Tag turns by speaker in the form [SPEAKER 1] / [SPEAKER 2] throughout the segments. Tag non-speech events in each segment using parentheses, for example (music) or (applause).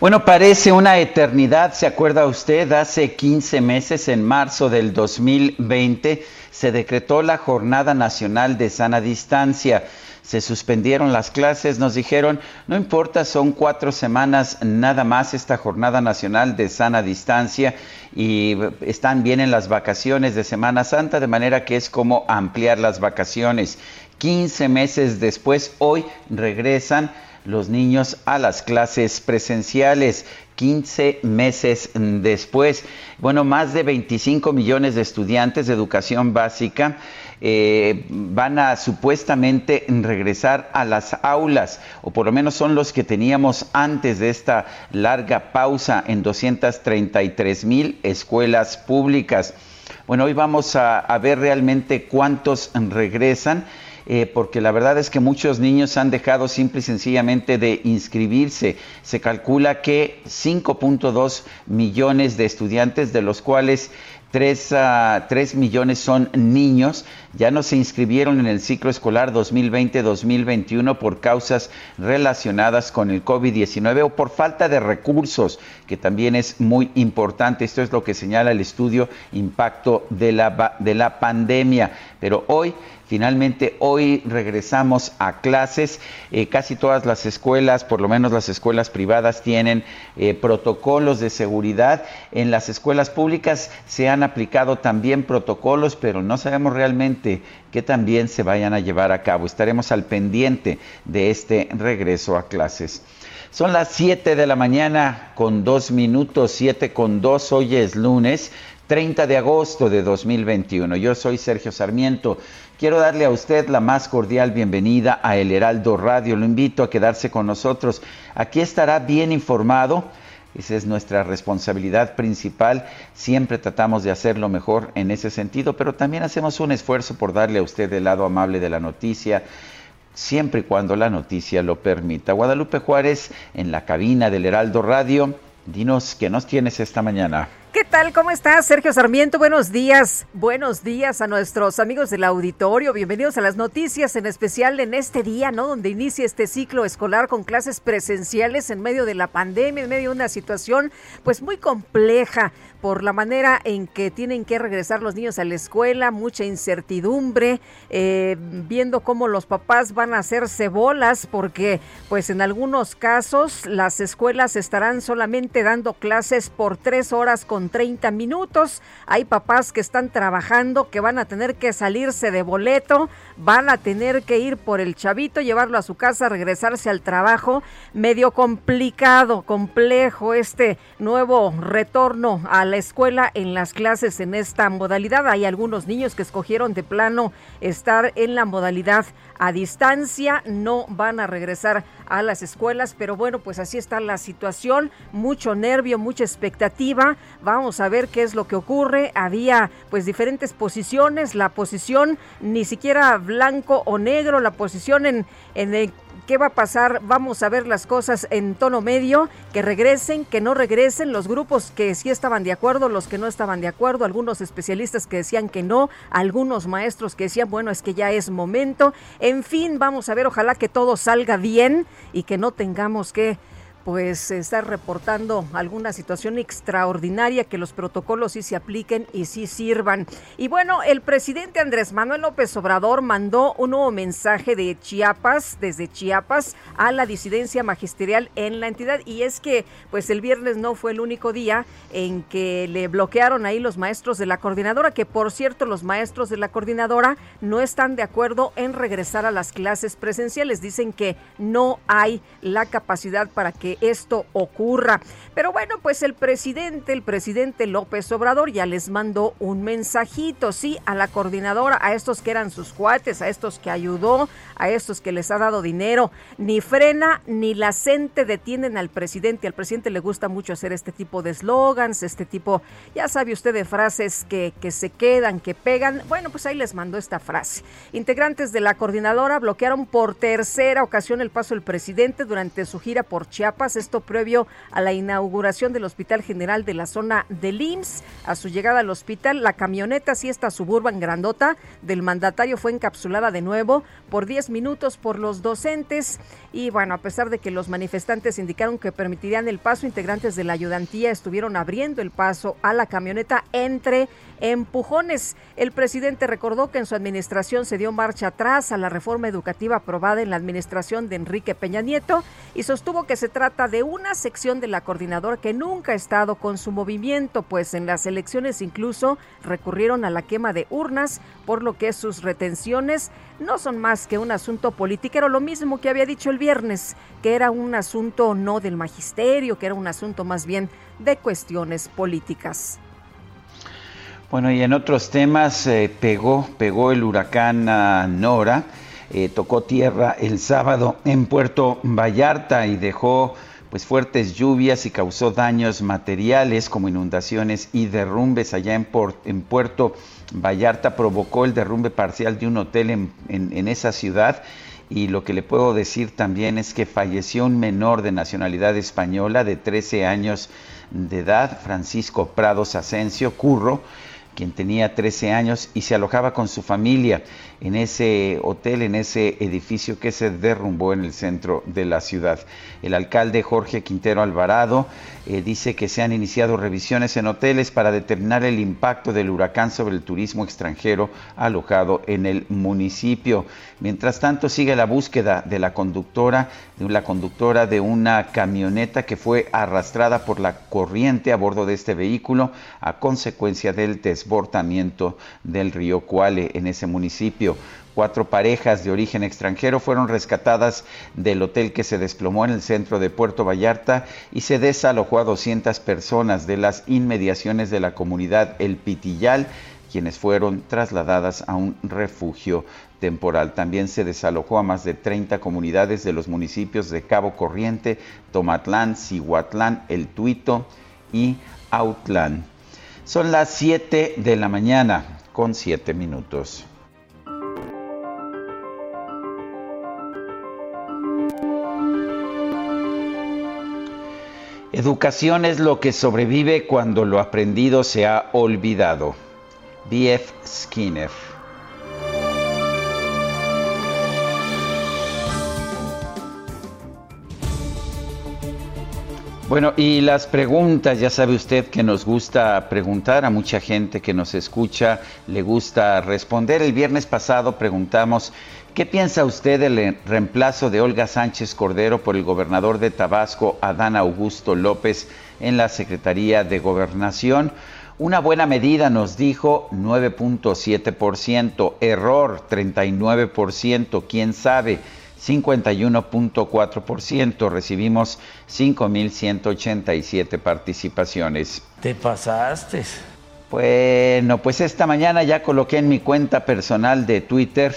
[SPEAKER 1] Bueno, parece una eternidad, ¿se acuerda usted? Hace 15 meses, en marzo del 2020, se decretó la Jornada Nacional de Sana Distancia. Se suspendieron las clases, nos dijeron, no importa, son cuatro semanas nada más esta Jornada Nacional de Sana Distancia y están bien en las vacaciones de Semana Santa, de manera que es como ampliar las vacaciones. 15 meses después, hoy regresan los niños a las clases presenciales. 15 meses después. Bueno, más de 25 millones de estudiantes de educación básica eh, van a supuestamente regresar a las aulas, o por lo menos son los que teníamos antes de esta larga pausa en 233 mil escuelas públicas. Bueno, hoy vamos a, a ver realmente cuántos regresan. Eh, porque la verdad es que muchos niños han dejado simple y sencillamente de inscribirse. Se calcula que 5.2 millones de estudiantes, de los cuales 3, uh, 3, millones son niños, ya no se inscribieron en el ciclo escolar 2020-2021 por causas relacionadas con el COVID-19 o por falta de recursos, que también es muy importante. Esto es lo que señala el estudio Impacto de la, de la Pandemia. Pero hoy Finalmente, hoy regresamos a clases. Eh, casi todas las escuelas, por lo menos las escuelas privadas, tienen eh, protocolos de seguridad. En las escuelas públicas se han aplicado también protocolos, pero no sabemos realmente qué también se vayan a llevar a cabo. Estaremos al pendiente de este regreso a clases. Son las 7 de la mañana con dos minutos, 7 con dos, hoy es lunes. 30 de agosto de 2021. Yo soy Sergio Sarmiento. Quiero darle a usted la más cordial bienvenida a El Heraldo Radio. Lo invito a quedarse con nosotros. Aquí estará bien informado. Esa es nuestra responsabilidad principal. Siempre tratamos de hacerlo mejor en ese sentido, pero también hacemos un esfuerzo por darle a usted el lado amable de la noticia, siempre y cuando la noticia lo permita. Guadalupe Juárez en la cabina del Heraldo Radio. Dinos qué nos tienes esta mañana.
[SPEAKER 2] ¿Qué tal? ¿Cómo estás, Sergio Sarmiento? Buenos días. Buenos días a nuestros amigos del auditorio. Bienvenidos a las noticias, en especial en este día, ¿no? Donde inicia este ciclo escolar con clases presenciales en medio de la pandemia, en medio de una situación, pues muy compleja por la manera en que tienen que regresar los niños a la escuela, mucha incertidumbre, eh, viendo cómo los papás van a hacerse bolas, porque pues en algunos casos las escuelas estarán solamente dando clases por tres horas con 30 minutos. Hay papás que están trabajando, que van a tener que salirse de boleto, van a tener que ir por el chavito, llevarlo a su casa, regresarse al trabajo. Medio complicado, complejo este nuevo retorno a la escuela en las clases en esta modalidad. Hay algunos niños que escogieron de plano estar en la modalidad a distancia, no van a regresar a las escuelas, pero bueno, pues así está la situación, mucho nervio, mucha expectativa. Vamos a ver qué es lo que ocurre. Había pues diferentes posiciones, la posición ni siquiera blanco o negro, la posición en, en el ¿Qué va a pasar? Vamos a ver las cosas en tono medio, que regresen, que no regresen, los grupos que sí estaban de acuerdo, los que no estaban de acuerdo, algunos especialistas que decían que no, algunos maestros que decían, bueno, es que ya es momento. En fin, vamos a ver, ojalá que todo salga bien y que no tengamos que pues está reportando alguna situación extraordinaria, que los protocolos sí se apliquen y sí sirvan. Y bueno, el presidente Andrés Manuel López Obrador mandó un nuevo mensaje de Chiapas, desde Chiapas, a la disidencia magisterial en la entidad. Y es que, pues el viernes no fue el único día en que le bloquearon ahí los maestros de la coordinadora, que por cierto, los maestros de la coordinadora no están de acuerdo en regresar a las clases presenciales. Dicen que no hay la capacidad para que esto ocurra. Pero bueno, pues el presidente, el presidente López Obrador ya les mandó un mensajito, sí, a la coordinadora, a estos que eran sus cuates, a estos que ayudó, a estos que les ha dado dinero. Ni frena ni la gente detienen al presidente. Al presidente le gusta mucho hacer este tipo de eslogans, este tipo, ya sabe usted, de frases que, que se quedan, que pegan. Bueno, pues ahí les mandó esta frase. Integrantes de la coordinadora bloquearon por tercera ocasión el paso del presidente durante su gira por Chiapas, esto previo a la inauguración del Hospital General de la zona del IMSS. A su llegada al hospital, la camioneta, si esta suburban grandota del mandatario fue encapsulada de nuevo por 10 minutos por los docentes y bueno, a pesar de que los manifestantes indicaron que permitirían el paso, integrantes de la ayudantía estuvieron abriendo el paso a la camioneta entre empujones. El presidente recordó que en su administración se dio marcha atrás a la reforma educativa aprobada en la administración de Enrique Peña Nieto y sostuvo que se trata de una sección de la coordinadora que nunca ha estado con su movimiento, pues en las elecciones incluso recurrieron a la quema de urnas, por lo que sus retenciones no son más que un asunto político, era lo mismo que había dicho el viernes, que era un asunto no del magisterio, que era un asunto más bien de cuestiones políticas.
[SPEAKER 1] Bueno, y en otros temas, eh, pegó, pegó el huracán Nora, eh, tocó tierra el sábado en Puerto Vallarta y dejó pues fuertes lluvias y causó daños materiales como inundaciones y derrumbes allá en, en Puerto Vallarta. Provocó el derrumbe parcial de un hotel en, en esa ciudad y lo que le puedo decir también es que falleció un menor de nacionalidad española de 13 años de edad, Francisco Prados Asensio Curro, quien tenía 13 años y se alojaba con su familia en ese hotel, en ese edificio que se derrumbó en el centro de la ciudad. El alcalde Jorge Quintero Alvarado eh, dice que se han iniciado revisiones en hoteles para determinar el impacto del huracán sobre el turismo extranjero alojado en el municipio. Mientras tanto, sigue la búsqueda de la conductora, de la conductora de una camioneta que fue arrastrada por la corriente a bordo de este vehículo a consecuencia del desbordamiento del río Cuale en ese municipio. Cuatro parejas de origen extranjero fueron rescatadas del hotel que se desplomó en el centro de Puerto Vallarta y se desalojó a 200 personas de las inmediaciones de la comunidad El Pitillal, quienes fueron trasladadas a un refugio temporal. También se desalojó a más de 30 comunidades de los municipios de Cabo Corriente, Tomatlán, Cihuatlán, El Tuito y Autlán. Son las 7 de la mañana con 7 minutos. Educación es lo que sobrevive cuando lo aprendido se ha olvidado. B.F. Skinner. Bueno, y las preguntas, ya sabe usted que nos gusta preguntar, a mucha gente que nos escucha le gusta responder. El viernes pasado preguntamos ¿Qué piensa usted del reemplazo de Olga Sánchez Cordero por el gobernador de Tabasco, Adán Augusto López, en la Secretaría de Gobernación? Una buena medida nos dijo 9.7%, error 39%, quién sabe 51.4%, recibimos 5.187 participaciones.
[SPEAKER 3] Te pasaste.
[SPEAKER 1] Bueno, pues esta mañana ya coloqué en mi cuenta personal de Twitter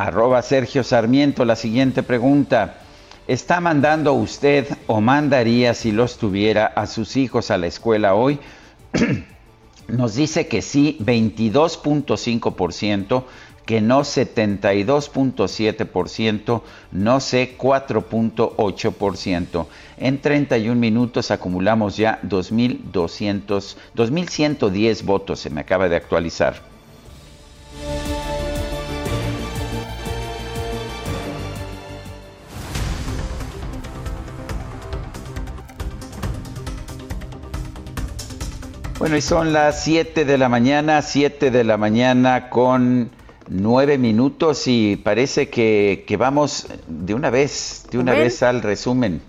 [SPEAKER 1] Arroba Sergio Sarmiento, la siguiente pregunta. ¿Está mandando usted o mandaría si los tuviera a sus hijos a la escuela hoy? (clears throat) Nos dice que sí, 22.5%, que no 72.7%, no sé 4.8%. En 31 minutos acumulamos ya 2.200, 2.110 votos, se me acaba de actualizar. Bueno, y son las 7 de la mañana, 7 de la mañana con 9 minutos y parece que, vamos de una vez, de una vez al resumen.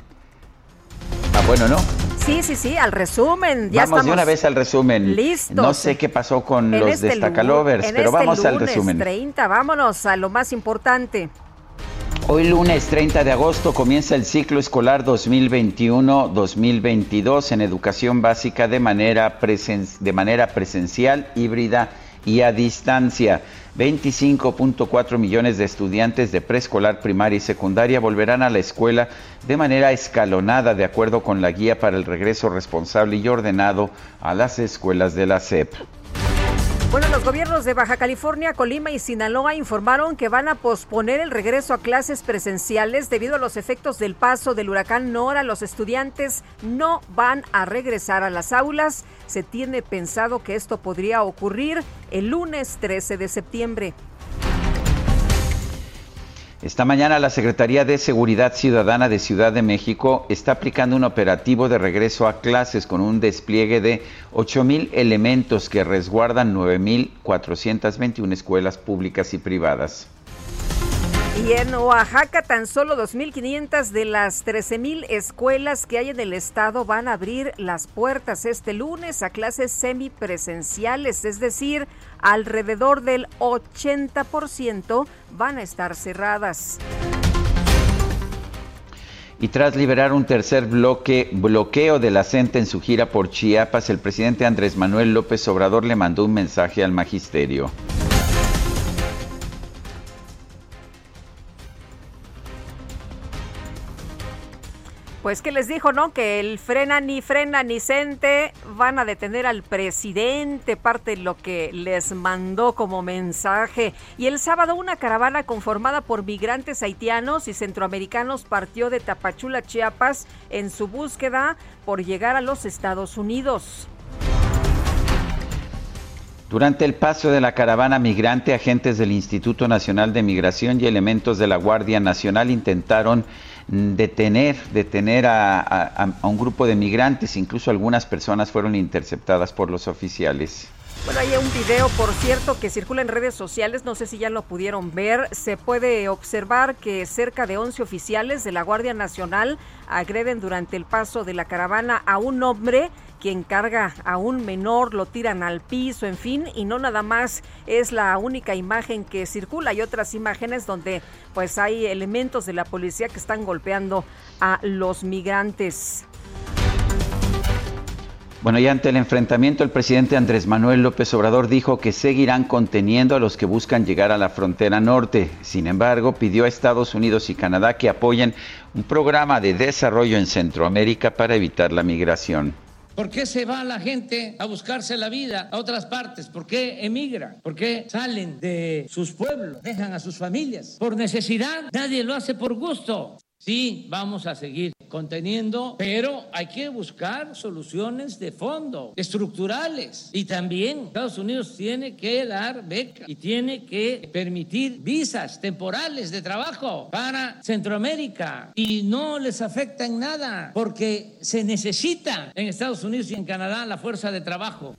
[SPEAKER 1] Ah, bueno, ¿no?
[SPEAKER 2] Sí, sí, sí, al resumen. Ya
[SPEAKER 1] vamos de una vez al resumen.
[SPEAKER 2] Listo.
[SPEAKER 1] No sé qué pasó con los este Destacalovers, pero este vamos al resumen.
[SPEAKER 2] 30, vámonos a lo más importante.
[SPEAKER 1] Hoy lunes 30 de agosto comienza el ciclo escolar 2021-2022 en educación básica de manera, de manera presencial, híbrida y a distancia. 25.4 millones de estudiantes de preescolar, primaria y secundaria volverán a la escuela de manera escalonada de acuerdo con la guía para el regreso responsable y ordenado a las escuelas de la SEP.
[SPEAKER 2] Bueno, los gobiernos de Baja California, Colima y Sinaloa informaron que van a posponer el regreso a clases presenciales debido a los efectos del paso del huracán Nora. Los estudiantes no van a regresar a las aulas. Se tiene pensado que esto podría ocurrir el lunes 13 de septiembre.
[SPEAKER 1] Esta mañana la Secretaría de Seguridad Ciudadana de Ciudad de México está aplicando un operativo de regreso a clases con un despliegue de 8.000 elementos que resguardan 9.421 escuelas públicas y privadas.
[SPEAKER 2] Y en Oaxaca, tan solo 2.500 de las 13.000 escuelas que hay en el estado van a abrir las puertas este lunes a clases semipresenciales, es decir, alrededor del 80% van a estar cerradas.
[SPEAKER 1] Y tras liberar un tercer bloque, bloqueo de la CENTE en su gira por Chiapas, el presidente Andrés Manuel López Obrador le mandó un mensaje al magisterio.
[SPEAKER 2] Pues que les dijo, ¿no? Que el frena ni frena ni cente van a detener al presidente, parte de lo que les mandó como mensaje. Y el sábado una caravana conformada por migrantes haitianos y centroamericanos partió de Tapachula, Chiapas, en su búsqueda por llegar a los Estados Unidos.
[SPEAKER 1] Durante el paso de la caravana migrante, agentes del Instituto Nacional de Migración y elementos de la Guardia Nacional intentaron detener, detener a, un grupo de migrantes, incluso algunas personas fueron interceptadas por los oficiales.
[SPEAKER 2] Bueno, hay un video, por cierto, que circula en redes sociales, no sé si ya lo pudieron ver, se puede observar que cerca de 11 oficiales de la Guardia Nacional agreden durante el paso de la caravana a un hombre quien carga a un menor, lo tiran al piso, en fin, y no nada más es la única imagen que circula, hay otras imágenes donde pues hay elementos de la policía que están golpeando a los migrantes.
[SPEAKER 1] Bueno, y ante el enfrentamiento, el presidente Andrés Manuel López Obrador dijo que seguirán conteniendo a los que buscan llegar a la frontera norte. Sin embargo, pidió a Estados Unidos y Canadá que apoyen un programa de desarrollo en Centroamérica para evitar la migración.
[SPEAKER 3] ¿Por qué se va la gente a buscarse la vida a otras partes? ¿Por qué emigran? ¿Por qué salen de sus pueblos? Dejan a sus familias. ¿Por necesidad? Nadie lo hace por gusto. Sí, vamos a seguir conteniendo, pero hay que buscar soluciones de fondo, estructurales. Y también Estados Unidos tiene que dar becas y tiene que permitir visas temporales de trabajo para Centroamérica. Y no les afecta en nada, porque se necesita en Estados Unidos y en Canadá la fuerza de trabajo.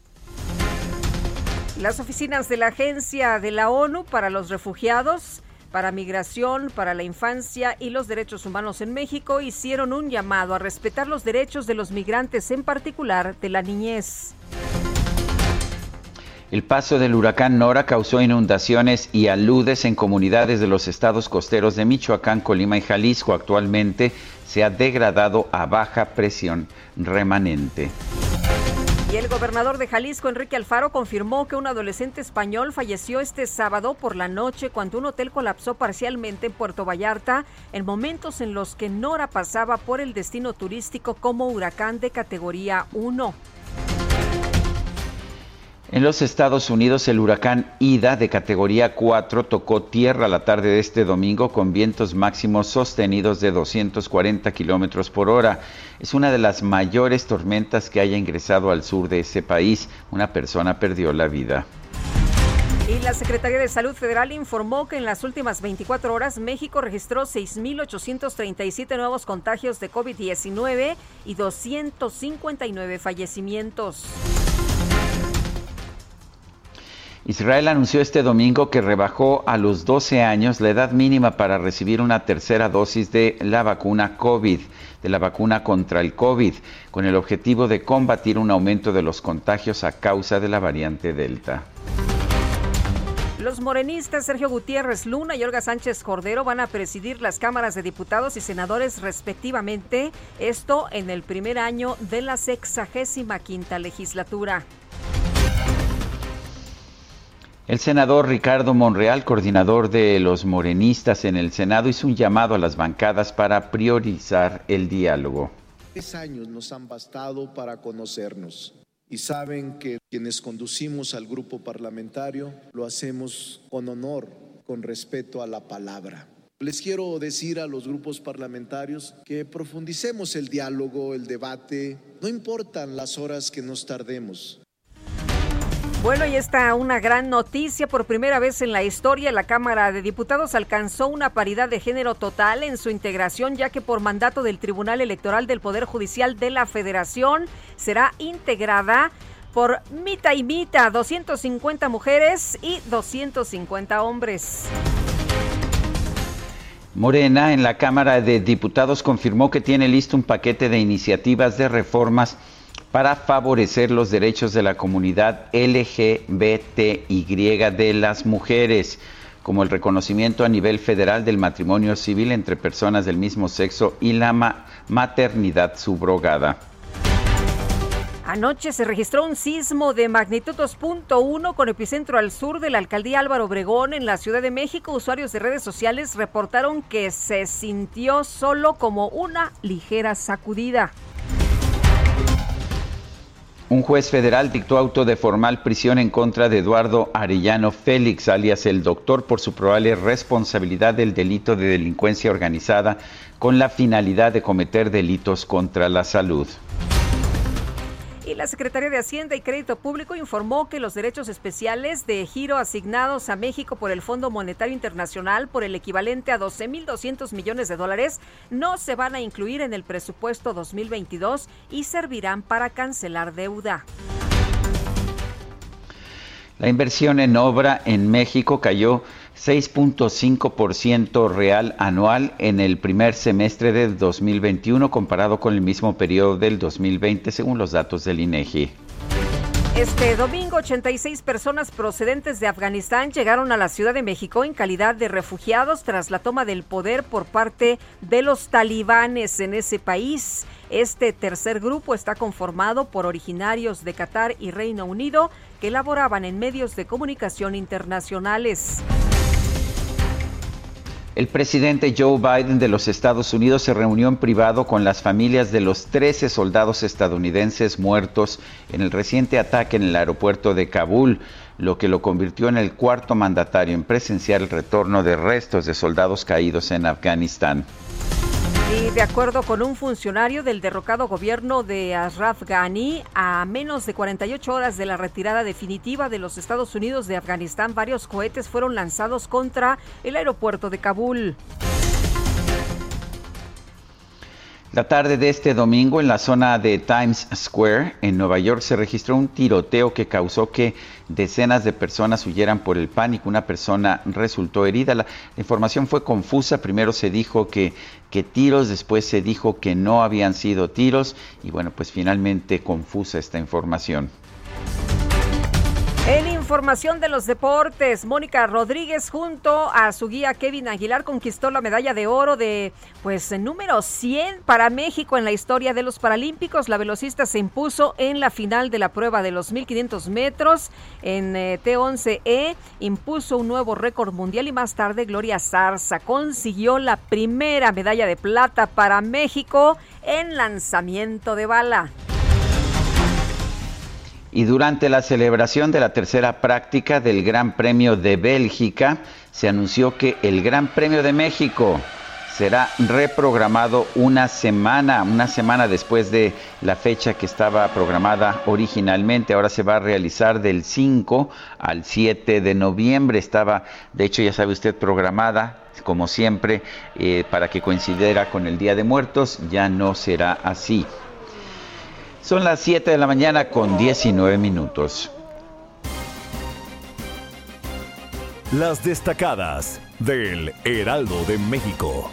[SPEAKER 2] Las oficinas de la Agencia de la ONU para los Refugiados para Migración, para la Infancia y los Derechos Humanos en México hicieron un llamado a respetar los derechos de los migrantes, en particular de la niñez.
[SPEAKER 1] El paso del huracán Nora causó inundaciones y aludes en comunidades de los estados costeros de Michoacán, Colima y Jalisco. Actualmente se ha degradado a baja presión remanente.
[SPEAKER 2] Y el gobernador de Jalisco, Enrique Alfaro, confirmó que un adolescente español falleció este sábado por la noche cuando un hotel colapsó parcialmente en Puerto Vallarta en momentos en los que Nora pasaba por el destino turístico como huracán de categoría 1.
[SPEAKER 1] En los Estados Unidos, el huracán Ida de categoría 4 tocó tierra la tarde de este domingo con vientos máximos sostenidos de 240 kilómetros por hora. Es una de las mayores tormentas que haya ingresado al sur de ese país. Una persona perdió la vida.
[SPEAKER 2] Y la Secretaría de Salud Federal informó que en las últimas 24 horas México registró 6.837 nuevos contagios de COVID-19 y 259 fallecimientos.
[SPEAKER 1] Israel anunció este domingo que rebajó a los 12 años la edad mínima para recibir una tercera dosis de la vacuna COVID, de la vacuna contra el COVID, con el objetivo de combatir un aumento de los contagios a causa de la variante Delta.
[SPEAKER 2] Los morenistas Sergio Gutiérrez Luna y Olga Sánchez Cordero van a presidir las cámaras de diputados y senadores respectivamente, esto en el primer año de la sexagésima quinta legislatura.
[SPEAKER 1] El senador Ricardo Monreal, coordinador de los morenistas en el Senado, hizo un llamado a las bancadas para priorizar el diálogo.
[SPEAKER 4] Tres años nos han bastado para conocernos y saben que quienes conducimos al grupo parlamentario lo hacemos con honor, con respeto a la palabra. Les quiero decir a los grupos parlamentarios que profundicemos el diálogo, el debate, no importan las horas que nos tardemos.
[SPEAKER 2] Bueno, y está una gran noticia. Por primera vez en la historia, la Cámara de Diputados alcanzó una paridad de género total en su integración, ya que por mandato del Tribunal Electoral del Poder Judicial de la Federación será integrada por mitad y mitad, 250 mujeres y 250 hombres.
[SPEAKER 1] Morena en la Cámara de Diputados confirmó que tiene listo un paquete de iniciativas de reformas para favorecer los derechos de la comunidad LGBTY de las mujeres, como el reconocimiento a nivel federal del matrimonio civil entre personas del mismo sexo y la maternidad subrogada.
[SPEAKER 2] Anoche se registró un sismo de magnitud 2.1 con epicentro al sur de la alcaldía Álvaro Obregón en la Ciudad de México. Usuarios de redes sociales reportaron que se sintió solo como una ligera sacudida.
[SPEAKER 1] Un juez federal dictó auto de formal prisión en contra de Eduardo Arellano Félix, alias el doctor, por su probable responsabilidad del delito de delincuencia organizada con la finalidad de cometer delitos contra la salud.
[SPEAKER 2] Y la Secretaría de Hacienda y Crédito Público informó que los derechos especiales de giro asignados a México por el Fondo Monetario Internacional por el equivalente a 12.200 millones de dólares no se van a incluir en el presupuesto 2022 y servirán para cancelar deuda.
[SPEAKER 1] La inversión en obra en México cayó 6.5% real anual en el primer semestre de 2021 comparado con el mismo periodo del 2020 según los datos del INEGI.
[SPEAKER 2] Este domingo, 86 personas procedentes de Afganistán llegaron a la Ciudad de México en calidad de refugiados tras la toma del poder por parte de los talibanes en ese país. Este tercer grupo está conformado por originarios de Qatar y Reino Unido que laboraban en medios de comunicación internacionales.
[SPEAKER 1] El presidente Joe Biden de los Estados Unidos se reunió en privado con las familias de los 13 soldados estadounidenses muertos en el reciente ataque en el aeropuerto de Kabul, lo que lo convirtió en el cuarto mandatario en presenciar el retorno de restos de soldados caídos en Afganistán.
[SPEAKER 2] Y de acuerdo con un funcionario del derrocado gobierno de Ashraf Ghani, a menos de 48 horas de la retirada definitiva de los Estados Unidos de Afganistán, varios cohetes fueron lanzados contra el aeropuerto de Kabul.
[SPEAKER 1] La tarde de este domingo en la zona de Times Square en Nueva York se registró un tiroteo que causó que decenas de personas huyeran por el pánico. Una persona resultó herida. La información fue confusa. Primero se dijo que, que tiros, después se dijo que no habían sido tiros y bueno, pues finalmente confusa esta información.
[SPEAKER 2] En información de los deportes, Mónica Rodríguez junto a su guía Kevin Aguilar conquistó la medalla de oro de pues número 100 para México en la historia de los Paralímpicos. La velocista se impuso en la final de la prueba de los 1500 metros en eh, T11E, impuso un nuevo récord mundial y más tarde Gloria Zarza consiguió la primera medalla de plata para México en lanzamiento de bala.
[SPEAKER 1] Y durante la celebración de la tercera práctica del Gran Premio de Bélgica, se anunció que el Gran Premio de México será reprogramado una semana, una semana después de la fecha que estaba programada originalmente. Ahora se va a realizar del 5 al 7 de noviembre. Estaba, de hecho, ya sabe usted, programada, como siempre, eh, para que coincidiera con el Día de Muertos. Ya no será así. Son las 7 de la mañana con 19 minutos.
[SPEAKER 5] Las destacadas del Heraldo de México.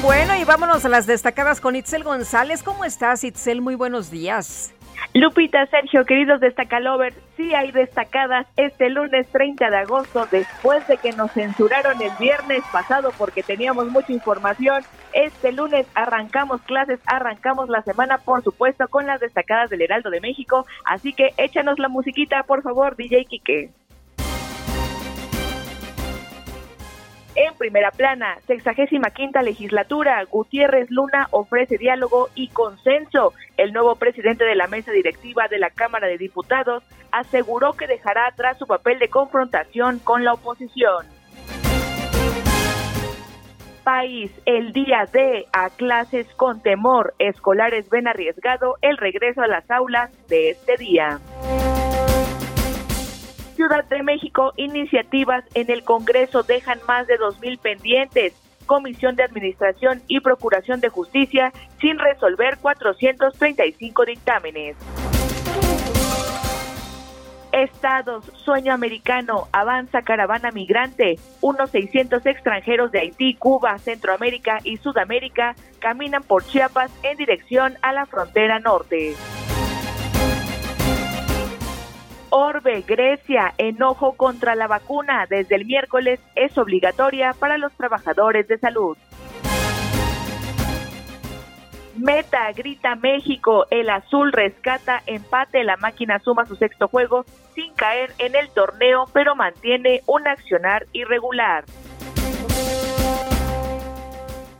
[SPEAKER 2] Bueno, y vámonos a las destacadas con Itzel González. ¿Cómo estás, Itzel? Muy buenos días.
[SPEAKER 6] Lupita, Sergio, queridos destacalovers, sí hay destacadas este lunes 30 de agosto, después de que nos censuraron el viernes pasado porque teníamos mucha información. Este lunes arrancamos clases, arrancamos la semana, por supuesto, con las destacadas del Heraldo de México. Así que échanos la musiquita, por favor, DJ Kike. En primera plana, sexagésima quinta legislatura, Gutiérrez Luna ofrece diálogo y consenso. El nuevo presidente de la mesa directiva de la Cámara de Diputados aseguró que dejará atrás su papel de confrontación con la oposición. País, el día de a clases con temor, escolares ven arriesgado el regreso a las aulas de este día. Ciudad de México, iniciativas en el Congreso dejan más de 2.000 pendientes. Comisión de Administración y Procuración de Justicia sin resolver 435 dictámenes. Estados, sueño americano, avanza caravana migrante. Unos 600 extranjeros de Haití, Cuba, Centroamérica y Sudamérica caminan por Chiapas en dirección a la frontera norte. Orbe, Grecia, enojo contra la vacuna desde el miércoles es obligatoria para los trabajadores de salud. Meta, grita México, el azul rescata empate, la máquina suma su sexto juego sin caer en el torneo, pero mantiene un accionar irregular.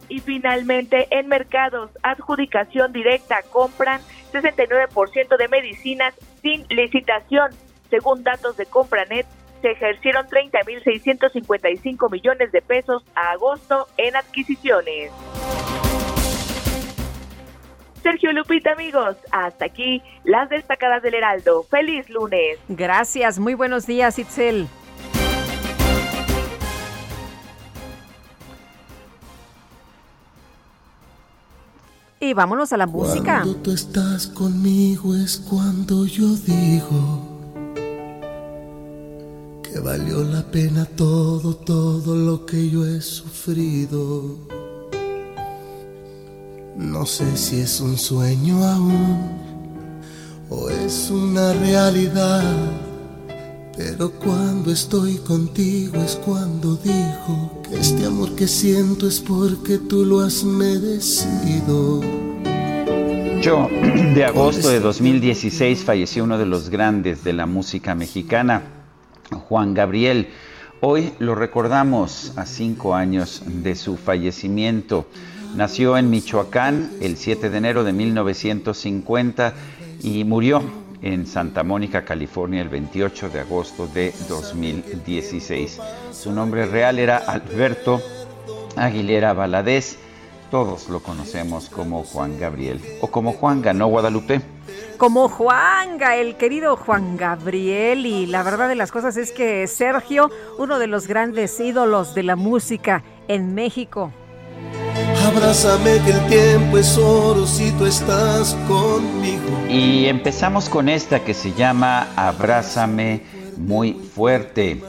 [SPEAKER 6] Y finalmente, en mercados, adjudicación directa, compran 69% de medicinas sin licitación. Según datos de Compranet, se ejercieron 30.655 millones de pesos a agosto en adquisiciones. Sergio Lupita, amigos, hasta aquí las destacadas del Heraldo. Feliz lunes.
[SPEAKER 2] Gracias, muy buenos días, Itzel. Y vámonos a la música.
[SPEAKER 7] Cuando tú estás conmigo es cuando yo digo que valió la pena todo, todo lo que yo he sufrido. No sé si es un sueño aún o es una realidad. Pero cuando estoy contigo es cuando digo que este amor que siento es porque tú lo has merecido.
[SPEAKER 1] Yo, (clears throat) de agosto de 2016 falleció uno de los grandes de la música mexicana, Juan Gabriel. Hoy lo recordamos a cinco años de su fallecimiento. Nació en Michoacán el 7 de enero de 1950 y murió en Santa Mónica, California, el 28 de agosto de 2016. Su nombre real era Alberto Aguilera Valadez. Todos lo conocemos como Juan Gabriel o como Juan Ganó Guadalupe.
[SPEAKER 2] Como Juanga, el querido Juan Gabriel. Y la verdad de las cosas es que Sergio, uno de los grandes ídolos de la música en México,
[SPEAKER 7] Abrázame que el tiempo es oro si tú estás conmigo.
[SPEAKER 1] Y empezamos con esta que se llama Abrázame muy fuerte.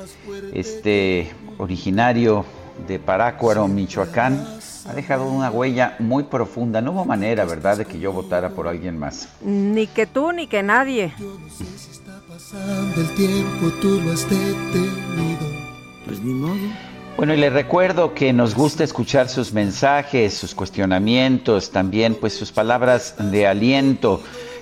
[SPEAKER 1] Este originario de Parácuaro, Michoacán, ha dejado una huella muy profunda. No hubo manera, ¿verdad?, de que yo votara por alguien más.
[SPEAKER 2] Ni que tú ni que nadie.
[SPEAKER 7] Pasando el tiempo tú lo has detenido. Pues ni modo.
[SPEAKER 1] Bueno, y le recuerdo que nos gusta escuchar sus mensajes, sus cuestionamientos, también pues sus palabras de aliento.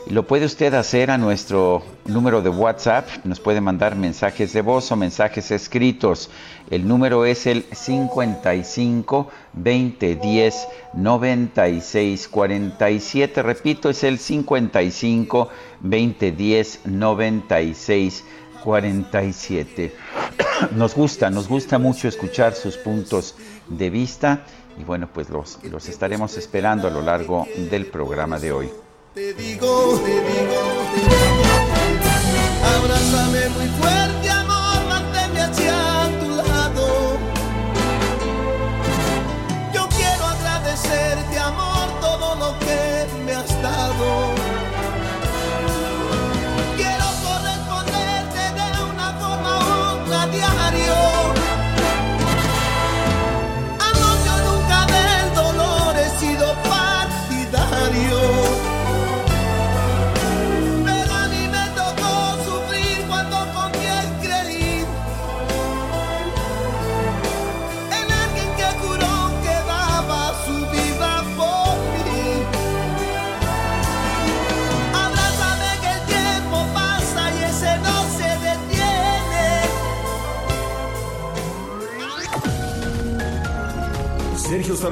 [SPEAKER 1] Lo puede usted hacer a nuestro número de WhatsApp, nos puede mandar mensajes de voz o mensajes escritos. El número es el 55 20 10 96 47. Repito, es el 55 20 10 96 47. Nos gusta, nos gusta mucho escuchar sus puntos de vista y bueno, pues los, los estaremos esperando a lo largo del programa de hoy.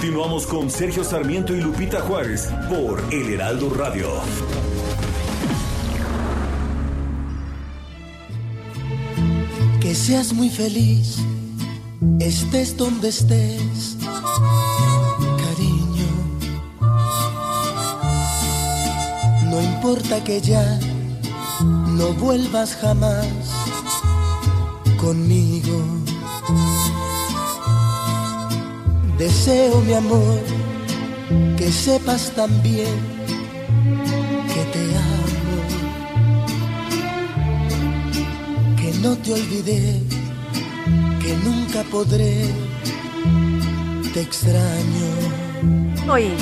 [SPEAKER 5] Continuamos con Sergio Sarmiento y Lupita Juárez por El Heraldo Radio.
[SPEAKER 7] Que seas muy feliz, estés donde estés, cariño. No importa que ya no vuelvas jamás conmigo. Deseo, mi amor, que sepas también que te amo, que no te olvidé, que nunca podré, te extraño.
[SPEAKER 2] Oye,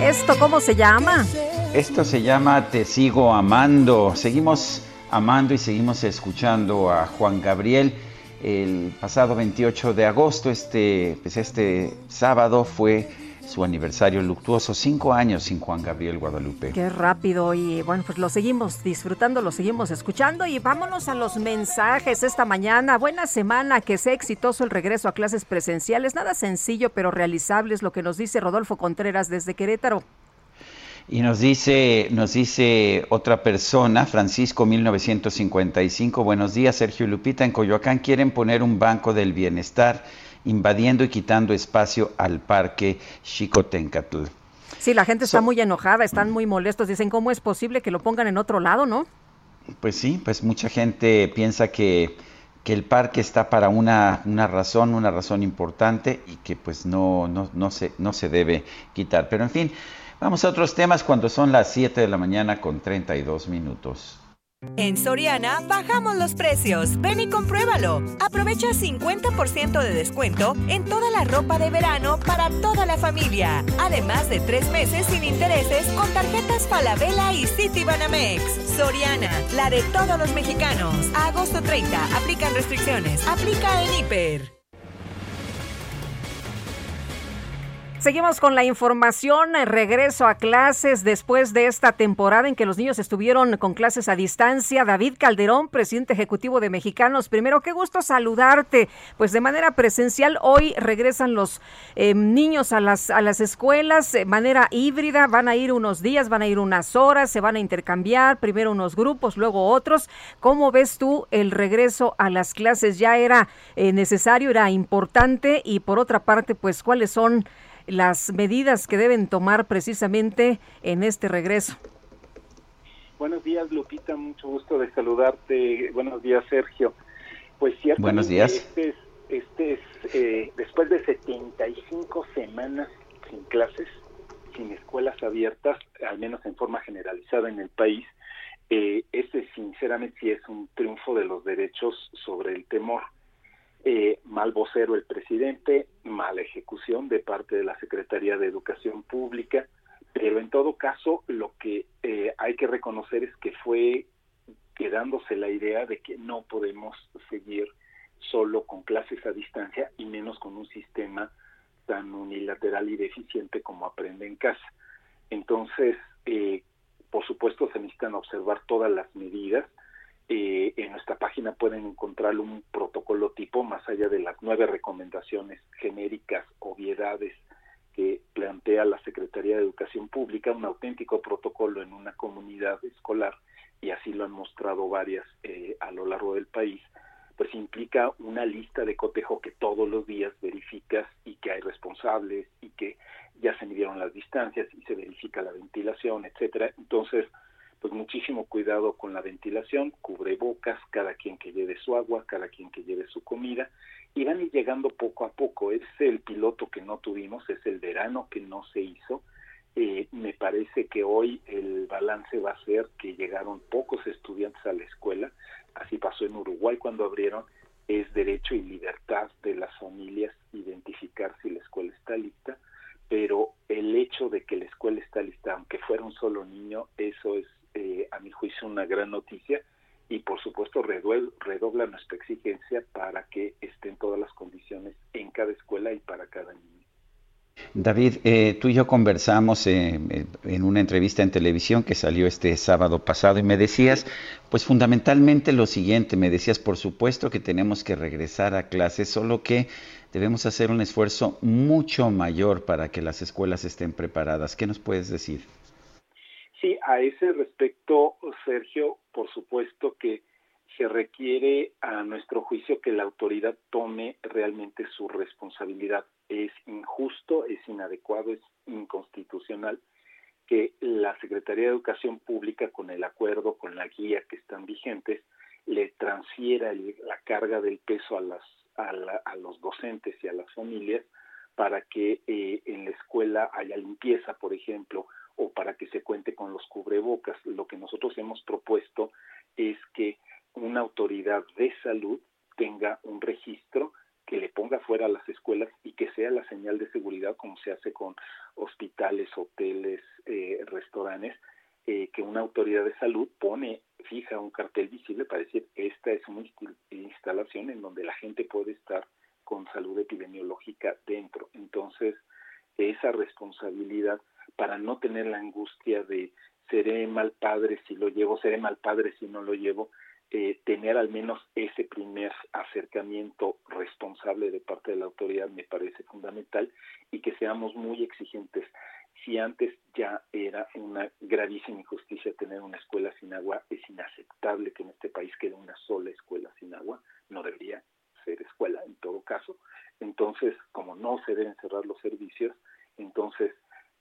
[SPEAKER 2] ¿esto cómo se llama?
[SPEAKER 1] Esto se llama Te sigo amando. Seguimos amando y seguimos escuchando a Juan Gabriel el pasado 28 de agosto, este, pues este sábado fue su aniversario luctuoso, cinco años sin Juan Gabriel Guadalupe.
[SPEAKER 2] Qué rápido y bueno, pues lo seguimos disfrutando, lo seguimos escuchando y vámonos a los mensajes esta mañana. Buena semana, que sea exitoso el regreso a clases presenciales, nada sencillo pero realizable es lo que nos dice Rodolfo Contreras desde Querétaro.
[SPEAKER 1] Y nos dice, nos dice otra persona, Francisco 1955, buenos días Sergio Lupita, en Coyoacán quieren poner un banco del bienestar invadiendo y quitando espacio al parque Xicotencatl.
[SPEAKER 2] Sí, la gente está muy enojada, están muy molestos, dicen, ¿cómo es posible que lo pongan en otro lado, no?
[SPEAKER 1] Pues sí, pues mucha gente piensa que, que el parque está para una, una, razón, una razón importante y que pues no, no, no, se, no se debe quitar. Pero en fin, Vamos a otros temas cuando son las 7 de la mañana con 32 minutos.
[SPEAKER 8] En Soriana bajamos los precios. Ven y compruébalo. Aprovecha 50% de descuento en toda la ropa de verano para toda la familia. Además de tres meses sin intereses con tarjetas Falabella y Citibanamex. Soriana, la de todos los mexicanos. Agosto 30, aplican restricciones. Aplica en Hiper.
[SPEAKER 2] Seguimos con la información, regreso a clases después de esta temporada en que los niños estuvieron con clases a distancia. David Calderón, presidente ejecutivo de Mexicanos, primero, qué gusto saludarte. Pues de manera presencial, hoy regresan los eh, niños a las, a las escuelas de manera híbrida, van a ir unos días, van a ir unas horas, se van a intercambiar, primero unos grupos, luego otros. ¿Cómo ves tú el regreso a las clases? ¿Ya era eh, necesario, era importante? Y por otra parte, pues, ¿cuáles son las medidas que deben tomar precisamente en este regreso.
[SPEAKER 9] Buenos días, Lupita, mucho gusto de saludarte. Buenos días, Sergio. Pues cierto.
[SPEAKER 1] Buenos días.
[SPEAKER 9] Este es, este es eh, después de 75 semanas sin clases, sin escuelas abiertas, al menos en forma generalizada en el país, eh, ese sinceramente sí es un triunfo de los derechos sobre el temor eh, mal vocero el presidente, mala ejecución de parte de la Secretaría de Educación Pública, pero en todo caso lo que eh, hay que reconocer es que fue quedándose la idea de que no podemos seguir solo con clases a distancia y menos con un sistema tan unilateral y deficiente como aprende en casa. Entonces, eh, por supuesto, se necesitan observar todas las medidas, eh, en nuestra página pueden encontrar un protocolo tipo más allá de las nueve recomendaciones genéricas, obviedades que plantea la Secretaría de Educación Pública, un auténtico protocolo en una comunidad escolar, y así lo han mostrado varias eh, a lo largo del país, pues implica una lista de cotejo que todos los días verificas y que hay responsables y que ya se midieron las distancias y se verifica la ventilación, etcétera. Entonces, pues muchísimo cuidado con la ventilación, cubrebocas, cada quien que lleve su agua, cada quien que lleve su comida, y van a ir llegando poco a poco. Es el piloto que no tuvimos, es el verano que no se hizo. Eh, me parece que hoy el balance va a ser que llegaron pocos estudiantes a la escuela, así pasó en Uruguay cuando abrieron, es derecho y libertad de las familias identificar si la escuela está lista, pero el hecho de que la escuela está lista, aunque fuera un solo niño, eso es eh, a mi juicio una gran noticia y por supuesto redobla nuestra exigencia para que estén todas las condiciones en cada escuela y para cada niño.
[SPEAKER 1] David, eh, tú y yo conversamos eh, en una entrevista en televisión que salió este sábado pasado y me decías, pues fundamentalmente lo siguiente, me decías, por supuesto que tenemos que regresar a clases, solo que debemos hacer un esfuerzo mucho mayor para que las escuelas estén preparadas. ¿Qué nos puedes decir?
[SPEAKER 9] Sí, a ese respecto, Sergio, por supuesto que se requiere a nuestro juicio que la autoridad tome realmente su responsabilidad. Es injusto, es inadecuado, es inconstitucional que la Secretaría de Educación Pública, con el acuerdo, con la guía que están vigentes, le transfiera la carga del peso a, las, a, los docentes y a las familias para que eh, en la escuela haya limpieza, por ejemplo, o para que se cuente con los cubrebocas. Lo que nosotros hemos propuesto es que una autoridad de salud tenga un registro que le ponga fuera a las escuelas y que sea la señal de seguridad como se hace con hospitales, hoteles, eh, restaurantes, eh, que una autoridad de salud pone, fija un cartel visible para decir esta es una instalación en donde la gente puede estar con salud epidemiológica dentro. Entonces, esa responsabilidad para no tener la angustia de seré mal padre si lo llevo, seré mal padre si no lo llevo, eh, tener al menos ese primer acercamiento responsable de parte de la autoridad me parece fundamental y que seamos muy exigentes. Si antes ya era una gravísima injusticia tener una escuela sin agua, es inaceptable que en este país quede una sola escuela sin agua, no debería ser escuela en todo caso. Entonces, como no se deben cerrar los servicios, entonces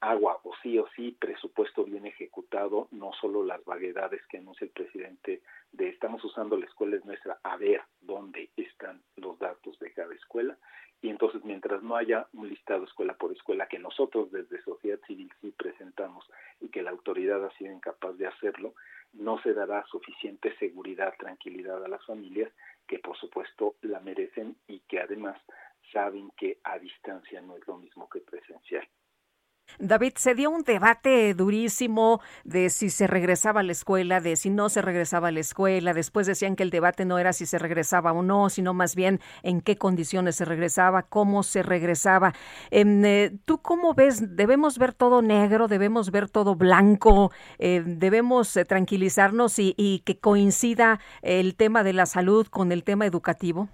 [SPEAKER 9] agua o sí o sí, presupuesto bien ejecutado, no solo las vaguedades que anuncia el presidente de estamos usando la escuela es nuestra, a ver dónde están los datos de cada escuela. Y entonces, mientras no haya un listado escuela por escuela que nosotros desde sociedad civil sí presentamos y que la autoridad ha sido incapaz de hacerlo, no se dará suficiente seguridad, tranquilidad a las familias que por supuesto la merecen y que además saben que a distancia no es lo mismo que presencial.
[SPEAKER 2] David, se dio un debate durísimo de si se regresaba a la escuela, de si no se regresaba a la escuela. Después decían que el debate no era si se regresaba o no, sino más bien en qué condiciones se regresaba, cómo se regresaba. Em, eh, ¿Tú cómo ves? ¿Debemos ver todo negro? ¿Debemos ver todo blanco? Eh, ¿Debemos eh, tranquilizarnos y, y que coincida el tema de la salud con el tema educativo?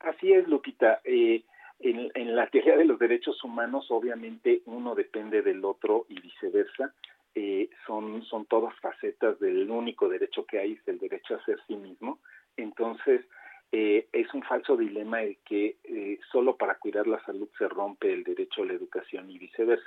[SPEAKER 9] Así es, Lupita. Eh, en, la teoría de los derechos humanos, obviamente, uno depende del otro y viceversa. Eh, son, son todas facetas del único derecho que hay, es el derecho a ser sí mismo. Entonces, eh, es un falso dilema el que eh, solo para cuidar la salud se rompe el derecho a la educación y viceversa.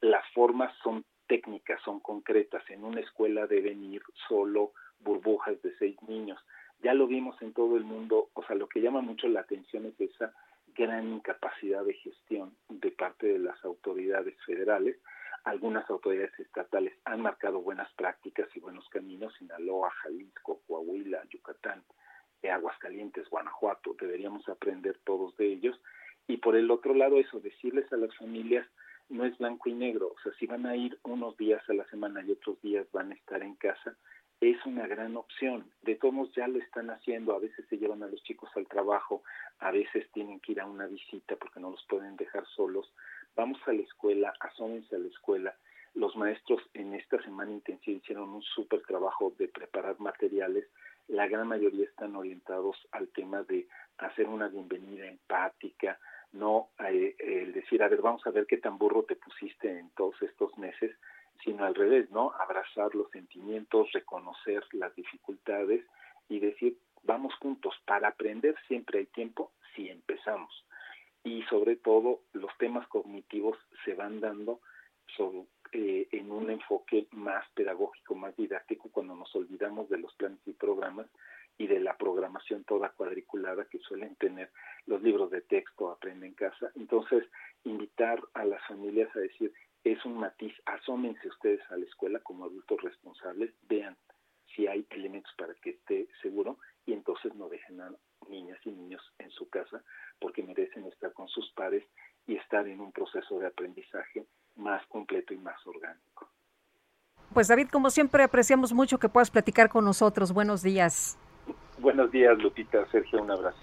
[SPEAKER 9] Las formas son técnicas, son concretas. En una escuela deben ir solo burbujas de seis niños. Ya lo vimos en todo el mundo, o sea, lo que llama mucho la atención es esa gran incapacidad de gestión de parte de las autoridades federales. Algunas autoridades estatales han marcado buenas prácticas y buenos caminos, Sinaloa, Jalisco, Coahuila, Yucatán, Aguascalientes, Guanajuato, deberíamos aprender todos de ellos. Y por el otro lado, eso, decirles a las familias, no es blanco y negro, o sea, si van a ir unos días a la semana y otros días van a estar en casa, es una gran opción. De todos ya lo están haciendo, a veces se llevan a los chicos al trabajo, a veces tienen que ir a una visita porque no los pueden dejar solos. Vamos a la escuela, asómense a la escuela. Los maestros en esta semana intensiva hicieron un súper trabajo de preparar materiales. La gran mayoría están orientados al tema de hacer una bienvenida empática, no eh, el decir, a ver, vamos a ver qué tan burro te pusiste en todos estos meses, sino al revés, ¿no? Abrazar los sentimientos, reconocer las dificultades y decir, vamos juntos, para aprender siempre hay tiempo si empezamos. Y sobre todo, los temas cognitivos se van dando eh, en un enfoque más pedagógico, más didáctico, cuando nos olvidamos de los planes y programas y de la programación toda cuadriculada que suelen tener los libros de texto, aprende en casa. Entonces, invitar a las familias a decir, es un matiz, asómense ustedes a la escuela como adultos responsables, vean si hay elementos para que esté seguro y entonces no dejen a niñas y niños en su casa porque merecen estar con sus padres y estar en un proceso de aprendizaje más completo y más orgánico.
[SPEAKER 2] Pues David, como siempre, apreciamos mucho que puedas platicar con nosotros. Buenos días.
[SPEAKER 9] Buenos días, Lupita. Sergio, un abrazo.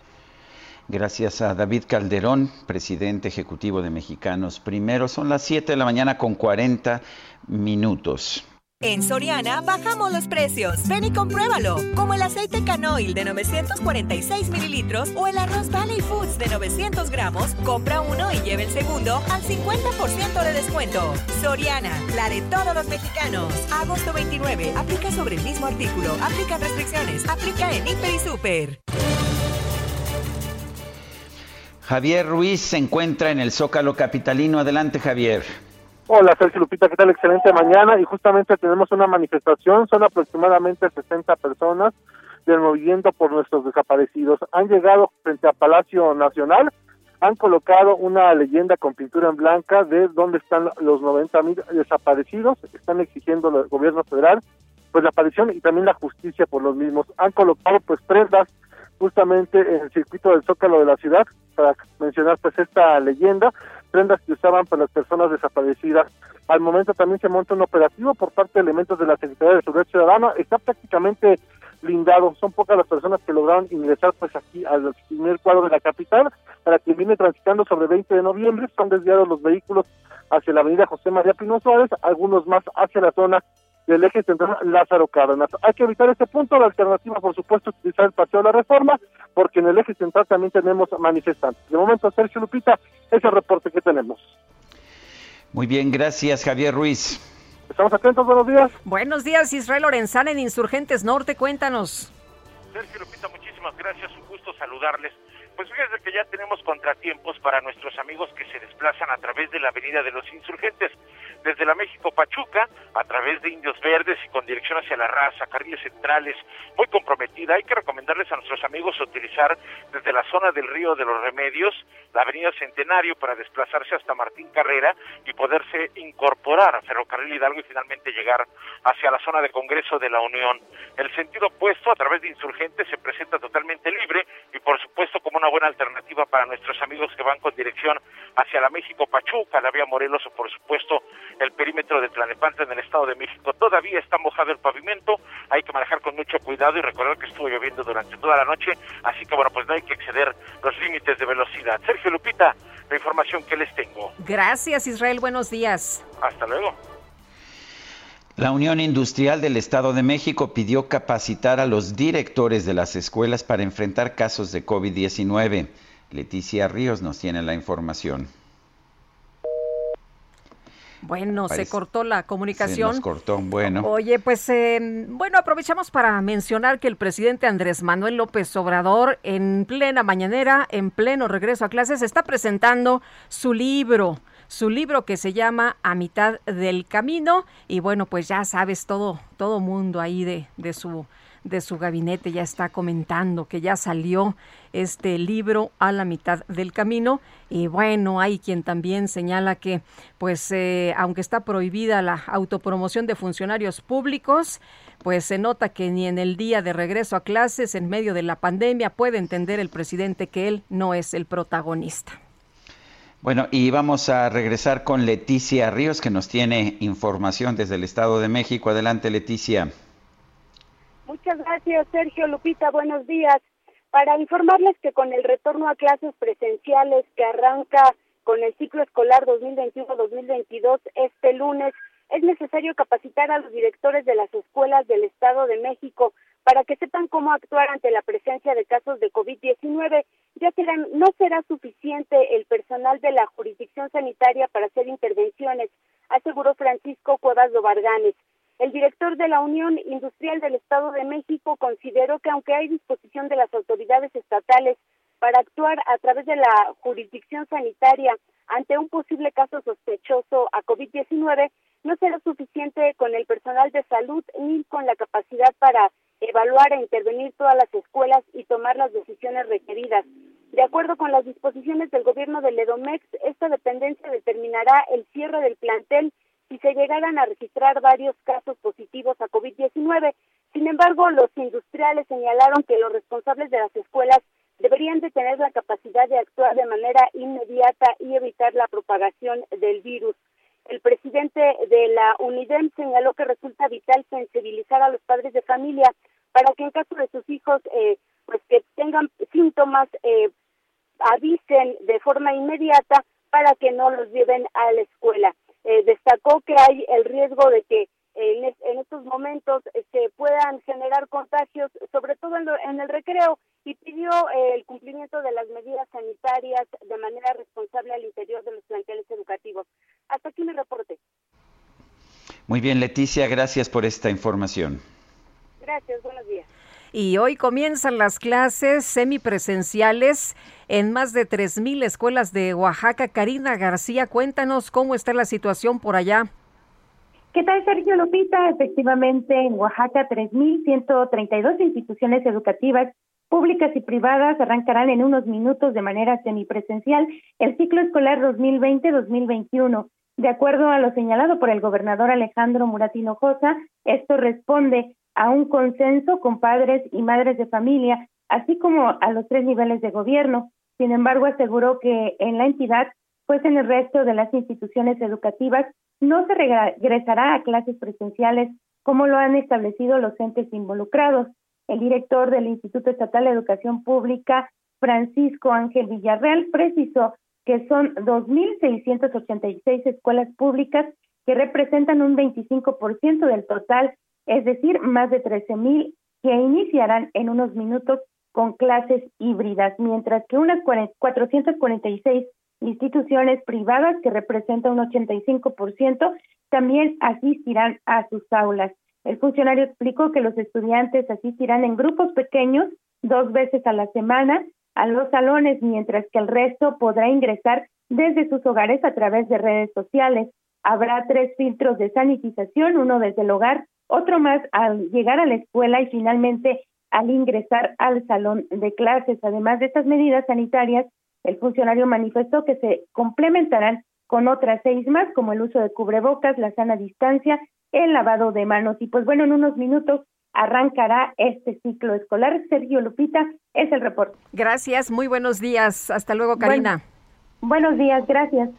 [SPEAKER 1] Gracias a David Calderón, presidente ejecutivo de Mexicanos Primero. Son las 7 de la mañana con 40 minutos.
[SPEAKER 8] En Soriana bajamos los precios. Ven y compruébalo. Como el aceite canoil de 946 mililitros o el arroz Valley Foods de 900 gramos, compra uno y lleve el segundo al 50% de descuento. Soriana, la de todos los mexicanos. Agosto 29. Aplica sobre el mismo artículo. Aplica restricciones. Aplica en Hiper y Super.
[SPEAKER 1] Javier Ruiz se encuentra en el Zócalo Capitalino. Adelante, Javier.
[SPEAKER 10] Hola, Sergio Lupita, ¿qué tal? Excelente mañana. Y justamente tenemos una manifestación, son aproximadamente 60 personas del movimiento por nuestros desaparecidos. Han llegado frente a Palacio Nacional, han colocado una leyenda con pintura en blanca de dónde están los 90 mil desaparecidos. Están exigiendo al gobierno federal pues la aparición y también la justicia por los mismos. Han colocado pues prendas justamente en el circuito del Zócalo de la ciudad, para mencionar pues esta leyenda, prendas que usaban para las personas desaparecidas. Al momento también se monta un operativo por parte de elementos de la Secretaría de Seguridad Ciudadana, está prácticamente blindado, son pocas las personas que lograron ingresar pues aquí al primer cuadro de la capital, para quien viene transitando sobre 20 de noviembre, son desviados los vehículos hacia la avenida José María Pino Suárez, algunos más hacia la zona del eje central Lázaro Cárdenas. Hay que evitar este punto, la alternativa por supuesto es utilizar el paseo de la reforma, porque en el eje central también tenemos manifestantes. De momento, Sergio Lupita, es el reporte que tenemos.
[SPEAKER 1] Muy bien, gracias Javier Ruiz.
[SPEAKER 10] Estamos atentos, buenos días.
[SPEAKER 2] Buenos días, Israel Lorenzana en Insurgentes Norte, cuéntanos.
[SPEAKER 11] Sergio Lupita, muchísimas gracias, un gusto saludarles. Pues fíjense que ya tenemos contratiempos para nuestros amigos que se desplazan a través de la Avenida de los Insurgentes desde la México Pachuca, a través de Indios Verdes y con dirección hacia la raza, carriles centrales, muy comprometida. Hay que recomendarles a nuestros amigos utilizar desde la zona del Río de los Remedios, la Avenida Centenario para desplazarse hasta Martín Carrera y poderse incorporar a Ferrocarril Hidalgo y finalmente llegar hacia la zona de Congreso de la Unión. El sentido opuesto a través de insurgentes se presenta totalmente libre y por supuesto como una buena alternativa para nuestros amigos que van con dirección hacia la México Pachuca, la vía Morelos o por supuesto el perímetro de Tlanepantla en el Estado de México. Todavía está mojado el pavimento, hay que manejar con mucho cuidado y recordar que estuvo lloviendo durante toda la noche, así que bueno, pues no hay que exceder los límites de velocidad. Sergio Lupita, la información que les tengo.
[SPEAKER 2] Gracias Israel, buenos días.
[SPEAKER 11] Hasta luego.
[SPEAKER 1] La Unión Industrial del Estado de México pidió capacitar a los directores de las escuelas para enfrentar casos de COVID-19. Leticia Ríos nos tiene la información.
[SPEAKER 2] Bueno, se cortó la comunicación.
[SPEAKER 1] Se nos cortó, bueno.
[SPEAKER 2] Oye, pues eh, bueno, aprovechamos para mencionar que el presidente Andrés Manuel López Obrador, en plena mañanera, en pleno regreso a clases, está presentando su libro su libro que se llama A mitad del camino y bueno, pues ya sabes todo todo mundo ahí de, de su de su gabinete ya está comentando que ya salió este libro a la mitad del camino y bueno hay quien también señala que pues eh, aunque está prohibida la autopromoción de funcionarios públicos pues se nota que ni en el día de regreso a clases en medio de la pandemia puede entender el presidente que él no es el protagonista.
[SPEAKER 1] Bueno, y vamos a regresar con Leticia Ríos, que nos tiene información desde el Estado de México. Adelante, Leticia.
[SPEAKER 12] Muchas gracias, Sergio Lupita. Buenos días. Para informarles que con el retorno a clases presenciales que arranca con el ciclo escolar 2021-2022 este lunes, es necesario capacitar a los directores de las escuelas del Estado de México para que sepan cómo actuar ante la presencia de casos de COVID-19, ya que no será suficiente el personal de la jurisdicción sanitaria para hacer intervenciones, aseguró Francisco Cuevas Dobarganes. El director de la Unión Industrial del Estado de México consideró que aunque hay disposición de las autoridades estatales para actuar a través de la jurisdicción sanitaria ante un posible caso sospechoso a COVID-19, no será suficiente con el personal de salud ni con la capacidad para evaluar e intervenir todas las escuelas y tomar las decisiones requeridas. De acuerdo con las disposiciones del gobierno del EDOMEX, esta dependencia determinará el cierre del plantel si se llegaran a registrar varios casos positivos a COVID-19. Sin embargo, los industriales señalaron que los responsables de las escuelas deberían de tener la capacidad de actuar de manera inmediata y evitar la propagación del virus. El presidente de la UNIDEM señaló que resulta vital sensibilizar a los padres de familia para que en caso de sus hijos eh, pues que tengan síntomas eh, avisen de forma inmediata para que no los lleven a la escuela. Eh, destacó que hay el riesgo de que en, en estos momentos se puedan generar contagios, sobre todo en, el recreo, y pidió el cumplimiento de las medidas sanitarias de manera responsable al interior de los planteles educativos. Hasta aquí mi reporte.
[SPEAKER 1] Muy bien, Leticia, gracias por esta información.
[SPEAKER 12] Gracias, buenos días.
[SPEAKER 2] Y hoy comienzan las clases semipresenciales en más de 3.000 escuelas de Oaxaca. Karina García, cuéntanos cómo está la situación por allá.
[SPEAKER 13] ¿Qué tal, Sergio Lupita? Efectivamente, en Oaxaca, 3.132 instituciones educativas públicas y privadas arrancarán en unos minutos de manera semipresencial el ciclo escolar 2020-2021. De acuerdo a lo señalado por el gobernador Alejandro Muratino Josa, esto responde a un consenso con padres y madres de familia, así como a los tres niveles de gobierno. Sin embargo, aseguró que en la entidad, pues en el resto de las instituciones educativas, no se regresará a clases presenciales como lo han establecido los entes involucrados. El director del Instituto Estatal de Educación Pública, Francisco Ángel Villarreal, precisó que son 2.686 escuelas públicas que representan un 25% del total es decir, más de 13 mil que iniciarán en unos minutos con clases híbridas, mientras que unas 446 instituciones privadas, que representan un 85%, también asistirán a sus aulas. El funcionario explicó que los estudiantes asistirán en grupos pequeños dos veces a la semana a los salones, mientras que el resto podrá ingresar desde sus hogares a través de redes sociales. Habrá tres filtros de sanitización, uno desde el hogar, otro más al llegar a la escuela y finalmente al ingresar al salón de clases. Además de estas medidas sanitarias, el funcionario manifestó que se complementarán con otras seis más, como el uso de cubrebocas, la sana distancia, el lavado de manos. Y pues bueno, en unos minutos arrancará este ciclo escolar. Sergio Lupita es el reporte.
[SPEAKER 2] Gracias, muy buenos días. Hasta luego, Karina.
[SPEAKER 13] buenos días, gracias.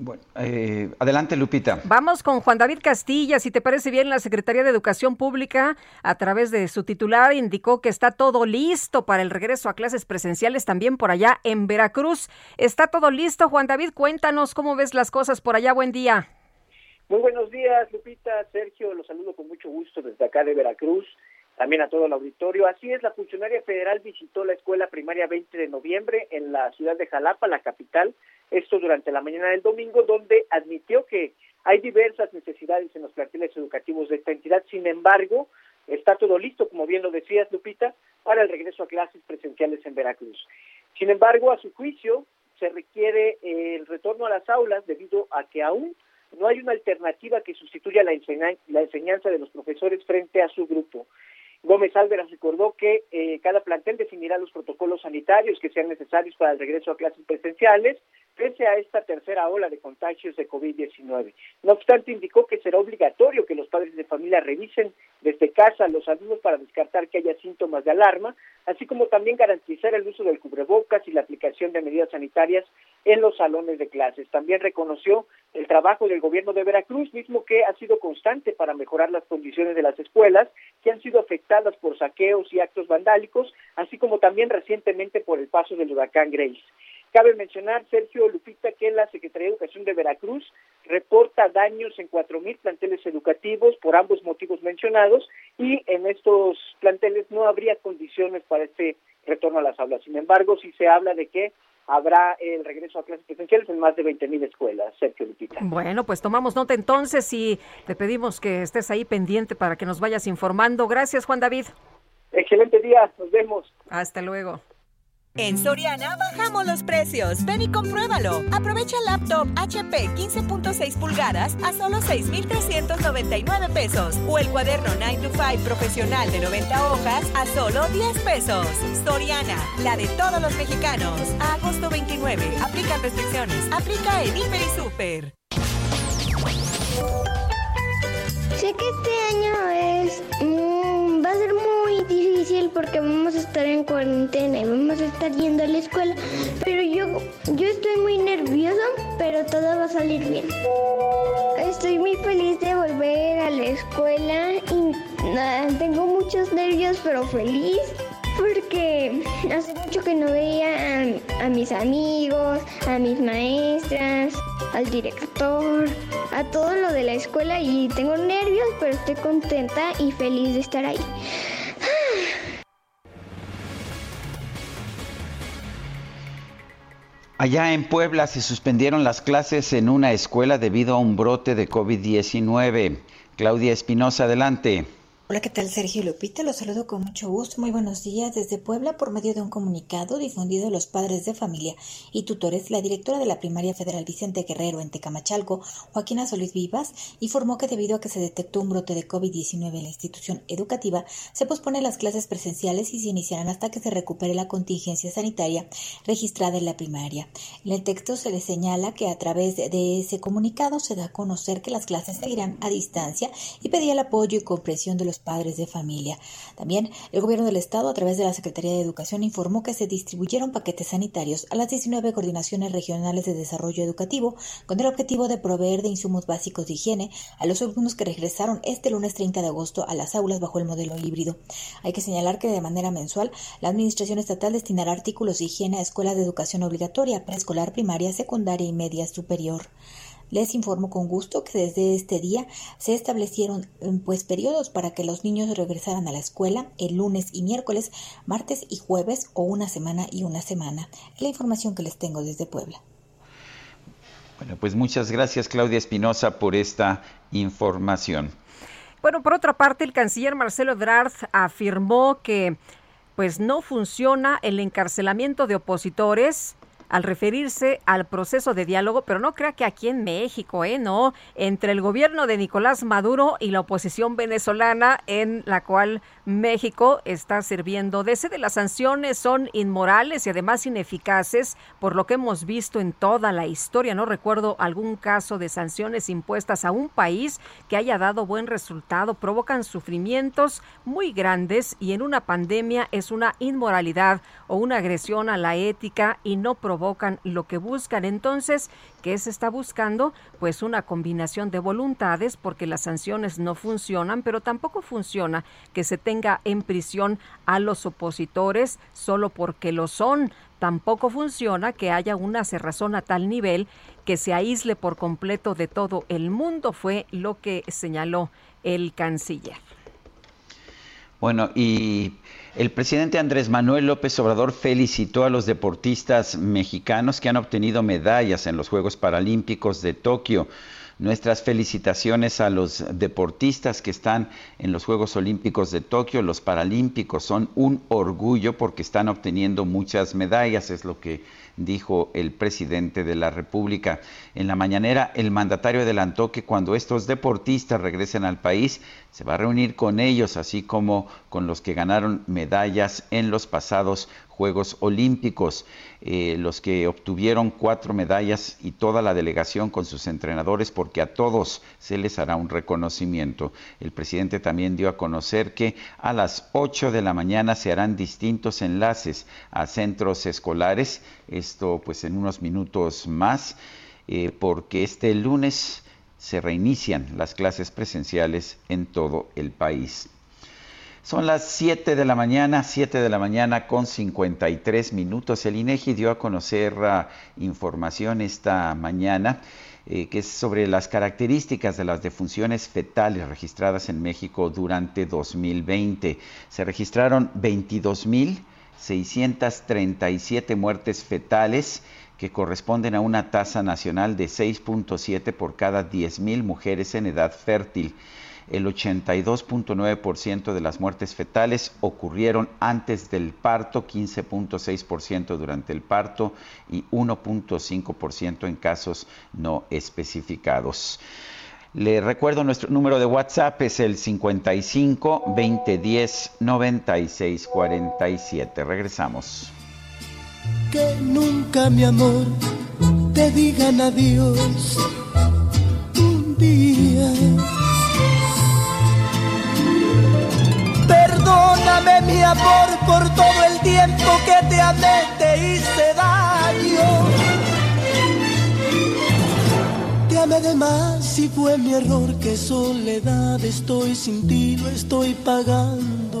[SPEAKER 1] Bueno, eh, adelante, Lupita.
[SPEAKER 2] Vamos con Juan David Castilla. Si te parece bien, la Secretaría de Educación Pública, a través de su titular, indicó que está todo listo para el regreso a clases presenciales también por allá en Veracruz. ¿Está todo listo, Juan David? Cuéntanos cómo ves las cosas por allá. Buen día.
[SPEAKER 14] Muy buenos días, Lupita. Sergio, los saludo con mucho gusto desde acá de Veracruz también a todo el auditorio. Así es, la funcionaria federal visitó la escuela primaria 20 de noviembre en la ciudad de Jalapa, la capital, esto durante la mañana del domingo, donde admitió que hay diversas necesidades en los planteles educativos de esta entidad. Sin embargo, está todo listo, como bien lo decías, Lupita, para el regreso a clases presenciales en Veracruz. Sin embargo, a su juicio, se requiere el retorno a las aulas debido a que aún no hay una alternativa que sustituya la, enseñanza de los profesores frente a su grupo. Gómez Álvarez recordó que eh, cada plantel definirá los protocolos sanitarios que sean necesarios para el regreso a clases presenciales, pese a esta tercera ola de contagios de COVID-19. No obstante, indicó que será obligatorio que los padres de familia revisen desde casa a los alumnos para descartar que haya síntomas de alarma, así como también garantizar el uso del cubrebocas y la aplicación de medidas sanitarias en los salones de clases. También reconoció el trabajo del gobierno de Veracruz, mismo que ha sido constante para mejorar las condiciones de las escuelas, que han sido afectadas por saqueos y actos vandálicos, así como también recientemente por el paso del huracán Grace. Cabe mencionar, Sergio Lupita, que la Secretaría de Educación de Veracruz reporta daños en 4.000 planteles educativos por ambos motivos mencionados y en estos planteles no habría condiciones para este retorno a las aulas. Sin embargo, si se habla de que habrá el regreso a clases presenciales en más de 20.000 escuelas, Sergio Lupita.
[SPEAKER 2] Bueno, pues tomamos nota entonces y te pedimos que estés ahí pendiente para que nos vayas informando. Gracias, Juan David.
[SPEAKER 14] Excelente día, nos vemos.
[SPEAKER 2] Hasta luego.
[SPEAKER 8] En Soriana bajamos los precios. Ven y compruébalo. Aprovecha el laptop HP 15.6 pulgadas a solo 6,399 pesos. O el cuaderno 9 to 5 profesional de 90 hojas a solo 10 pesos. Soriana, la de todos los mexicanos. Agosto 29. Aplican restricciones. Aplica en Hiper y Super.
[SPEAKER 15] Sé que este año es. Mm, va a ser muy difícil porque vamos a estar en cuarentena y vamos a estar yendo a la escuela, pero yo, yo estoy muy nerviosa, pero todo va a salir bien. Estoy muy feliz de volver a la escuela y tengo muchos nervios, pero feliz porque hace mucho que no veía a, mis amigos, a mis maestras, al director, a todo lo de la escuela y tengo nervios, pero estoy contenta y feliz de estar ahí.
[SPEAKER 1] Allá en Puebla se suspendieron las clases en una escuela debido a un brote de COVID-19. Claudia Espinosa, adelante.
[SPEAKER 16] Hola, ¿qué tal Sergio Lupita? Los saludo con mucho gusto. Muy buenos días desde Puebla por medio de un comunicado difundido a los padres de familia y tutores. La directora de la Primaria Federal Vicente Guerrero en Tecamachalco, Joaquina Solís Vivas, informó que debido a que se detectó un brote de COVID-19 en la institución educativa, se pospone las clases presenciales y se iniciarán hasta que se recupere la contingencia sanitaria registrada en la primaria. En el texto se le señala que a través de ese comunicado se da a conocer que las clases seguirán a distancia y pedía el apoyo y comprensión de los padres de familia. También el gobierno del estado a través de la Secretaría de Educación informó que se distribuyeron paquetes sanitarios a las 19 coordinaciones regionales de desarrollo educativo con el objetivo de proveer de insumos básicos de higiene a los alumnos que regresaron este lunes 30 de agosto a las aulas bajo el modelo híbrido. Hay que señalar que de manera mensual la Administración Estatal destinará artículos de higiene a escuelas de educación obligatoria, preescolar, primaria, secundaria y media superior. Les informo con gusto que desde este día se establecieron mm, pues periodos para que los niños regresaran a la escuela el lunes y miércoles, martes y jueves o una semana y una semana. La información que les tengo desde Puebla.
[SPEAKER 1] Bueno, pues muchas gracias Claudia Espinosa por esta información.
[SPEAKER 2] Bueno, por otra parte, el canciller Marcelo Ebrard afirmó que pues no funciona el encarcelamiento de opositores al referirse al proceso de diálogo, pero no crea que aquí en México, ¿eh? No, entre el gobierno de Nicolás Maduro y la oposición venezolana, en la cual México está sirviendo de sede. Las sanciones son inmorales y además ineficaces, por lo que hemos visto en toda la historia. No recuerdo algún caso de sanciones impuestas a un país que haya dado buen resultado. Provocan sufrimientos muy grandes y en una pandemia es una inmoralidad o una agresión a la ética y no provoca provocan lo que buscan. Entonces, ¿qué se está buscando? Pues una combinación de voluntades porque las sanciones no funcionan, pero tampoco funciona que se tenga en prisión a los opositores solo porque lo son. Tampoco funciona que haya una cerrazón a tal nivel que se aísle por completo de todo el mundo, fue lo que señaló el canciller.
[SPEAKER 1] Bueno, y el presidente Andrés Manuel López Obrador felicitó a los deportistas mexicanos que han obtenido medallas en los Juegos Paralímpicos de Tokio. Nuestras felicitaciones a los deportistas que están en los Juegos Olímpicos de Tokio, los Paralímpicos, son un orgullo porque están obteniendo muchas medallas, es lo que dijo el presidente de la República. En la mañanera, el mandatario adelantó que cuando estos deportistas regresen al país, se va a reunir con ellos, así como con los que ganaron medallas en los pasados Juegos Olímpicos, eh, los que obtuvieron cuatro medallas y toda la delegación con sus entrenadores, porque a todos se les hará un reconocimiento. El presidente también dio a conocer que a las 8 de la mañana se harán distintos enlaces a centros escolares, esto pues en unos minutos más, eh, porque este lunes se reinician las clases presenciales en todo el país. Son las 7 de la mañana, 7 de la mañana con 53 minutos. El INEGI dio a conocer ah, información esta mañana eh, que es sobre las características de las defunciones fetales registradas en México durante 2020. Se registraron 22.637 muertes fetales que corresponden a una tasa nacional de 6.7 por cada 10.000 mujeres en edad fértil. El 82.9% de las muertes fetales ocurrieron antes del parto, 15.6% durante el parto y 1.5% en casos no especificados. Le recuerdo nuestro número de WhatsApp es el 55 2010 96 47. Regresamos
[SPEAKER 7] que nunca mi amor te digan adiós un día.
[SPEAKER 17] Perdóname mi amor por todo el tiempo que te amé, te hice daño. Te amé de más y fue mi error, que soledad estoy sin ti, lo estoy pagando.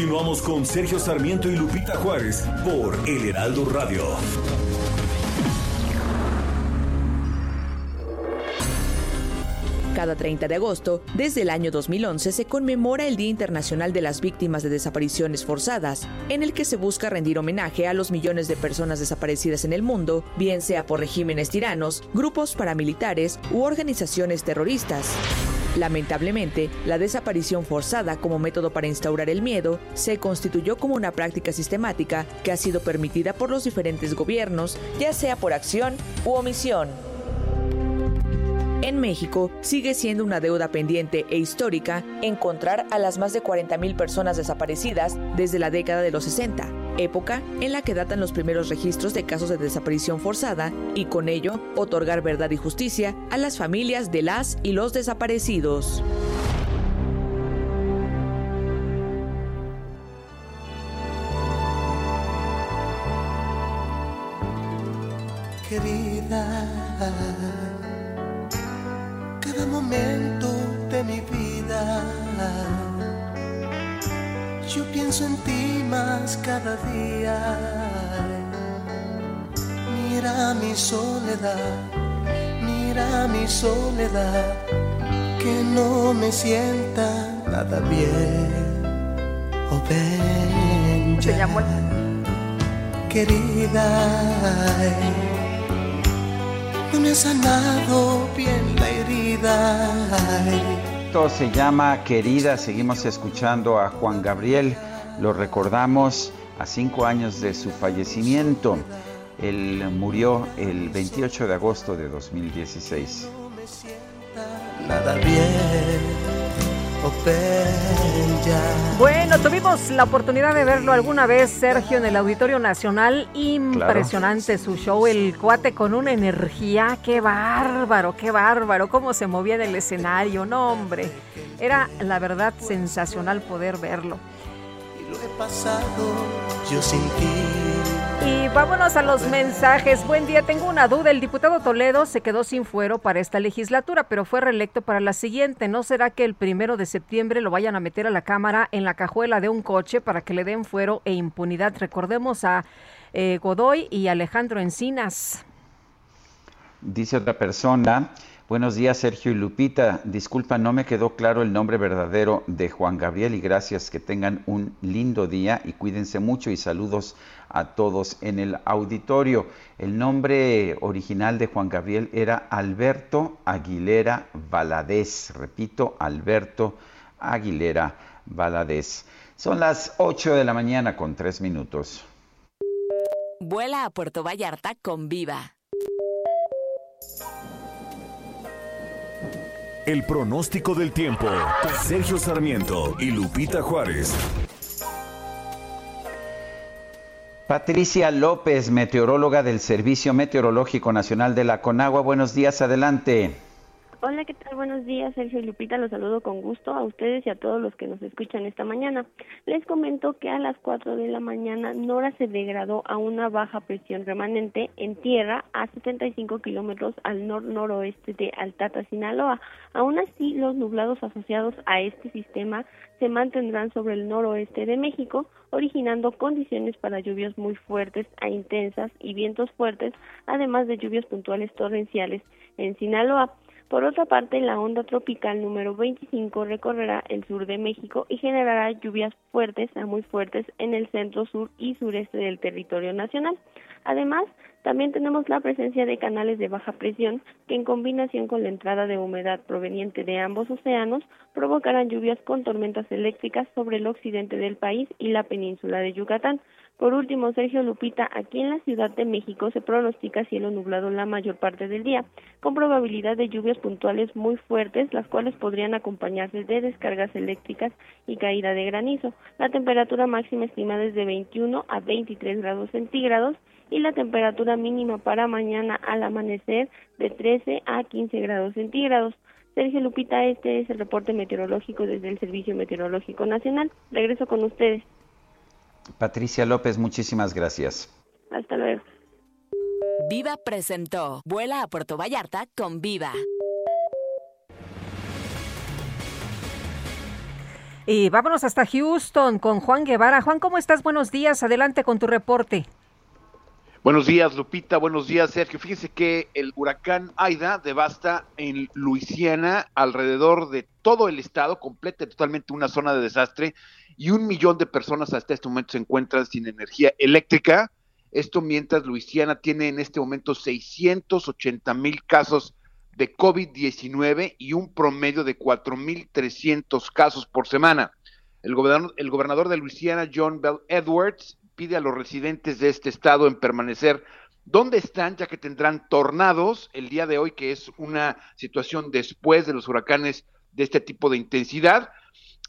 [SPEAKER 5] Continuamos con Sergio Sarmiento y Lupita Juárez por El Heraldo Radio.
[SPEAKER 18] Cada 30 de agosto, desde el año 2011, se conmemora el Día Internacional de las Víctimas de Desapariciones Forzadas, en el que se busca rendir homenaje a los millones de personas desaparecidas en el mundo, bien sea por regímenes tiranos, grupos paramilitares u organizaciones terroristas. Lamentablemente, la desaparición forzada como método para instaurar el miedo se constituyó como una práctica sistemática que ha sido permitida por los diferentes gobiernos, ya sea por acción u omisión. En México sigue siendo una deuda pendiente e histórica encontrar a las más de 40.000 personas desaparecidas desde la década de los 60, época en la que datan los primeros registros de casos de desaparición forzada y con ello otorgar verdad y justicia a las familias de las y los desaparecidos.
[SPEAKER 17] Querida, cada momento de mi vida, yo pienso en ti más cada día. Mira mi soledad, mira mi soledad, que no me sienta nada bien. Oh, ven ya, querida. No me ha sanado bien la herida.
[SPEAKER 1] Esto se llama Querida. Seguimos escuchando a Juan Gabriel. Lo recordamos a cinco años de su fallecimiento. Él murió el 28 de agosto de 2016.
[SPEAKER 17] Nada bien.
[SPEAKER 2] Bueno, tuvimos la oportunidad de verlo alguna vez, Sergio, en el Auditorio Nacional. Impresionante su show, el cuate con una energía. Qué bárbaro, qué bárbaro, cómo se movía en el escenario. No, hombre, era la verdad sensacional poder verlo.
[SPEAKER 17] Lo he pasado yo sin ti.
[SPEAKER 2] Y vámonos a los mensajes. Buen día, tengo una duda. El diputado Toledo se quedó sin fuero para esta legislatura, pero fue reelecto para la siguiente. ¿No será que el primero de septiembre lo vayan a meter a la Cámara en la cajuela de un coche para que le den fuero e impunidad? Recordemos a eh, Godoy y Alejandro Encinas.
[SPEAKER 1] Dice otra persona, buenos días Sergio y Lupita, disculpa, no me quedó claro el nombre verdadero de Juan Gabriel y gracias, que tengan un lindo día y cuídense mucho y saludos a todos en el auditorio. El nombre original de Juan Gabriel era Alberto Aguilera Valadez, repito, Alberto Aguilera Valadez. Son las 8 de la mañana con 3 minutos.
[SPEAKER 18] Vuela a Puerto Vallarta con Viva.
[SPEAKER 5] El pronóstico del tiempo. Sergio Sarmiento y Lupita Juárez.
[SPEAKER 1] Patricia López, meteoróloga del Servicio Meteorológico Nacional de la Conagua. Buenos días, adelante.
[SPEAKER 19] Hola, ¿qué tal? Buenos días, Sergio Lupita. Los saludo con gusto a ustedes y a todos los que nos escuchan esta mañana. Les comento que a las 4 de la mañana Nora se degradó a una baja presión remanente en tierra a 75 kilómetros al nor-noroeste de Altata, Sinaloa. Aún así, los nublados asociados a este sistema se mantendrán sobre el noroeste de México, originando condiciones para lluvias muy fuertes e intensas y vientos fuertes, además de lluvias puntuales torrenciales en Sinaloa. Por otra parte, la onda tropical número 25 recorrerá el sur de México y generará lluvias fuertes a muy fuertes en el centro, sur y sureste del territorio nacional. Además, también tenemos la presencia de canales de baja presión que en combinación con la entrada de humedad proveniente de ambos océanos provocarán lluvias con tormentas eléctricas sobre el occidente del país y la península de Yucatán. Por último, Sergio Lupita, aquí en la Ciudad de México se pronostica cielo nublado la mayor parte del día, con probabilidad de lluvias puntuales muy fuertes, las cuales podrían acompañarse de descargas eléctricas y caída de granizo. La temperatura máxima estimada es de 21 a 23 grados centígrados y la temperatura mínima para mañana al amanecer de 13 a 15 grados centígrados. Sergio Lupita, este es el reporte meteorológico desde el Servicio Meteorológico Nacional. Regreso con ustedes.
[SPEAKER 1] Patricia López, muchísimas gracias.
[SPEAKER 19] Hasta luego.
[SPEAKER 8] Viva presentó Vuela a Puerto Vallarta con Viva.
[SPEAKER 2] Y vámonos hasta Houston con Juan Guevara. Juan, ¿cómo estás? Buenos días. Adelante con tu reporte.
[SPEAKER 20] Buenos días, Lupita. Buenos días, Sergio. Fíjense que el huracán Aida devasta en Luisiana alrededor de todo el estado, completa totalmente una zona de desastre y un millón de personas hasta este momento se encuentran sin energía eléctrica. Esto mientras Luisiana tiene en este momento 680 mil casos de COVID-19 y un promedio de 4.300 casos por semana. El gobernador, el gobernador de Luisiana, John Bell Edwards, pide a los residentes de este estado en permanecer donde están, ya que tendrán tornados el día de hoy, que es una situación después de los huracanes de este tipo de intensidad.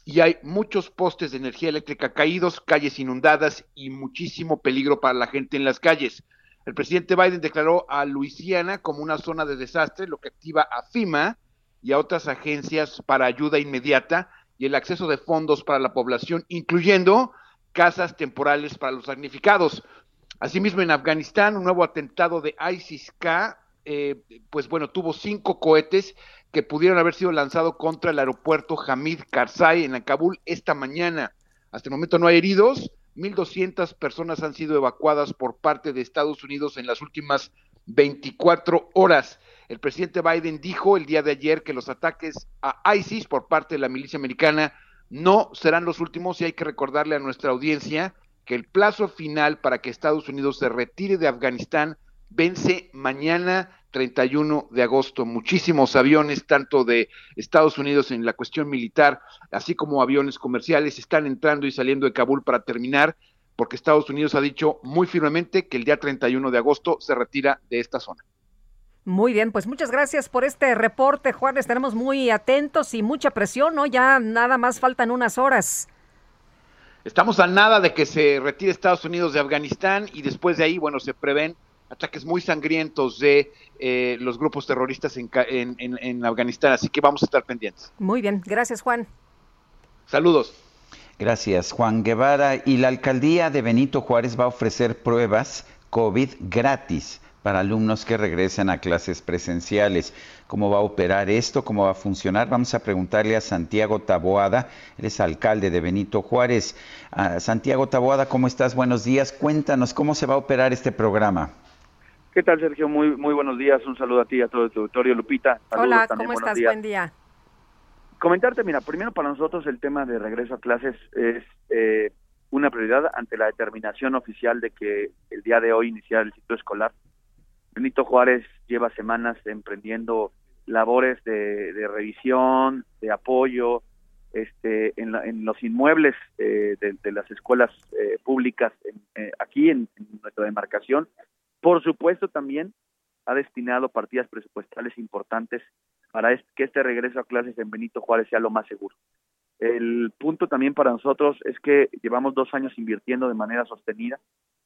[SPEAKER 20] Y hay muchos postes de energía eléctrica caídos, calles inundadas y muchísimo peligro para la gente en las calles. El presidente Biden declaró a Luisiana como una zona de desastre, lo que activa a FIMA y a otras agencias para ayuda inmediata y el acceso de fondos para la población, incluyendo casas temporales para los damnificados. Asimismo, en Afganistán, un nuevo atentado de ISIS-K, eh, pues bueno, tuvo cinco cohetes que pudieron haber sido lanzados contra el aeropuerto Hamid Karzai en Kabul esta mañana. Hasta el momento no hay heridos. 1.200 personas han sido evacuadas por parte de Estados Unidos en las últimas 24 horas. El presidente Biden dijo el día de ayer que los ataques a ISIS por parte de la milicia americana no serán los últimos y hay que recordarle a nuestra audiencia que el plazo final para que Estados Unidos se retire de Afganistán vence mañana 31 de agosto. Muchísimos aviones, tanto de Estados Unidos en la cuestión militar, así como aviones comerciales, están entrando y saliendo de Kabul para terminar, porque Estados Unidos ha dicho muy firmemente que el día 31 de agosto se retira de esta zona.
[SPEAKER 2] Muy bien, pues muchas gracias por este reporte, Juan. Estaremos muy atentos y mucha presión, ¿no? Ya nada más faltan unas horas.
[SPEAKER 20] Estamos a nada de que se retire Estados Unidos de Afganistán y después de ahí, bueno, se prevén ataques muy sangrientos de eh, los grupos terroristas en, en Afganistán, así que vamos a estar pendientes.
[SPEAKER 2] Muy bien, gracias Juan.
[SPEAKER 20] Saludos.
[SPEAKER 1] Gracias, Juan Guevara. Y la alcaldía de Benito Juárez va a ofrecer pruebas COVID gratis para alumnos que regresen a clases presenciales. ¿Cómo va a operar esto? ¿Cómo va a funcionar? Vamos a preguntarle a Santiago Taboada, él es alcalde de Benito Juárez. Ah, Santiago Taboada, ¿cómo estás? Buenos días. Cuéntanos cómo se va a operar este programa.
[SPEAKER 21] ¿Qué tal, Sergio? Muy muy buenos días. Un saludo a ti y a todo tu auditorio, Lupita.
[SPEAKER 2] Hola, ¿cómo estás? Buen día.
[SPEAKER 21] Comentarte, mira, primero para nosotros el tema de regreso a clases es eh, una prioridad ante la determinación oficial de que el día de hoy iniciar el ciclo escolar Benito Juárez lleva semanas emprendiendo labores de, revisión, de apoyo, este, en, los inmuebles eh, de, las escuelas eh, públicas eh, aquí en, nuestra demarcación. Por supuesto, también ha destinado partidas presupuestales importantes para que este regreso a clases en Benito Juárez sea lo más seguro. El punto también para nosotros es que llevamos dos años invirtiendo de manera sostenida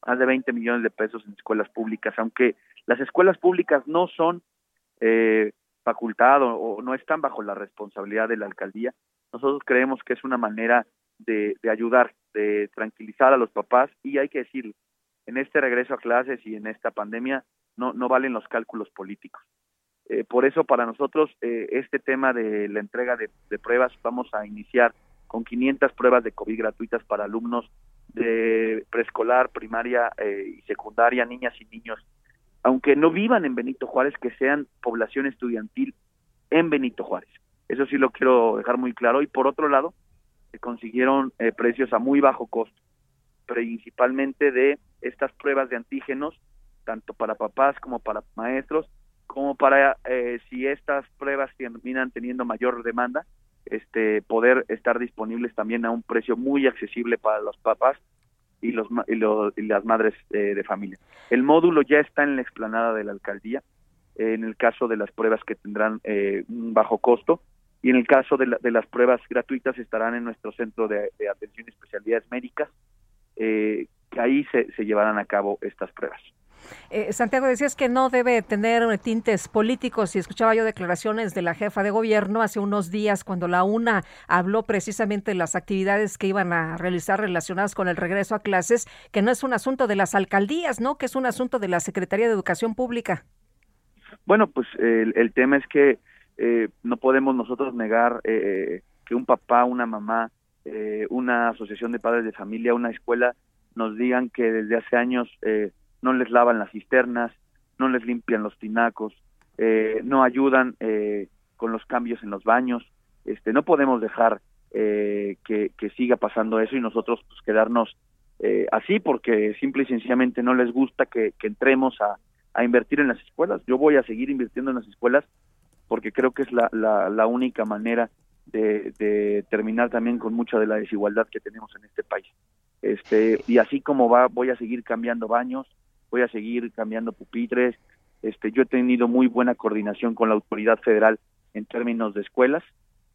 [SPEAKER 21] más de 20 millones de pesos en escuelas públicas, aunque las escuelas públicas no son eh, facultad o, no están bajo la responsabilidad de la alcaldía. Nosotros creemos que es una manera de, ayudar, de tranquilizar a los papás y hay que decirlo, en este regreso a clases y en esta pandemia no, no valen los cálculos políticos. Eh, por eso para nosotros eh, este tema de la entrega de, pruebas vamos a iniciar con 500 pruebas de COVID gratuitas para alumnos de preescolar, primaria eh, y secundaria, niñas y niños, aunque no vivan en Benito Juárez, que sean población estudiantil en Benito Juárez. Eso sí lo quiero dejar muy claro. Y por otro lado, se consiguieron eh, precios a muy bajo costo, principalmente de estas pruebas de antígenos, tanto para papás como para maestros, como para eh, si estas pruebas terminan teniendo mayor demanda, este poder estar disponibles también a un precio muy accesible para los papás y los y, las madres eh, de familia. El módulo ya está en la explanada de la alcaldía en el caso de las pruebas que tendrán eh, un bajo costo y en el caso de, las pruebas gratuitas estarán en nuestro centro de, atención y especialidades médicas, eh, que ahí se, llevarán a cabo estas pruebas.
[SPEAKER 2] Eh, Santiago, decías que no debe tener tintes políticos y escuchaba yo declaraciones de la jefa de gobierno hace unos días cuando la UNA habló precisamente de las actividades que iban a realizar relacionadas con el regreso a clases, que no es un asunto de las alcaldías, ¿no? Que es un asunto de la Secretaría de Educación Pública.
[SPEAKER 21] Bueno, pues el, tema es que eh, no podemos nosotros negar eh, que un papá, una mamá, eh, una asociación de padres de familia, una escuela nos digan que desde hace años no les lavan las cisternas, no les limpian los tinacos, no ayudan con los cambios en los baños. Este, no podemos dejar que, que, siga pasando eso y nosotros pues, quedarnos así porque simple y sencillamente no les gusta que entremos a, a invertir en las escuelas. Yo voy a seguir invirtiendo en las escuelas porque creo que es la, la, única manera de, terminar también con mucha de la desigualdad que tenemos en este país. Este, y así como va, voy a seguir cambiando baños, voy a seguir cambiando pupitres. Este, yo he tenido muy buena coordinación con la autoridad federal en términos de escuelas.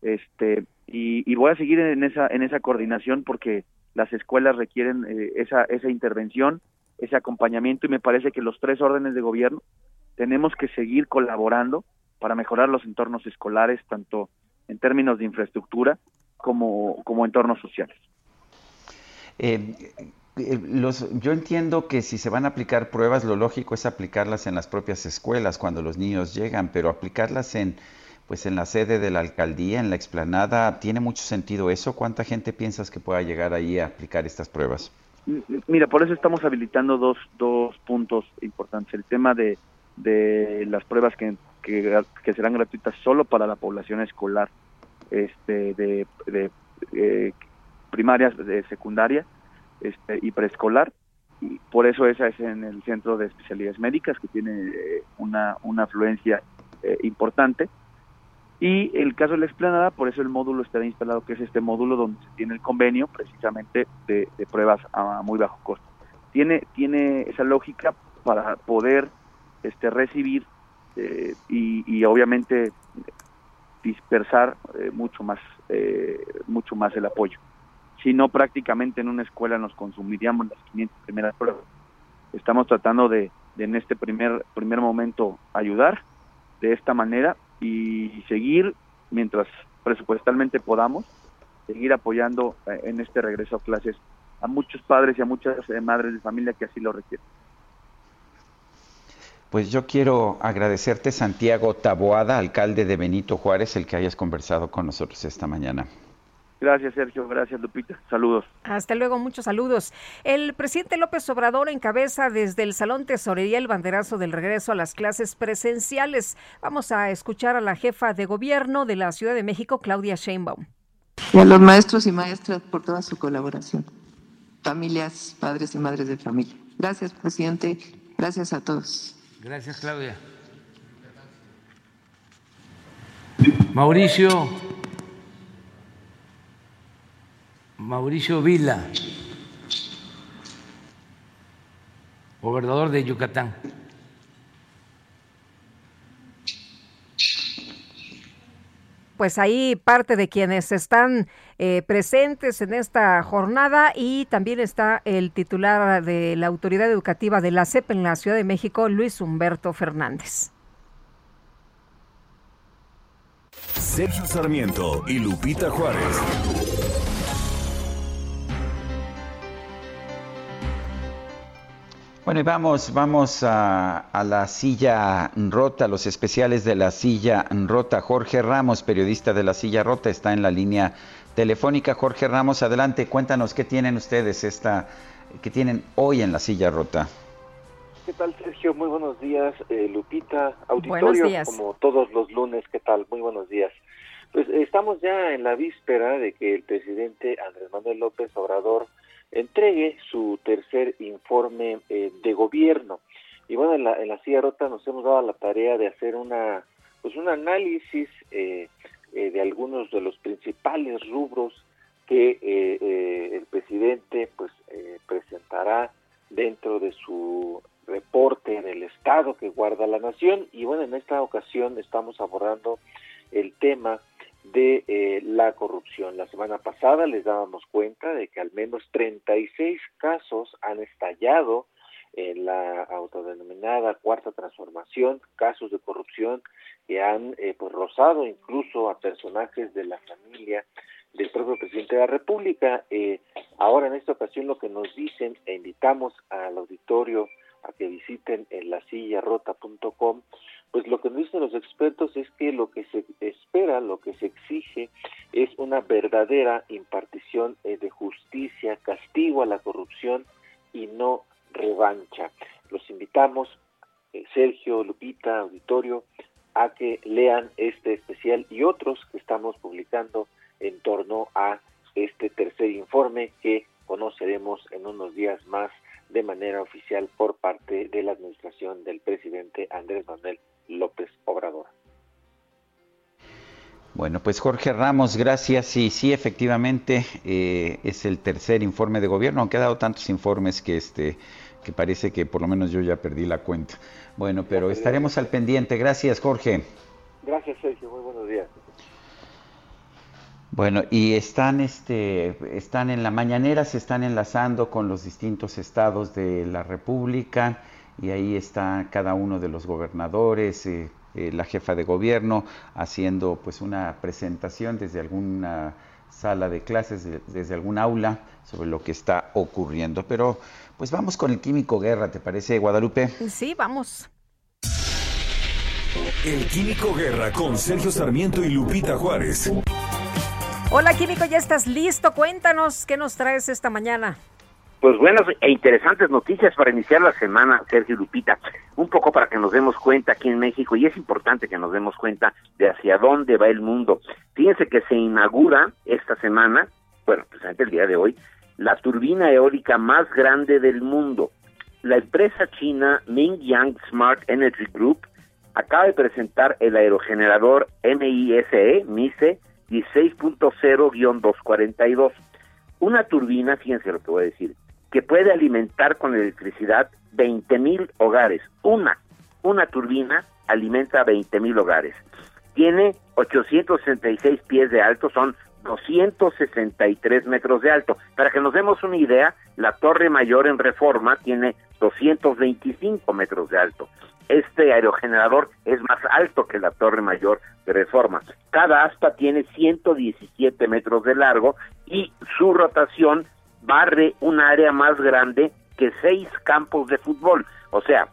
[SPEAKER 21] Este, y, voy a seguir en esa, en esa coordinación porque las escuelas requieren eh, esa, esa intervención ese acompañamiento y me parece que los tres órdenes de gobierno tenemos que seguir colaborando para mejorar los entornos escolares, tanto en términos de infraestructura como, como entornos sociales.
[SPEAKER 1] Eh, eh, los, yo entiendo que si se van a aplicar pruebas, lo lógico es aplicarlas en las propias escuelas cuando los niños llegan, pero aplicarlas en, pues en la sede de la alcaldía, en la explanada, ¿tiene mucho sentido eso? ¿Cuánta gente piensas que pueda llegar ahí a aplicar estas pruebas?
[SPEAKER 21] Mira, por eso estamos habilitando dos, dos puntos importantes. El tema de, de las pruebas que, que, serán gratuitas solo para la población escolar este, de, de eh, primarias, de secundaria este, y preescolar. Y por eso esa es en el Centro de Especialidades Médicas, que tiene eh, una, una afluencia eh, importante. Y el caso de la explanada, por eso el módulo estará instalado, que es este módulo donde se tiene el convenio precisamente de, pruebas a muy bajo costo. Tiene, tiene esa lógica para poder este, recibir eh, y, obviamente dispersar eh, mucho más eh, mucho más el apoyo. Si no, prácticamente en una escuela nos consumiríamos las 500 primeras pruebas. Estamos tratando de, de en este primer, primer momento ayudar de esta manera y seguir, mientras presupuestalmente podamos, seguir apoyando eh, en este regreso a clases a muchos padres y a muchas madres de familia que así lo requieren.
[SPEAKER 1] Pues yo quiero agradecerte, Santiago Taboada, alcalde de Benito Juárez, el que hayas conversado con nosotros esta mañana.
[SPEAKER 21] Gracias, Sergio. Gracias, Lupita. Saludos.
[SPEAKER 2] Hasta luego, muchos saludos. El presidente López Obrador encabeza desde el Salón Tesorería el banderazo del regreso a las clases presenciales. Vamos a escuchar a la jefa de gobierno de la Ciudad de México, Claudia Sheinbaum.
[SPEAKER 22] Y a los maestros y maestras por toda su colaboración. Familias, padres y madres de familia. Gracias, presidente. Gracias a todos.
[SPEAKER 23] Gracias, Claudia. Mauricio Mauricio Vila, gobernador de Yucatán.
[SPEAKER 2] Pues ahí parte de quienes están eh, presentes en esta jornada y también está el titular de la Autoridad Educativa de la CEP en la Ciudad de México, Luis Humberto Fernández.
[SPEAKER 5] Sergio Sarmiento y Lupita Juárez.
[SPEAKER 1] Bueno, y vamos, vamos a, la silla rota, los especiales de la silla rota. Jorge Ramos, periodista de la silla rota, está en la línea telefónica. Jorge Ramos, adelante, cuéntanos qué tienen ustedes esta, qué tienen hoy en la silla rota.
[SPEAKER 24] ¿Qué tal, Sergio? Muy buenos días, eh, Lupita, auditorio, como todos los lunes, ¿qué tal? Muy buenos días. Pues estamos ya en la víspera de que el presidente Andrés Manuel López Obrador entregue su tercer informe eh, de gobierno. Y bueno, en la, en la silla rota nos hemos dado la tarea de hacer una, pues un análisis eh, eh, de algunos de los principales rubros que el presidente pues presentará dentro de su reporte del estado que guarda la nación y bueno en esta ocasión estamos abordando el tema de eh, la corrupción. La semana pasada les dábamos cuenta de que al menos 36 casos han estallado en la autodenominada cuarta transformación, casos de corrupción que han eh, pues rozado incluso a personajes de la familia del propio presidente de la República. Eh, ahora en esta ocasión lo que nos dicen e invitamos al auditorio a que visiten en la silla rota.com pues lo que nos dicen los expertos es que lo que se espera, lo que se exige es una verdadera impartición eh, de justicia, castigo a la corrupción y no revancha. Los invitamos, eh, Sergio, Lupita, auditorio, a que lean este especial y otros que estamos publicando en torno a este tercer informe que conoceremos en unos días más de manera oficial por parte de la administración del presidente Andrés Manuel López Obrador.
[SPEAKER 1] Bueno, pues Jorge Ramos, gracias. Y sí, efectivamente, eh, es el tercer informe de gobierno, aunque ha dado tantos informes que este que parece que por lo menos yo ya perdí la cuenta. Bueno, pero estaremos al pendiente. Gracias, Jorge.
[SPEAKER 24] Gracias, Sergio. Muy buenos días.
[SPEAKER 1] Bueno, y están, este, están en la mañanera, se están enlazando con los distintos estados de la República y ahí está cada uno de los gobernadores, eh, eh, la jefa de gobierno, haciendo pues una presentación desde alguna sala de clases, desde algún aula sobre lo que está ocurriendo. Pero pues vamos con el Químico Guerra, ¿te parece, Guadalupe?
[SPEAKER 2] Sí, vamos.
[SPEAKER 5] El Químico Guerra con Sergio Sarmiento y Lupita Juárez.
[SPEAKER 2] Hola Químico, ¿ya estás listo? Cuéntanos qué nos traes esta mañana.
[SPEAKER 25] Pues buenas e interesantes noticias para iniciar la semana, Sergio Lupita. Un poco para que nos demos cuenta aquí en México, y es importante que nos demos cuenta de hacia dónde va el mundo. Fíjense que se inaugura esta semana, bueno, precisamente el día de hoy, la turbina eólica más grande del mundo. La empresa china Mingyang Smart Energy Group acaba de presentar el aerogenerador MISE, MISE 16.0-242. Una turbina, fíjense lo que voy a decir, que puede alimentar con electricidad 20 mil hogares. Una, una turbina alimenta 20 mil hogares. Tiene 866 pies de alto, son 263 metros de alto. Para que nos demos una idea, la torre mayor en reforma tiene 225 metros de alto. Este aerogenerador es más alto que la torre mayor de reforma. Cada asta tiene 117 metros de largo y su rotación barre un área más grande que seis campos de fútbol. O sea,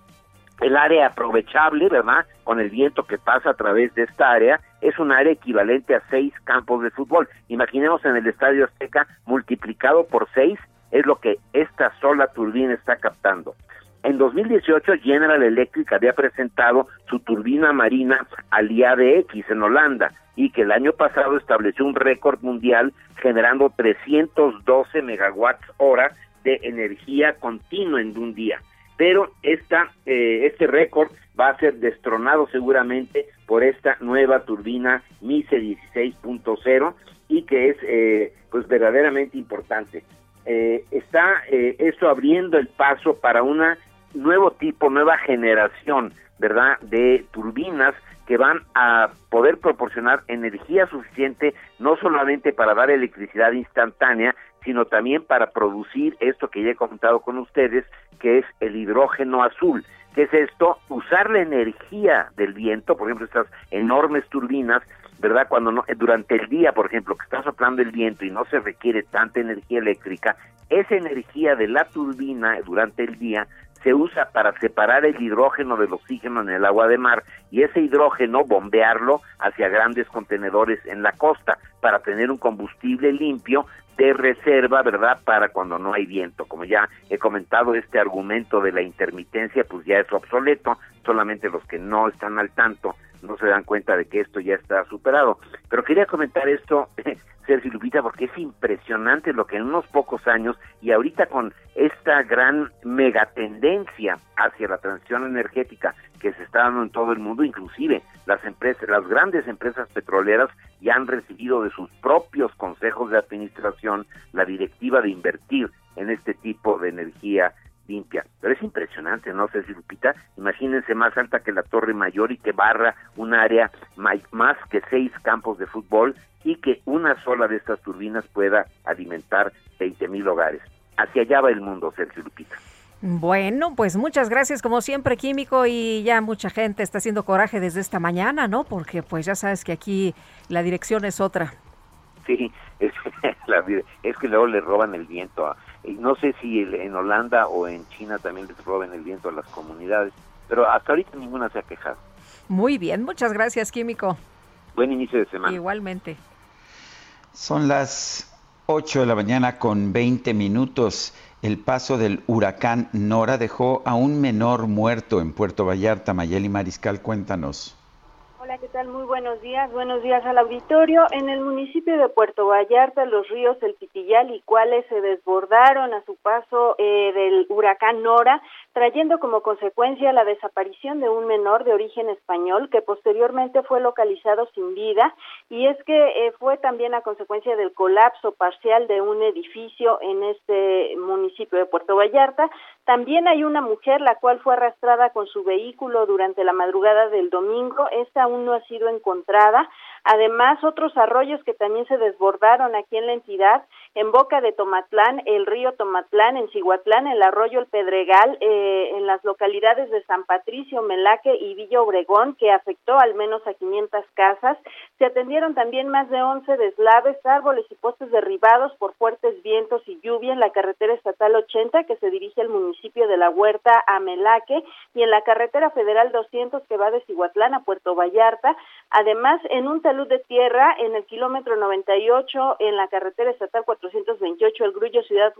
[SPEAKER 25] el área aprovechable, ¿verdad? Con el viento que pasa a través de esta área, es un área equivalente a seis campos de fútbol. Imaginemos en el Estadio Azteca multiplicado por seis, es lo que esta sola turbina está captando. En 2018 General Electric había presentado su turbina marina al IADX en Holanda y que el año pasado estableció un récord mundial generando 312 megawatts hora de energía continua en un día. Pero esta, eh, este récord va a ser destronado seguramente por esta nueva turbina MISE 16.0 y que es eh, pues verdaderamente importante. Eh, está esto abriendo el paso para una nuevo tipo, nueva generación, ¿verdad?, de turbinas que van a poder proporcionar energía suficiente no solamente para dar electricidad instantánea, sino también para producir esto que ya he comentado con ustedes, que es el hidrógeno azul. ¿Qué es esto? Usar la energía del viento, por ejemplo, estas enormes turbinas, ¿verdad? Cuando no, durante el día, por ejemplo, que está soplando el viento y no se requiere tanta energía eléctrica, esa energía de la turbina durante el día se usa para separar el hidrógeno del oxígeno en el agua de mar y ese hidrógeno bombearlo hacia grandes contenedores en la costa para tener un combustible limpio de reserva, ¿verdad? Para cuando no hay viento. Como ya he comentado, este argumento de la intermitencia pues ya es obsoleto, solamente los que no están al tanto no se dan cuenta de que esto ya está superado. Pero quería comentar esto (laughs) Sergio Lupita, porque es impresionante lo que en unos pocos años y ahorita con esta gran megatendencia hacia la transición energética que se está dando en todo el mundo, inclusive las empresas, las grandes empresas petroleras ya han recibido de sus propios consejos de administración la directiva de invertir en este tipo de energía limpia. Pero es impresionante, ¿no? si Lupita, imagínense más alta que la Torre Mayor y que barra un área más que seis campos de fútbol y que una sola de estas turbinas pueda alimentar 20 mil hogares. Hacia allá va el mundo, Sergio Lupita.
[SPEAKER 2] Bueno, pues muchas gracias como siempre, Químico, y ya mucha gente está haciendo coraje desde esta mañana, ¿no? Porque pues ya sabes que aquí la dirección es otra.
[SPEAKER 25] Sí, es, (laughs) es que luego le roban el viento a, no sé si en Holanda o en China también les roben el viento a las comunidades, pero hasta ahorita ninguna se ha quejado.
[SPEAKER 2] Muy bien, muchas gracias, Químico.
[SPEAKER 25] Buen inicio de semana.
[SPEAKER 2] Igualmente.
[SPEAKER 1] Son las 8 de la mañana con 20 minutos. El paso del huracán Nora dejó a un menor muerto en Puerto Vallarta. Mayeli Mariscal, cuéntanos.
[SPEAKER 26] Hola, ¿qué tal? Muy buenos días. Buenos días al auditorio. En el municipio de Puerto Vallarta, los ríos El Pitillal y Cuales se desbordaron a su paso eh, del huracán Nora, trayendo como consecuencia la desaparición de un menor de origen español que posteriormente fue localizado sin vida. Y es que eh, fue también a consecuencia del colapso parcial de un edificio en este municipio de Puerto Vallarta. También hay una mujer la cual fue arrastrada con su vehículo durante la madrugada del domingo. Esta aún no ha sido encontrada. Además, otros arroyos que también se desbordaron aquí en la entidad, en Boca de Tomatlán, el río Tomatlán, en Cihuatlán, el arroyo El Pedregal, eh, en las localidades de San Patricio, Melaque y Villa Obregón, que afectó al menos a 500 casas. Se atendieron también más de 11 deslaves, árboles y postes derribados por fuertes vientos y lluvia en la carretera estatal 80 que se dirige al municipio de La Huerta a Melaque y en la carretera federal 200 que va de Cihuatlán a Puerto Vallarta. Además, en un talud de tierra en el kilómetro 98 en la carretera estatal 428 El Grullo Ciudad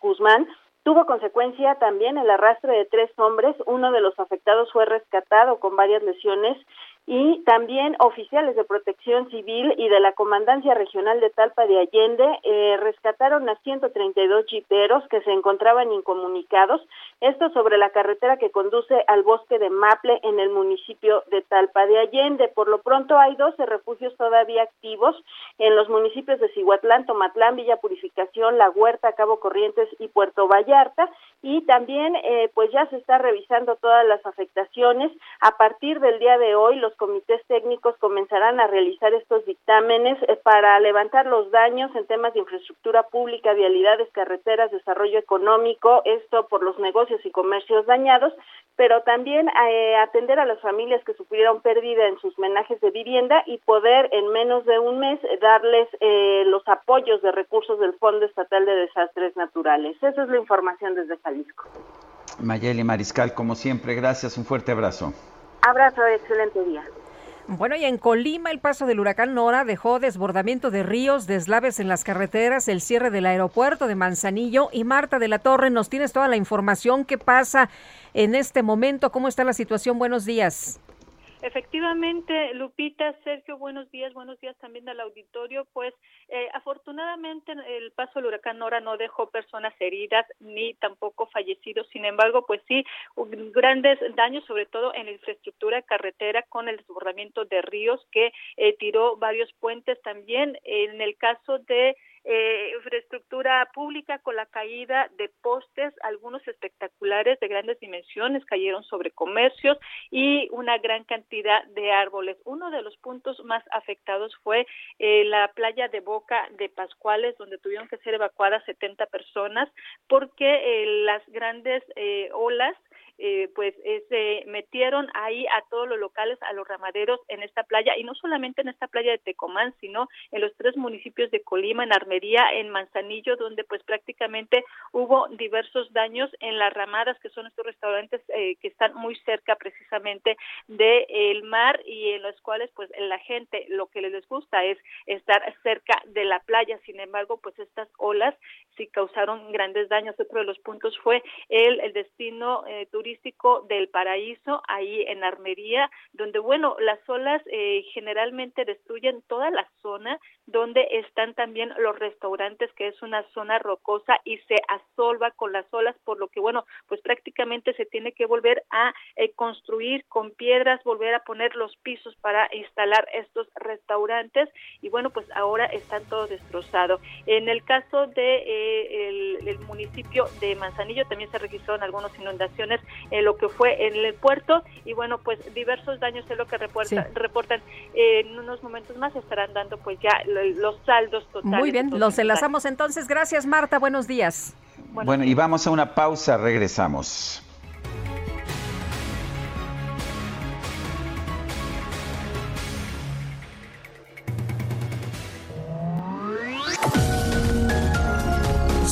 [SPEAKER 26] Guzmán tuvo consecuencia también el arrastre de tres hombres. Uno de los afectados fue rescatado con varias lesiones y también oficiales de protección civil y de la Comandancia Regional de Talpa de Allende eh, rescataron a 132 jiperos que se encontraban incomunicados, esto sobre la carretera que conduce al bosque de Maple en el municipio de Talpa de Allende. Por lo pronto hay 12 refugios todavía activos en los municipios de Cihuatlán, Tomatlán, Villa Purificación, La Huerta, Cabo Corrientes y Puerto Vallarta y también eh, pues ya se está revisando todas las afectaciones. A partir del día de hoy los comités técnicos comenzarán a realizar estos dictámenes eh, para levantar los daños en temas de infraestructura pública, vialidades, carreteras, desarrollo económico, esto por los negocios y comercios dañados, pero también eh, atender a las familias que sufrieron pérdida en sus menajes de vivienda y poder en menos de un mes darles eh, los apoyos de recursos del Fondo Estatal de Desastres Naturales. Esa es la información desde Jalisco.
[SPEAKER 1] Mayeli Mariscal, como siempre, gracias, un fuerte abrazo.
[SPEAKER 26] Abrazo, excelente día.
[SPEAKER 2] Bueno, y en Colima el paso del huracán Nora dejó desbordamiento de ríos, deslaves en las carreteras, el cierre del aeropuerto de Manzanillo y Marta de la Torre, nos tienes toda la información. ¿Qué pasa en este momento? ¿Cómo está la situación? Buenos días.
[SPEAKER 27] Efectivamente, Lupita, Sergio, buenos días, buenos días también al auditorio. Pues eh, afortunadamente el paso del huracán Nora no dejó personas heridas ni tampoco fallecidos. Sin embargo, pues sí, grandes daños, sobre todo en la infraestructura carretera con el desbordamiento de ríos que eh, tiró varios puentes también. En el caso de eh, infraestructura pública con la caída de postes, algunos espectaculares de grandes dimensiones cayeron sobre comercios y una gran cantidad de árboles. Uno de los puntos más afectados fue eh, la playa de Boca de Pascuales, donde tuvieron que ser evacuadas 70 personas porque eh, las grandes olas eh, pues se metieron ahí a todos los locales, a los ramaderos en esta playa y no solamente en esta playa de Tecomán, sino en los tres municipios de Colima, en Armería, en Manzanillo, donde pues prácticamente hubo diversos daños en las ramadas, que son estos restaurantes eh, que están muy cerca precisamente del mar y en los cuales pues la gente lo que les gusta es estar cerca de la playa. Sin embargo, pues estas olas sí causaron grandes daños. Otro de los puntos fue el, el destino eh, del paraíso, ahí en Armería, donde, bueno, las olas eh, generalmente destruyen toda la zona donde están también los restaurantes, que es una zona rocosa y se asolva con las olas, por lo que, bueno, pues prácticamente se tiene que volver a eh, construir con piedras, volver a poner los pisos para instalar estos restaurantes y, bueno, pues ahora están todos destrozados. En el caso de eh, el, municipio de Manzanillo también se registraron algunas inundaciones en lo que fue en el puerto y, bueno, pues diversos daños es lo que reportan. reportan. en unos momentos más estarán dando pues ya los saldos totales.
[SPEAKER 2] Muy bien, los enlazamos entonces. Gracias, Marta. Buenos días.
[SPEAKER 1] bueno, y vamos a una pausa. Regresamos.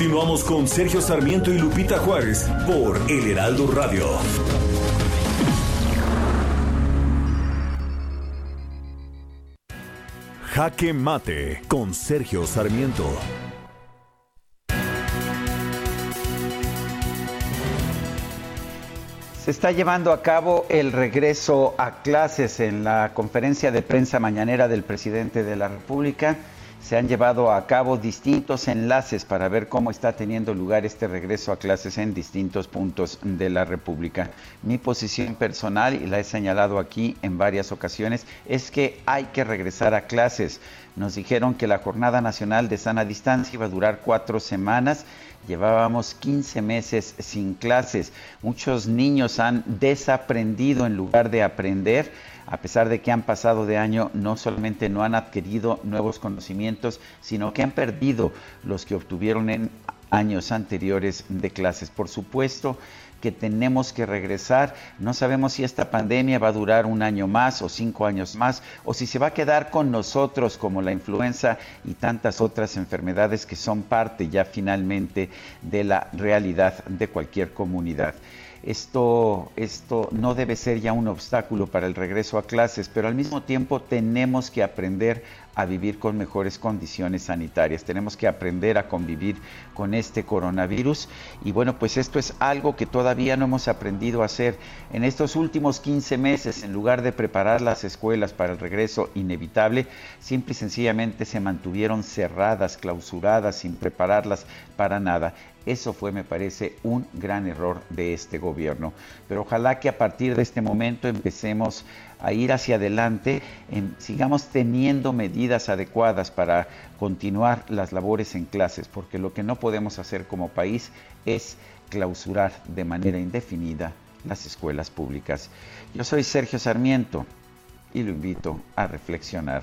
[SPEAKER 5] Continuamos con Sergio Sarmiento y Lupita Juárez por El Heraldo Radio. Jaque Mate con Sergio Sarmiento.
[SPEAKER 1] Se está llevando a cabo el regreso a clases en la conferencia de prensa mañanera del presidente de la República se han llevado a cabo distintos enlaces para ver cómo está teniendo lugar este regreso a clases en distintos puntos de la República. Mi posición personal, y la he señalado aquí en varias ocasiones, es que hay que regresar a clases. Nos dijeron que la Jornada Nacional de Sana Distancia iba a durar cuatro semanas. Llevábamos 15 meses sin clases. Muchos niños han desaprendido en lugar de aprender a pesar de que han pasado de año, no solamente no han adquirido nuevos conocimientos, sino que han perdido los que obtuvieron en años anteriores de clases. Por supuesto que tenemos que regresar. No sabemos si esta pandemia va a durar un año más o cinco años más, o si se va a quedar con nosotros como la influenza y tantas otras enfermedades que son parte ya finalmente de la realidad de cualquier comunidad. Esto, esto no debe ser ya un obstáculo para el regreso a clases, pero al mismo tiempo tenemos que aprender a vivir con mejores condiciones sanitarias. Tenemos que aprender a convivir con este coronavirus y bueno, pues esto es algo que todavía no hemos aprendido a hacer. En estos últimos 15 meses, en lugar de preparar las escuelas para el regreso inevitable, simple y sencillamente se mantuvieron cerradas, clausuradas, sin prepararlas para nada. Eso fue, me parece, un gran error de este gobierno. Pero ojalá que a partir de este momento empecemos a ir hacia adelante, sigamos teniendo medidas adecuadas para continuar las labores en clases, porque lo que no podemos hacer como país es clausurar de manera indefinida las escuelas públicas. Yo soy Sergio Sarmiento y lo invito a reflexionar.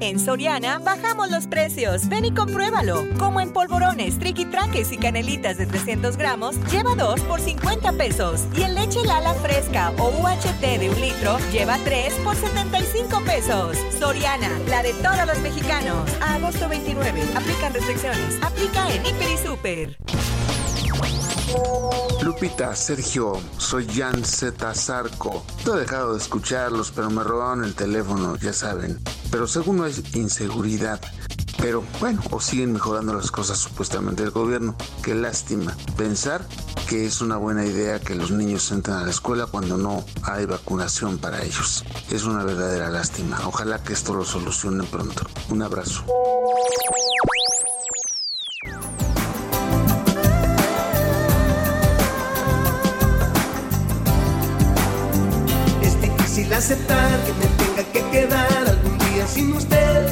[SPEAKER 8] En Soriana bajamos los precios. Ven y compruébalo. Como en polvorones, triquitraques y canelitas de 300 gramos, lleva 2 por 50 pesos. Y en leche Lala fresca o UHT de un litro, lleva 3 por 75 pesos. Soriana, la de todos los mexicanos. Agosto 29. Aplican restricciones. Aplica en Hiper y Super.
[SPEAKER 28] Lupita, Sergio, soy Jan Z. Zarco. No he dejado de escucharlos, pero me robaron el teléfono, ya saben. Pero según no es inseguridad, Pero bueno, o siguen mejorando las cosas supuestamente del gobierno. Qué lástima pensar que es una buena idea que los niños entren a la escuela cuando no hay vacunación para ellos. Es una verdadera lástima. Ojalá que esto lo solucionen pronto. Un abrazo.
[SPEAKER 17] Difícil aceptar que me tenga que quedar algún día sin usted.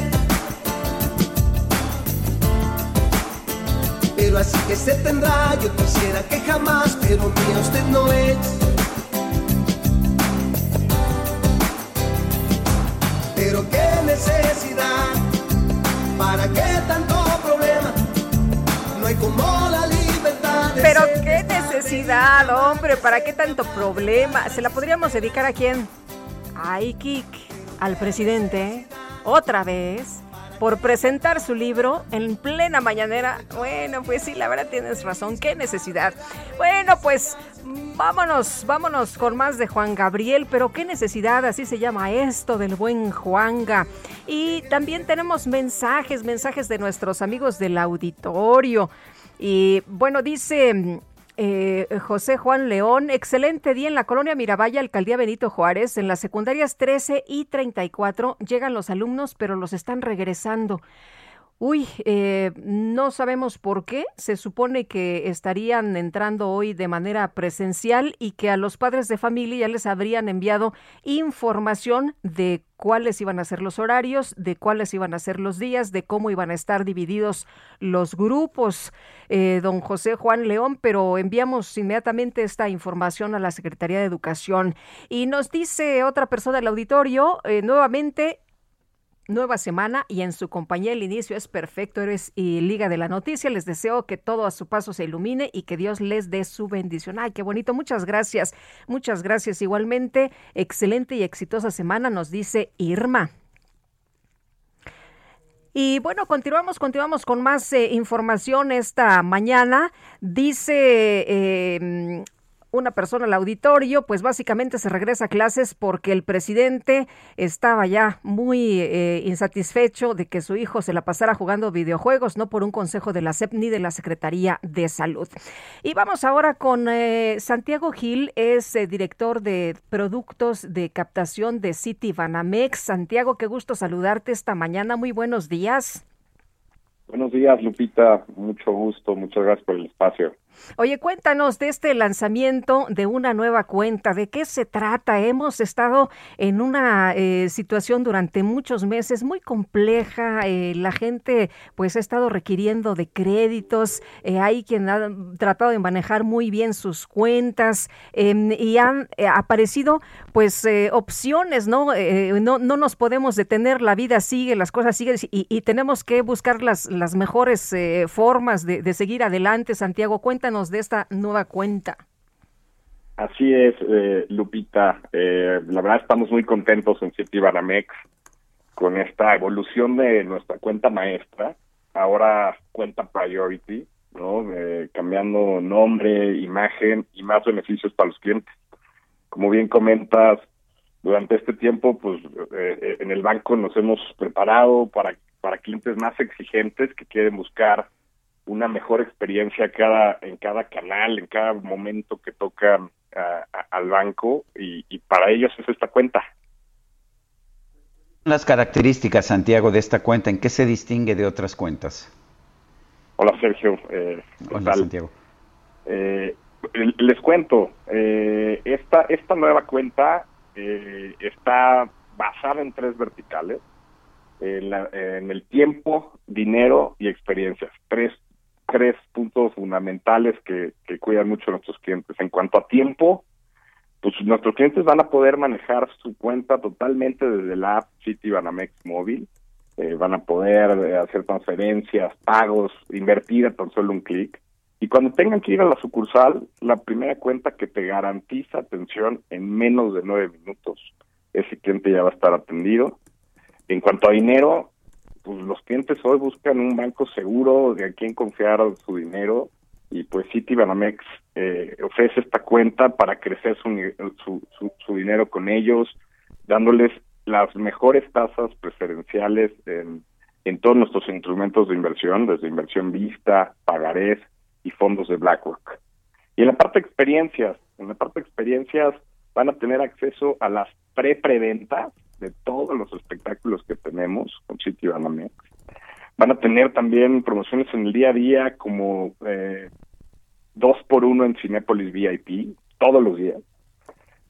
[SPEAKER 17] Pero así que se tendrá, yo quisiera que jamás, pero mía usted no es. Pero qué necesidad, para qué tanto problema, no hay como la libertad. De
[SPEAKER 2] Pero
[SPEAKER 17] ser
[SPEAKER 2] qué necesidad, hombre, ¿para qué tanto problema? ¿Se la podríamos dedicar a quién? Ay, Kik, al presidente, otra vez, por presentar su libro en plena mañanera. Bueno, pues sí, la verdad tienes razón, qué necesidad. Bueno, pues vámonos, vámonos con más de Juan Gabriel, pero qué necesidad, así se llama esto del buen Juanga. Y también tenemos mensajes, mensajes de nuestros amigos del auditorio. Y bueno, dice eh, José Juan León, excelente día en la colonia Miravalle, alcaldía Benito Juárez. En las secundarias 13 y 34 llegan los alumnos, pero los están regresando. Uy, eh, no sabemos por qué. Se supone que estarían entrando hoy de manera presencial y que a los padres de familia ya les habrían enviado información de cuáles iban a ser los horarios, de cuáles iban a ser los días, de cómo iban a estar divididos los grupos, eh, don José Juan León, pero enviamos inmediatamente esta información a la Secretaría de Educación. Y nos dice otra persona del auditorio, eh, nuevamente, nueva semana y en su compañía el inicio es perfecto. Eres y Liga de la Noticia. Les deseo que todo a su paso se ilumine y que Dios les dé su bendición. Ay, qué bonito. Muchas gracias. Muchas gracias. Igualmente, excelente y exitosa semana, nos dice Irma. Y bueno, continuamos, continuamos con más eh, información esta mañana. Dice eh, una persona al auditorio, pues básicamente se regresa a clases porque el presidente estaba ya muy eh, insatisfecho de que su hijo se la pasara jugando videojuegos, no por un consejo de la SEP ni de la Secretaría de Salud. Y vamos ahora con eh, Santiago Gil, es eh, director de productos de captación de City Banamex. Santiago, qué gusto saludarte esta mañana. Muy buenos días.
[SPEAKER 29] Buenos días, Lupita. Mucho gusto. Muchas gracias por el espacio.
[SPEAKER 2] Oye, cuéntanos de este lanzamiento de una nueva cuenta, ¿de qué se trata? Hemos estado en una eh, situación durante muchos meses muy compleja, eh, la gente pues ha estado requiriendo de créditos, eh, hay quien ha tratado de manejar muy bien sus cuentas em, y han aparecido pues opciones, ¿no? ¿no? No nos podemos detener, la vida sigue, las cosas siguen y, tenemos que buscar las, las mejores formas de, de seguir adelante, Santiago. Cuéntanos de esta nueva cuenta.
[SPEAKER 29] Así es, eh, Lupita. Eh, la verdad estamos muy contentos en City Banamex con esta evolución de nuestra cuenta maestra, ahora cuenta Priority, ¿no? Eh, cambiando nombre, imagen y más beneficios para los clientes. Como bien comentas, durante este tiempo, pues en el banco nos hemos preparado para, para clientes más exigentes que quieren buscar una mejor experiencia cada en cada canal, en cada momento que tocan al banco y, para ellos es esta cuenta.
[SPEAKER 1] Las características, Santiago, de esta cuenta, ¿en qué se distingue de otras cuentas?
[SPEAKER 29] Hola, Sergio. Eh,
[SPEAKER 1] Hola, Santiago.
[SPEAKER 29] Eh, les cuento, eh, esta, esta nueva cuenta está basada en tres verticales. En, en, el tiempo, dinero y experiencias. Tres tres puntos fundamentales que, que cuidan mucho nuestros clientes. En cuanto a tiempo, pues nuestros clientes van a poder manejar su cuenta totalmente desde la app City Banamex móvil. Eh, van a poder eh, hacer transferencias, pagos, invertir a tan solo un clic. Y cuando tengan que ir a la sucursal, la primera cuenta que te garantiza atención en menos de nueve minutos, ese cliente ya va a estar atendido. En cuanto a dinero, pues los clientes hoy buscan un banco seguro de a quien confiar su dinero y pues Citibanamex eh, ofrece esta cuenta para crecer su, su, dinero con ellos, dándoles las mejores tasas preferenciales en, en todos nuestros instrumentos de inversión, desde inversión vista, pagarés y fondos de BlackRock. Y en la parte de experiencias, en la parte de experiencias van a tener acceso a las pre-preventas de todos los espectáculos que tenemos con City Banamex. Van a tener también promociones en el día a día como eh, dos por uno en Cinépolis VIP todos los días.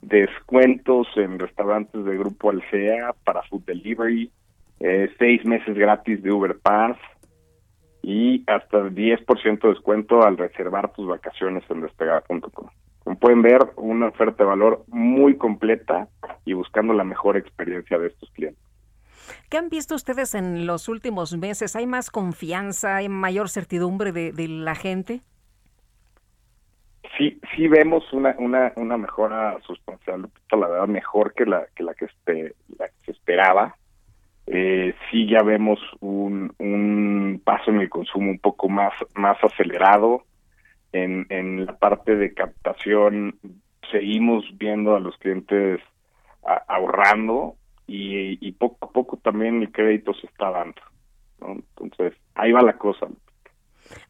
[SPEAKER 29] Descuentos en restaurantes de Grupo Alsea para food delivery, eh, seis meses gratis de Uber Pass y hasta 10% de descuento al reservar tus vacaciones en despegar.com. Como pueden ver, una oferta de valor muy completa y buscando la mejor experiencia de estos clientes.
[SPEAKER 2] ¿Qué han visto ustedes en los últimos meses? ¿Hay más confianza, hay mayor certidumbre de, de la gente?
[SPEAKER 29] sí sí vemos una una una mejora sustancial la verdad mejor que la que la que este la que se esperaba eh, sí ya vemos un, un paso en el consumo un poco más más acelerado en en la parte de captación seguimos viendo a los clientes ahorrando y, poco a poco también el crédito se está dando entonces ahí va la cosa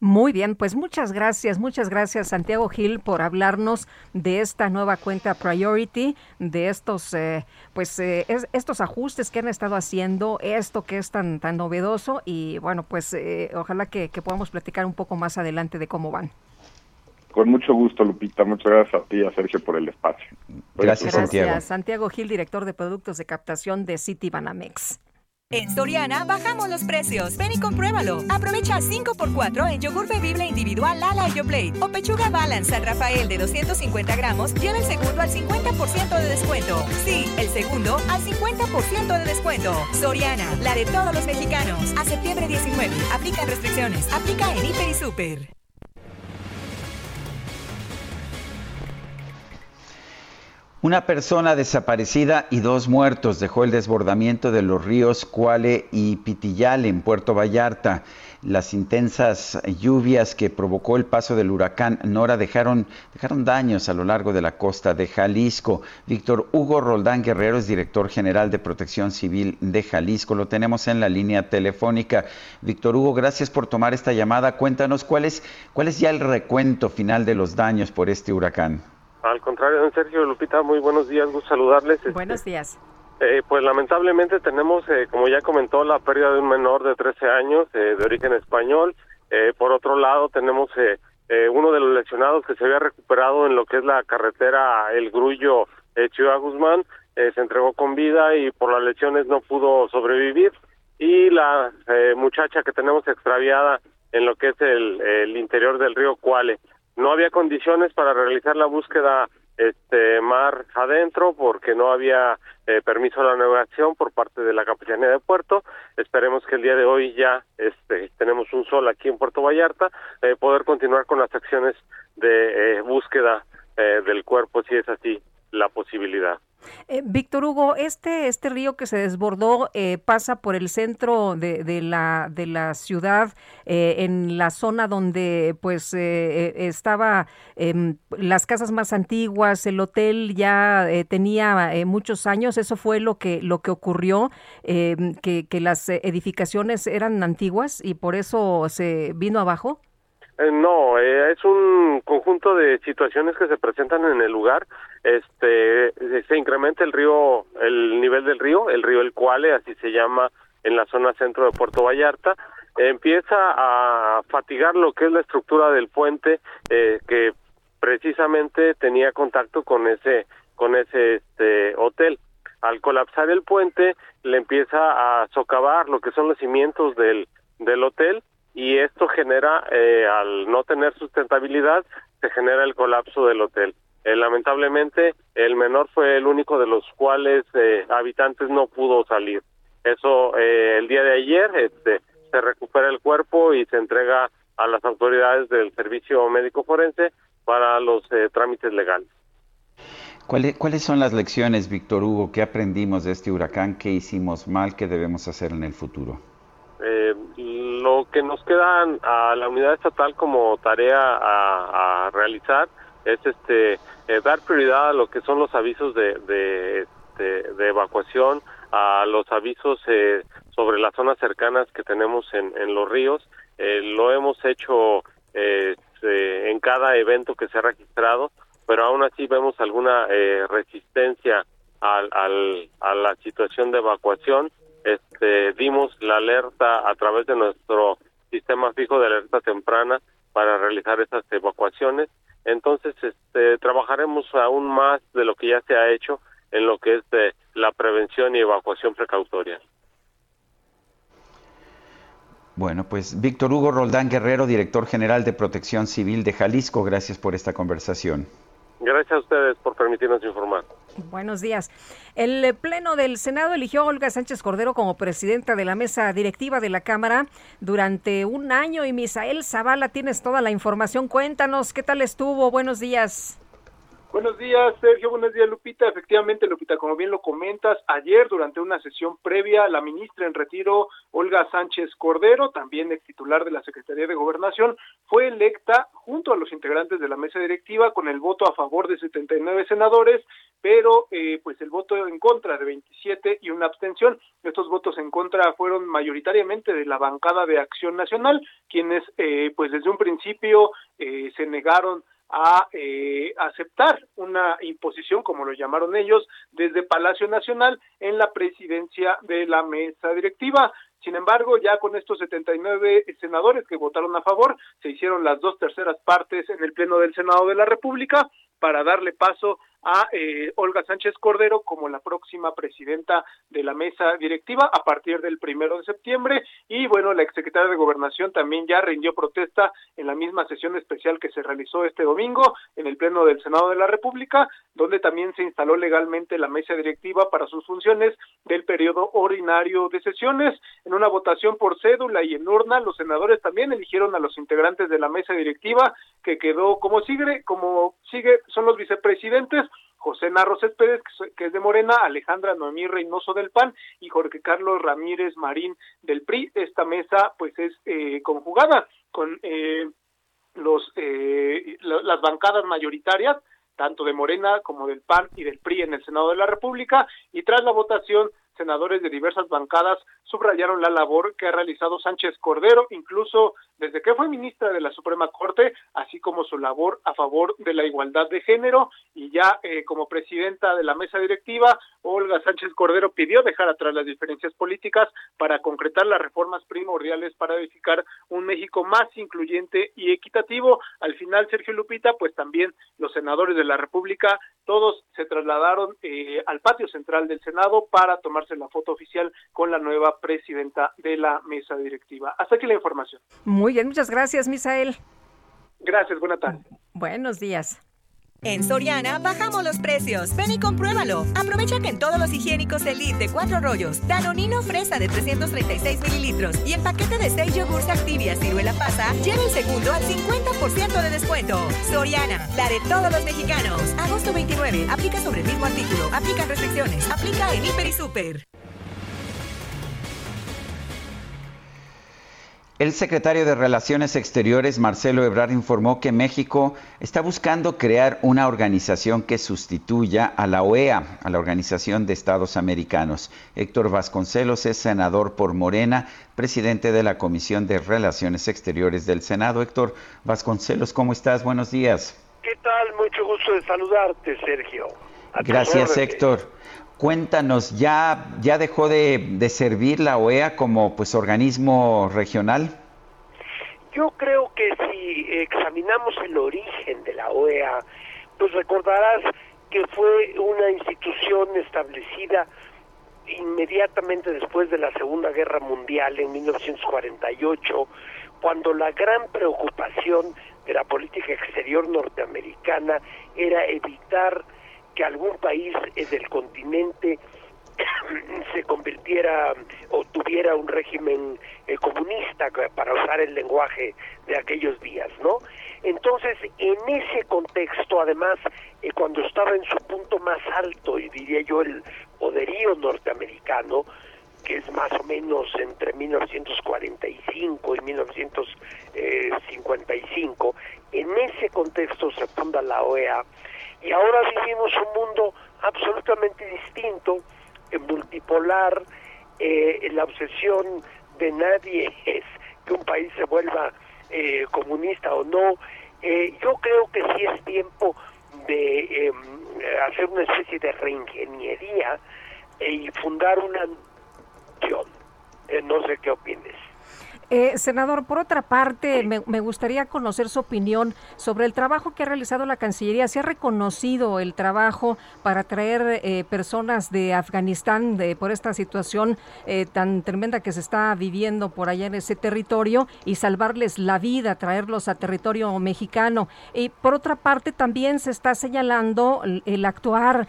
[SPEAKER 2] muy bien, pues muchas gracias, muchas gracias Santiago Gil por hablarnos de esta nueva cuenta Priority, de estos, eh, pues eh, estos ajustes que han estado haciendo, esto que es tan tan novedoso y bueno, pues eh, ojalá que, podamos platicar un poco más adelante de cómo van.
[SPEAKER 29] Con mucho gusto, Lupita. Muchas gracias a ti y a Sergio por el espacio.
[SPEAKER 2] Gracias, Santiago. Santiago Gil, director de productos de captación de City Banamex.
[SPEAKER 8] En Soriana bajamos los precios. Ven y compruébalo. Aprovecha 5x4 en yogur bebible individual Lala y Plate o pechuga Balance San Rafael de 250 gramos. Lleva el segundo al 50% de descuento. Sí, el segundo al 50% de descuento. Soriana, la de todos los mexicanos. A septiembre 19. Aplica restricciones. Aplica en Hiper y Super.
[SPEAKER 1] Una persona desaparecida y dos muertos dejó el desbordamiento de los ríos Cuale y Pitillal en Puerto Vallarta. Las intensas lluvias que provocó el paso del huracán Nora dejaron, dejaron daños a lo largo de la costa de Jalisco. Víctor Hugo Roldán Guerrero es director general de Protección Civil de Jalisco. Lo tenemos en la línea telefónica. Víctor Hugo, gracias por tomar esta llamada. Cuéntanos cuál es, cuál es ya el recuento final de los daños por este huracán.
[SPEAKER 30] Al contrario, don Sergio Lupita, muy buenos días, gusto saludarles. Este,
[SPEAKER 2] buenos días.
[SPEAKER 30] Eh, pues lamentablemente tenemos, eh, como ya comentó, la pérdida de un menor de 13 años eh, de origen español. por otro lado, tenemos uno de los lesionados que se había recuperado en lo que es la carretera El Grullo Ciudad Guzmán, se entregó con vida y por las lesiones no pudo sobrevivir. Y la muchacha que tenemos extraviada en lo que es el, el interior del río Cuale no había condiciones para realizar la búsqueda este mar adentro porque no había eh, permiso a la navegación por parte de la capitanía de puerto. Esperemos que el día de hoy ya este tenemos un sol aquí en Puerto Vallarta eh, poder continuar con las acciones de eh, búsqueda del cuerpo si es así la posibilidad
[SPEAKER 2] eh, Víctor Hugo, este, este río que se desbordó eh, pasa por el centro de, de, la, de la ciudad, eh, en la zona donde pues estaba em, las casas más antiguas, el hotel ya tenía muchos años, eso fue lo que, lo que ocurrió, em, que, que las edificaciones eran antiguas y por eso se vino abajo.
[SPEAKER 30] Eh, no, eh, es un conjunto de situaciones que se presentan en el lugar. Este, se incrementa el río, el nivel del río, el río El Cuale, así se llama en la zona centro de Puerto Vallarta. empieza a fatigar lo que es la estructura del puente eh, que precisamente tenía contacto con ese, con ese este, hotel. Al colapsar el puente, le empieza a socavar lo que son los cimientos del, del hotel y esto genera, eh, al no tener sustentabilidad, se genera el colapso del hotel. Eh, lamentablemente, el menor fue el único de los cuales eh, habitantes no pudo salir. Eso el día de ayer este, se recupera el cuerpo y se entrega a las autoridades del servicio médico forense para los trámites legales.
[SPEAKER 1] ¿Cuáles, ¿Cuáles son las lecciones, Víctor Hugo, que aprendimos de este huracán? ¿Qué hicimos mal? ¿Qué debemos hacer en el futuro?
[SPEAKER 30] Eh, lo que nos queda a la unidad estatal como tarea a, realizar es este eh, dar prioridad a lo que son los avisos de, de, este, evacuación, a los avisos eh, sobre las zonas cercanas que tenemos en, los ríos. Eh, lo hemos hecho eh, en cada evento que se ha registrado, pero aún así vemos alguna eh, resistencia al, al, a la situación de evacuación. Este, dimos la alerta a través de nuestro sistema fijo de alerta temprana para realizar esas evacuaciones. Entonces, este, trabajaremos aún más de lo que ya se ha hecho en lo que es de la prevención y evacuación precautoria.
[SPEAKER 1] Bueno, pues Víctor Hugo Roldán Guerrero, director general de Protección Civil de Jalisco, gracias por esta conversación.
[SPEAKER 30] Gracias a ustedes por permitirnos informar.
[SPEAKER 2] Buenos días. El Pleno del Senado eligió a Olga Sánchez Cordero como presidenta de la mesa directiva de la Cámara durante un año y Misael Zavala, tienes toda la información. Cuéntanos qué tal estuvo. Buenos días.
[SPEAKER 31] Buenos días, Sergio. Buenos días, Lupita. Efectivamente, Lupita, como bien lo comentas, ayer durante una sesión previa, la ministra en retiro, Olga Sánchez Cordero, también ex titular de la Secretaría de Gobernación, fue electa junto a los integrantes de la mesa directiva con el voto a favor de 79 senadores, pero eh, pues el voto en contra de 27 y una abstención. Estos votos en contra fueron mayoritariamente de la bancada de Acción Nacional, quienes eh, pues desde un principio eh, se negaron a eh, aceptar una imposición, como lo llamaron ellos, desde Palacio Nacional en la presidencia de la mesa directiva. Sin embargo, ya con estos 79 senadores que votaron a favor, se hicieron las dos terceras partes en el Pleno del Senado de la República para darle paso a eh, Olga Sánchez Cordero como la próxima presidenta de la mesa directiva a partir del primero de septiembre. Y bueno la exsecretaria de gobernación también ya rindió protesta en la misma sesión especial que se realizó este domingo en el pleno del Senado de la República donde también se instaló legalmente la mesa directiva para sus funciones del periodo ordinario de sesiones. En una votación por cédula y en urna los senadores también eligieron a los integrantes de la mesa directiva que quedó como sigue como sigue son los vicepresidentes José Narro Céspedes, que es de Morena, Alejandra Noemí Reynoso del PAN y Jorge Carlos Ramírez Marín del PRI. Esta mesa pues es eh, conjugada con eh, los eh, las bancadas mayoritarias tanto de Morena como del PAN y del PRI en el Senado de la República y tras la votación senadores de diversas bancadas subrayaron la labor que ha realizado Sánchez Cordero, incluso desde que fue ministra de la Suprema Corte, así como su labor a favor de la igualdad de género y ya eh, como presidenta de la mesa directiva, Olga Sánchez Cordero pidió dejar atrás las diferencias políticas para concretar las reformas primordiales para edificar un México más incluyente y equitativo. Al final, Sergio Lupita, pues también los senadores de la República, todos se trasladaron eh, al patio central del Senado para tomarse la foto oficial con la nueva presidenta de la mesa directiva. Hasta aquí la información.
[SPEAKER 2] Muy bien, muchas gracias, Misael.
[SPEAKER 31] Gracias, buena tarde.
[SPEAKER 2] Buenos días.
[SPEAKER 8] En Soriana bajamos los precios. Ven y compruébalo. Aprovecha que en todos los higiénicos Elite de cuatro rollos, Danonino Fresa de 336 mililitros y el paquete de 6 yogurts Activia Ciruela Pasa, lleva el segundo al 50% de descuento. Soriana, la de todos los mexicanos. Agosto 29. Aplica sobre el mismo artículo. Aplica restricciones. Aplica en Hiper y Super.
[SPEAKER 1] El secretario de Relaciones Exteriores, Marcelo Ebrard, informó que México está buscando crear una organización que sustituya a la OEA, a la Organización de Estados Americanos. Héctor Vasconcelos es senador por Morena, presidente de la Comisión de Relaciones Exteriores del Senado. Héctor Vasconcelos, ¿cómo estás? Buenos días.
[SPEAKER 32] ¿Qué tal? Mucho gusto de saludarte, Sergio.
[SPEAKER 1] Gracias, Héctor. Cuéntanos, ¿ya, ya dejó de, servir la OEA como pues organismo regional?
[SPEAKER 32] Yo creo que si examinamos el origen de la OEA, pues recordarás que fue una institución establecida inmediatamente después de la Segunda Guerra Mundial en 1948, cuando la gran preocupación de la política exterior norteamericana era evitar que algún país del continente (coughs) se convirtiera o tuviera un régimen eh, comunista para usar el lenguaje de aquellos días, ¿no? Entonces, en ese contexto, además, eh, cuando estaba en su punto más alto, y diría yo el poderío norteamericano, que es más o menos entre 1945 y 1955, en ese contexto se funda la OEA, y ahora vivimos un mundo absolutamente distinto, multipolar, eh, la obsesión de nadie es que un país se vuelva eh, comunista o no. Eh, yo creo que sí es tiempo de em, hacer una especie de reingeniería y fundar una nación. no sé qué opines.
[SPEAKER 2] Eh, senador, por otra parte, me, gustaría conocer su opinión sobre el trabajo que ha realizado la Cancillería. ¿Se ha reconocido el trabajo para traer eh, personas de Afganistán de, por esta situación eh, tan tremenda que se está viviendo por allá en ese territorio y salvarles la vida, traerlos a territorio mexicano? Y por otra parte, también se está señalando el, actuar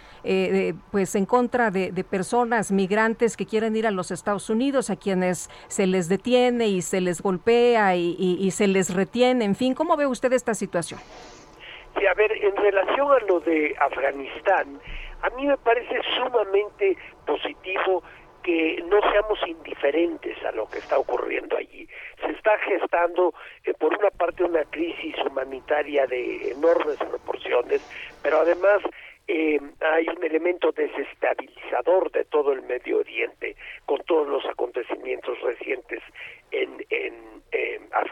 [SPEAKER 2] pues en contra de, de personas migrantes que quieren ir a los Estados Unidos, a quienes se les detiene y se les golpea y, se les retiene, en fin, ¿cómo ve usted esta situación?
[SPEAKER 32] Sí, a ver, en relación a lo de Afganistán, a mí me parece sumamente positivo que no seamos indiferentes a lo que está ocurriendo allí. Se está gestando, eh, por una parte, una crisis humanitaria de enormes proporciones, pero además eh, hay un elemento desestabilizador de todo el Medio Oriente con todos los acontecimientos recientes en,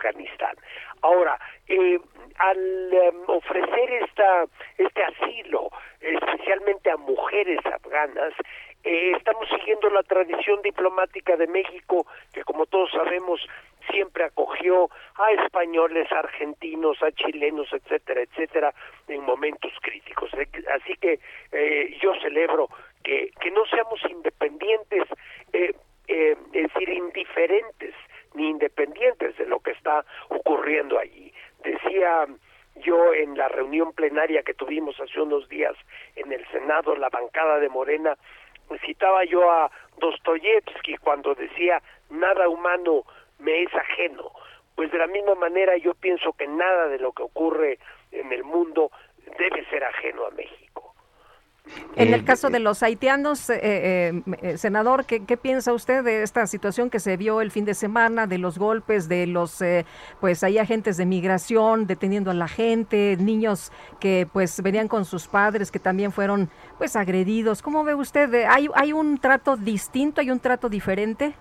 [SPEAKER 32] Afganistán. Ahora, eh, al em, ofrecer esta, este asilo, especialmente a mujeres afganas, eh, estamos siguiendo la tradición diplomática de México, que como todos sabemos siempre acogió a españoles, a argentinos, a chilenos, etcétera, etcétera, en momentos críticos. Así que eh, yo celebro que, que no seamos independientes, eh, eh, es decir, indiferentes ni independientes de lo que está ocurriendo allí. Decía yo en la reunión que tuvimos hace unos días en el Senado, la bancada de Morena, citaba yo a Dostoyevsky cuando decía nada humano me es ajeno. Pues de la misma manera yo pienso que nada de lo que ocurre en el mundo debe ser ajeno a México.
[SPEAKER 2] En el caso de los haitianos, eh, eh, eh, senador, ¿qué, piensa usted de esta situación que se vio el fin de semana, de los golpes, de los, pues hay agentes de migración deteniendo a la gente, niños que pues venían con sus padres que también fueron pues agredidos? ¿Cómo ve usted? ¿Hay, hay un trato distinto, hay un trato diferente?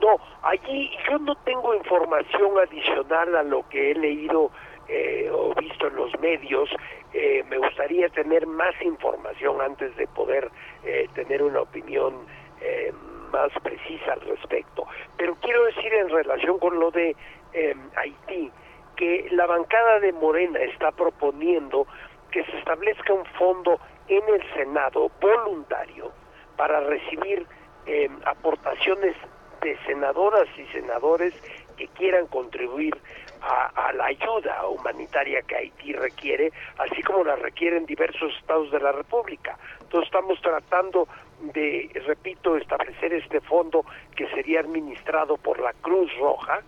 [SPEAKER 32] No, allí yo no tengo información adicional a lo que he leído eh, o visto en los medios. Eh, me gustaría tener más información antes de poder eh, tener una opinión más precisa al respecto. Pero quiero decir en relación con lo de Haití, que la bancada de Morena está proponiendo que se establezca un fondo en el Senado voluntario para recibir aportaciones de senadoras y senadores que quieran contribuir a, la ayuda humanitaria que Haití requiere, así como la requieren diversos estados de la República. Entonces estamos tratando de, repito, establecer este fondo que sería administrado por la Cruz Roja,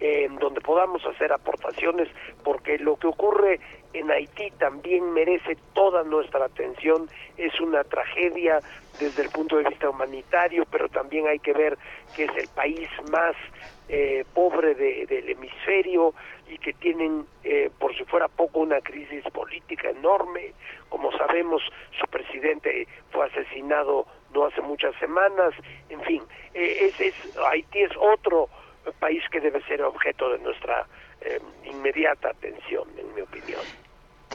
[SPEAKER 32] en donde podamos hacer aportaciones, porque lo que ocurre en Haití también merece toda nuestra atención, es una tragedia desde el punto de vista humanitario, pero también hay que ver que es el país más eh, pobre del hemisferio y que tienen, eh, por si fuera poco, una crisis política enorme. Como sabemos, su presidente fue asesinado no hace muchas semanas. En fin, eh, es, Haití es otro país que debe ser objeto de nuestra inmediata atención, en mi opinión.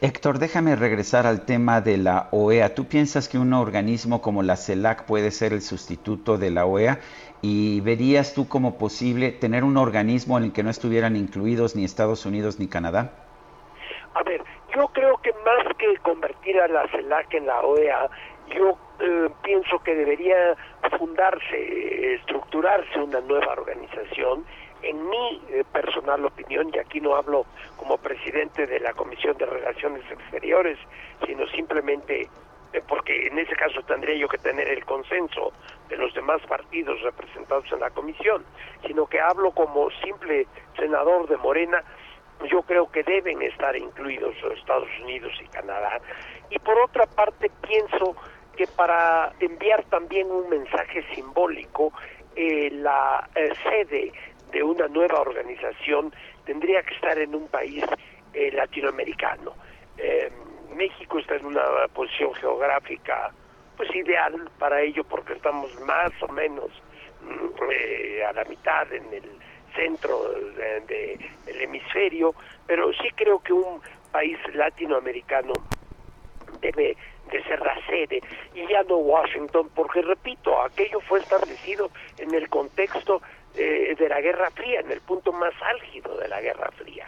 [SPEAKER 1] Héctor, déjame regresar al tema de la OEA. ¿Tú piensas que un organismo como la CELAC puede ser el sustituto de la OEA? ¿Y verías tú como posible tener un organismo en el que no estuvieran incluidos ni Estados Unidos ni Canadá?
[SPEAKER 32] A ver, yo creo que más que convertir a la CELAC en la OEA, yo eh, pienso que debería fundarse, estructurarse una nueva organización en mi eh, personal opinión, y aquí no hablo como presidente de la Comisión de Relaciones Exteriores, sino simplemente porque en ese caso tendría yo que tener el consenso de los demás partidos representados en la comisión, sino que hablo como simple senador de Morena, yo creo que deben estar incluidos Estados Unidos y Canadá. Y por otra parte pienso que para enviar también un mensaje simbólico, eh, la sede de una nueva organización tendría que estar en un país eh, latinoamericano. Eh, México está en una posición geográfica pues ideal para ello porque estamos más o menos mm, a la mitad en el centro del hemisferio, pero sí creo que un país latinoamericano debe de ser la sede y ya no Washington, porque repito, aquello fue establecido en el contexto eh, de la Guerra Fría, en el punto más álgido de la Guerra Fría.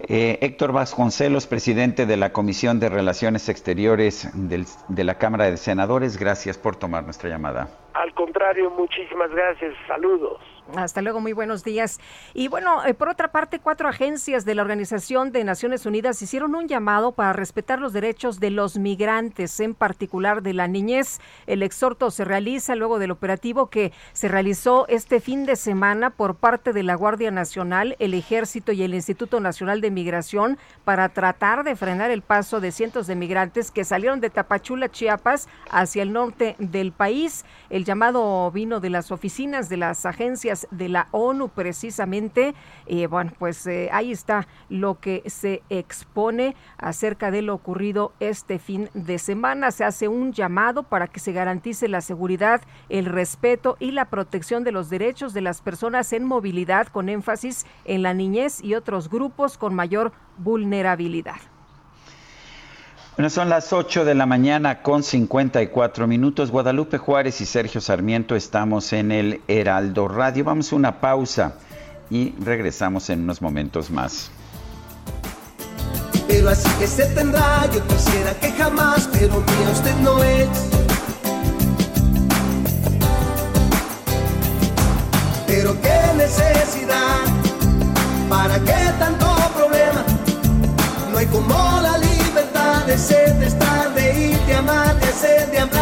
[SPEAKER 1] Eh, Héctor Vasconcelos, presidente de la Comisión de Relaciones Exteriores de la Cámara de Senadores, gracias por tomar nuestra llamada.
[SPEAKER 32] Al contrario, muchísimas gracias. Saludos.
[SPEAKER 2] Hasta luego, muy buenos días. Y bueno, eh, por otra parte, cuatro agencias de la Organización de Naciones Unidas hicieron un llamado para respetar los derechos de los migrantes, en particular de la niñez. El exhorto se realiza luego del operativo que se realizó este fin de semana por parte de la Guardia Nacional, el Ejército y el Instituto Nacional de Migración para tratar de frenar el paso de cientos de migrantes que salieron de Tapachula, Chiapas, hacia el norte del país. El llamado vino de las oficinas de las agencias de la ONU precisamente. y bueno, pues eh, ahí está lo que se expone acerca de lo ocurrido este fin de semana. Se hace un llamado para que se garantice la seguridad, el respeto y la protección de los derechos de las personas en movilidad con énfasis en la niñez y otros grupos con mayor vulnerabilidad.
[SPEAKER 1] Bueno, son las 8 de la mañana con 54 minutos. Guadalupe Juárez y Sergio Sarmiento estamos en el Heraldo Radio. Vamos a una pausa y regresamos en unos momentos más.
[SPEAKER 17] Pero así que se tendrá, yo quisiera que jamás, pero mía usted no es. Pero qué necesidad, para qué tanto problema, no hay como ser, de hablar,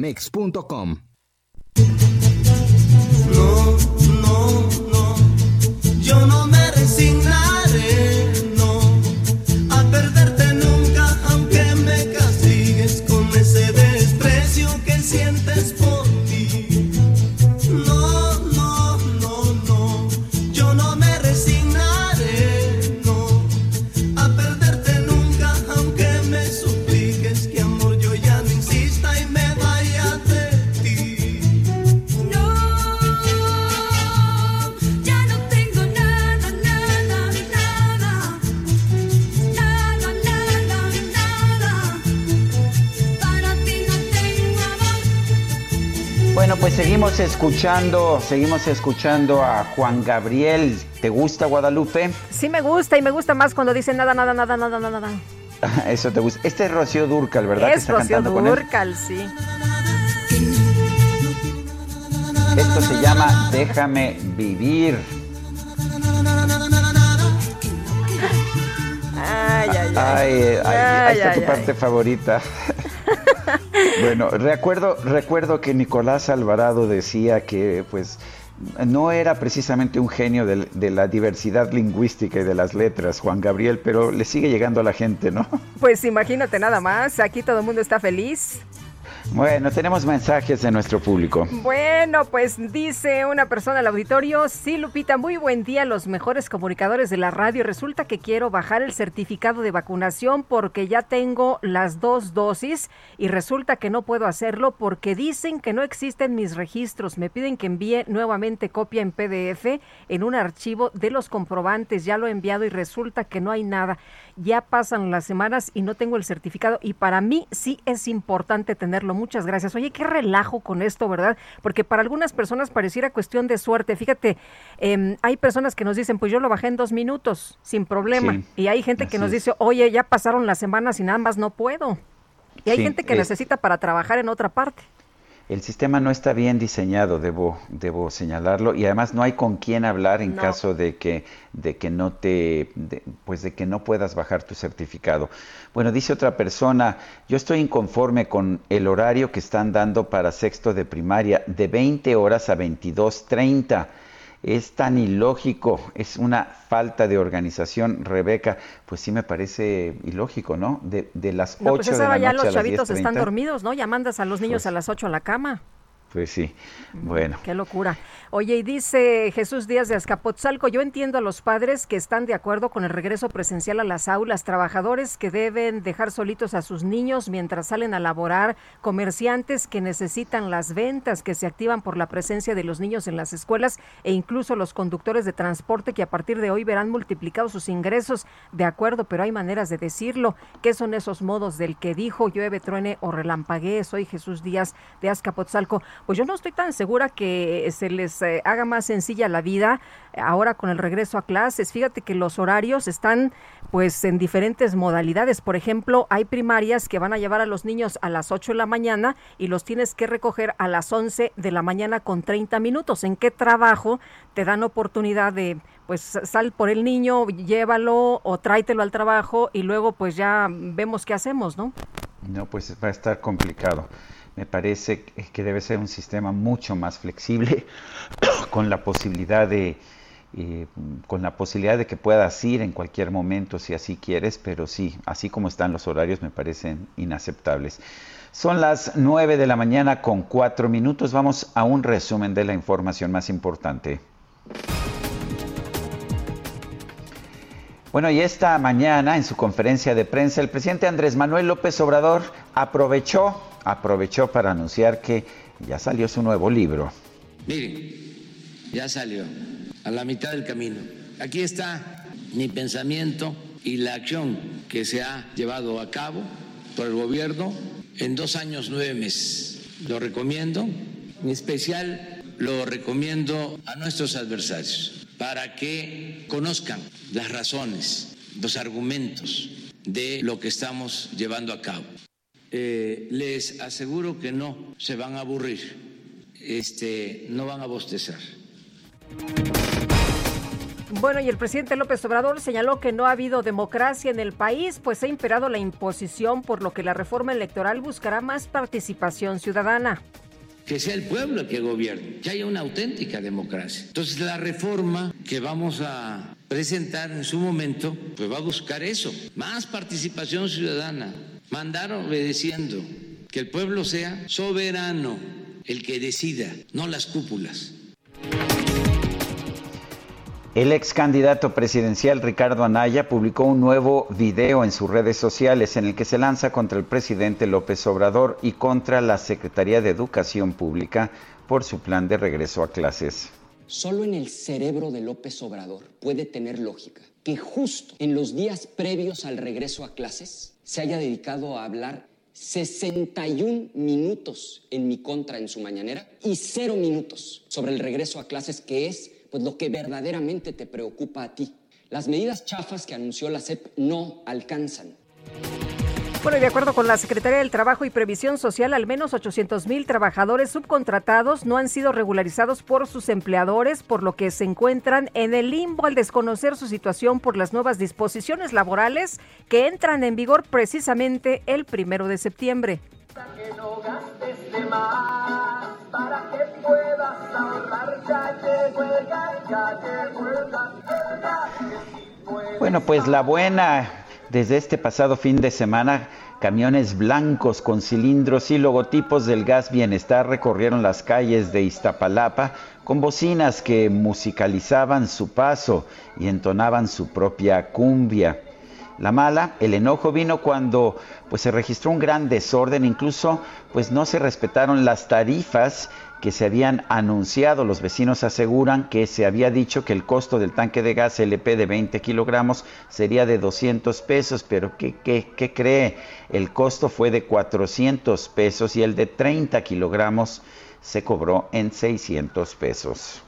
[SPEAKER 33] mex.com.
[SPEAKER 17] No, no, no, yo no me resignaré.
[SPEAKER 1] Pues seguimos escuchando, seguimos escuchando a Juan Gabriel. ¿Te gusta Guadalupe?
[SPEAKER 2] Sí me gusta y me gusta más cuando dice nada, nada, nada, nada, nada, nada. (laughs)
[SPEAKER 1] Eso te gusta. Este es Rocío Durcal, ¿verdad?
[SPEAKER 2] Es Rocío Durcal, sí.
[SPEAKER 1] Esto se llama Déjame vivir.
[SPEAKER 2] Ay, ay, ay.
[SPEAKER 1] Ay, ay, ahí está tu parte favorita. Bueno, recuerdo, recuerdo que Nicolás Alvarado decía que pues no era precisamente un genio de, la diversidad lingüística y de las letras, Juan Gabriel, pero le sigue llegando a la gente, ¿no?
[SPEAKER 2] Pues imagínate nada más, aquí todo el mundo está feliz.
[SPEAKER 1] Bueno, tenemos mensajes de nuestro público.
[SPEAKER 2] Bueno, pues dice una persona al auditorio, sí, Lupita, muy buen día, los mejores comunicadores de la radio. Resulta que quiero bajar el certificado de vacunación porque ya tengo las dos dosis y resulta que no puedo hacerlo porque dicen que no existen mis registros. Me piden que envíe nuevamente copia en PDF en un archivo de los comprobantes. Ya lo he enviado y resulta que no hay nada ya pasan las semanas y no tengo el certificado y para mí sí es importante tenerlo. Muchas gracias. Oye, qué relajo con esto, ¿verdad? Porque para algunas personas pareciera cuestión de suerte. Fíjate, em, hay personas que nos dicen, pues yo lo bajé en dos minutos, sin problema. y hay gente que nos dice, oye, ya pasaron las semanas y nada más no puedo. Y hay gente que eh, necesita para trabajar en otra parte
[SPEAKER 1] el sistema no está bien diseñado, debo, debo señalarlo, y además no hay con quién hablar en caso de que, de que no te, pues de que no puedas bajar tu certificado. Bueno, dice otra persona, yo estoy inconforme con el horario que están dando para sexto de primaria, de 20 horas a 22.30 es tan ilógico, es una falta de organización, Rebeca, pues sí me parece ilógico, ¿no? De, de las 8 pues de la noche
[SPEAKER 2] ya los chavitos están dormidos, ¿no? Ya mandas a los niños pues a las 8 a la cama.
[SPEAKER 1] Pues sí, bueno.
[SPEAKER 2] Qué locura. Oye, y dice Jesús Díaz de Azcapotzalco, yo entiendo a los padres que están de acuerdo con el regreso presencial a las aulas, trabajadores que deben dejar solitos a sus niños mientras salen a laborar, comerciantes que necesitan las ventas que se activan por la presencia de los niños en las escuelas e incluso los conductores de transporte que a partir de hoy verán multiplicados sus ingresos. De acuerdo, pero hay maneras de decirlo. ¿Qué son esos modos del que dijo llueve, truene o relampaguee? Soy Jesús Díaz de Azcapotzalco pues yo no estoy tan segura que se les eh, haga más sencilla la vida ahora con el regreso a clases. Fíjate que los horarios están pues en diferentes modalidades. Por ejemplo, hay primarias que van a llevar a los niños a las 8 de la mañana y los tienes que recoger a las 11 de la mañana con 30 minutos. ¿En qué trabajo te dan oportunidad de pues sal por el niño, llévalo o tráetelo al trabajo y luego pues ya vemos qué hacemos, ¿no?
[SPEAKER 1] No, pues va a estar complicado. Me parece que debe ser un sistema mucho más flexible, (coughs) con la posibilidad de eh, con la posibilidad de que puedas ir en cualquier momento si así quieres, pero sí, así como están los horarios me parecen inaceptables. Son las 9 de la mañana con 4 minutos. Vamos a un resumen de la información más importante. Bueno, y esta mañana en su conferencia de prensa el presidente Andrés Manuel López Obrador aprovechó aprovechó para anunciar que ya salió su nuevo libro.
[SPEAKER 34] Miren, ya salió, a la mitad del camino. Aquí está mi pensamiento y la acción que se ha llevado a cabo por el gobierno en dos años, nueve meses. Lo recomiendo, en especial lo recomiendo a nuestros adversarios para que conozcan las razones, los argumentos de lo que estamos llevando a cabo. Eh, les aseguro que no se van a aburrir, este, no van a bostezar.
[SPEAKER 2] Bueno, y el presidente López Obrador señaló que no ha habido democracia en el país, pues ha imperado la imposición, por lo que la reforma electoral buscará más participación ciudadana.
[SPEAKER 34] Que sea el pueblo el que gobierne, que haya una auténtica democracia. Entonces la reforma que vamos a presentar en su momento, pues va a buscar eso, más participación ciudadana, mandar obedeciendo, que el pueblo sea soberano, el que decida, no las cúpulas.
[SPEAKER 1] El ex candidato presidencial Ricardo Anaya publicó un nuevo video en sus redes sociales en el que se lanza contra el presidente López Obrador y contra la Secretaría de Educación Pública por su plan de regreso a clases.
[SPEAKER 35] Solo en el cerebro de López Obrador puede tener lógica que justo en los días previos al regreso a clases se haya dedicado a hablar 61 minutos en mi contra en su mañanera y cero minutos sobre el regreso a clases, que es pues, lo que verdaderamente te preocupa a ti. Las medidas chafas que anunció la SEP no alcanzan.
[SPEAKER 2] Bueno, de acuerdo con la Secretaría del Trabajo y Previsión Social, al menos 800 mil trabajadores subcontratados no han sido regularizados por sus empleadores, por lo que se encuentran en el limbo al desconocer su situación por las nuevas disposiciones laborales que entran en vigor precisamente el primero de septiembre.
[SPEAKER 1] Bueno, pues la buena desde este pasado fin de semana Camiones blancos con cilindros y logotipos del gas bienestar recorrieron las calles de Iztapalapa con bocinas que musicalizaban su paso y entonaban su propia cumbia. La mala, el enojo vino cuando pues se registró un gran desorden, incluso pues no se respetaron las tarifas que se habían anunciado. Los vecinos aseguran que se había dicho que el costo del tanque de gas LP de 20 kilogramos sería de 200 pesos, pero ¿qué, qué, cree? El costo fue de 400 pesos y el de 30 kilogramos se cobró en 600 pesos.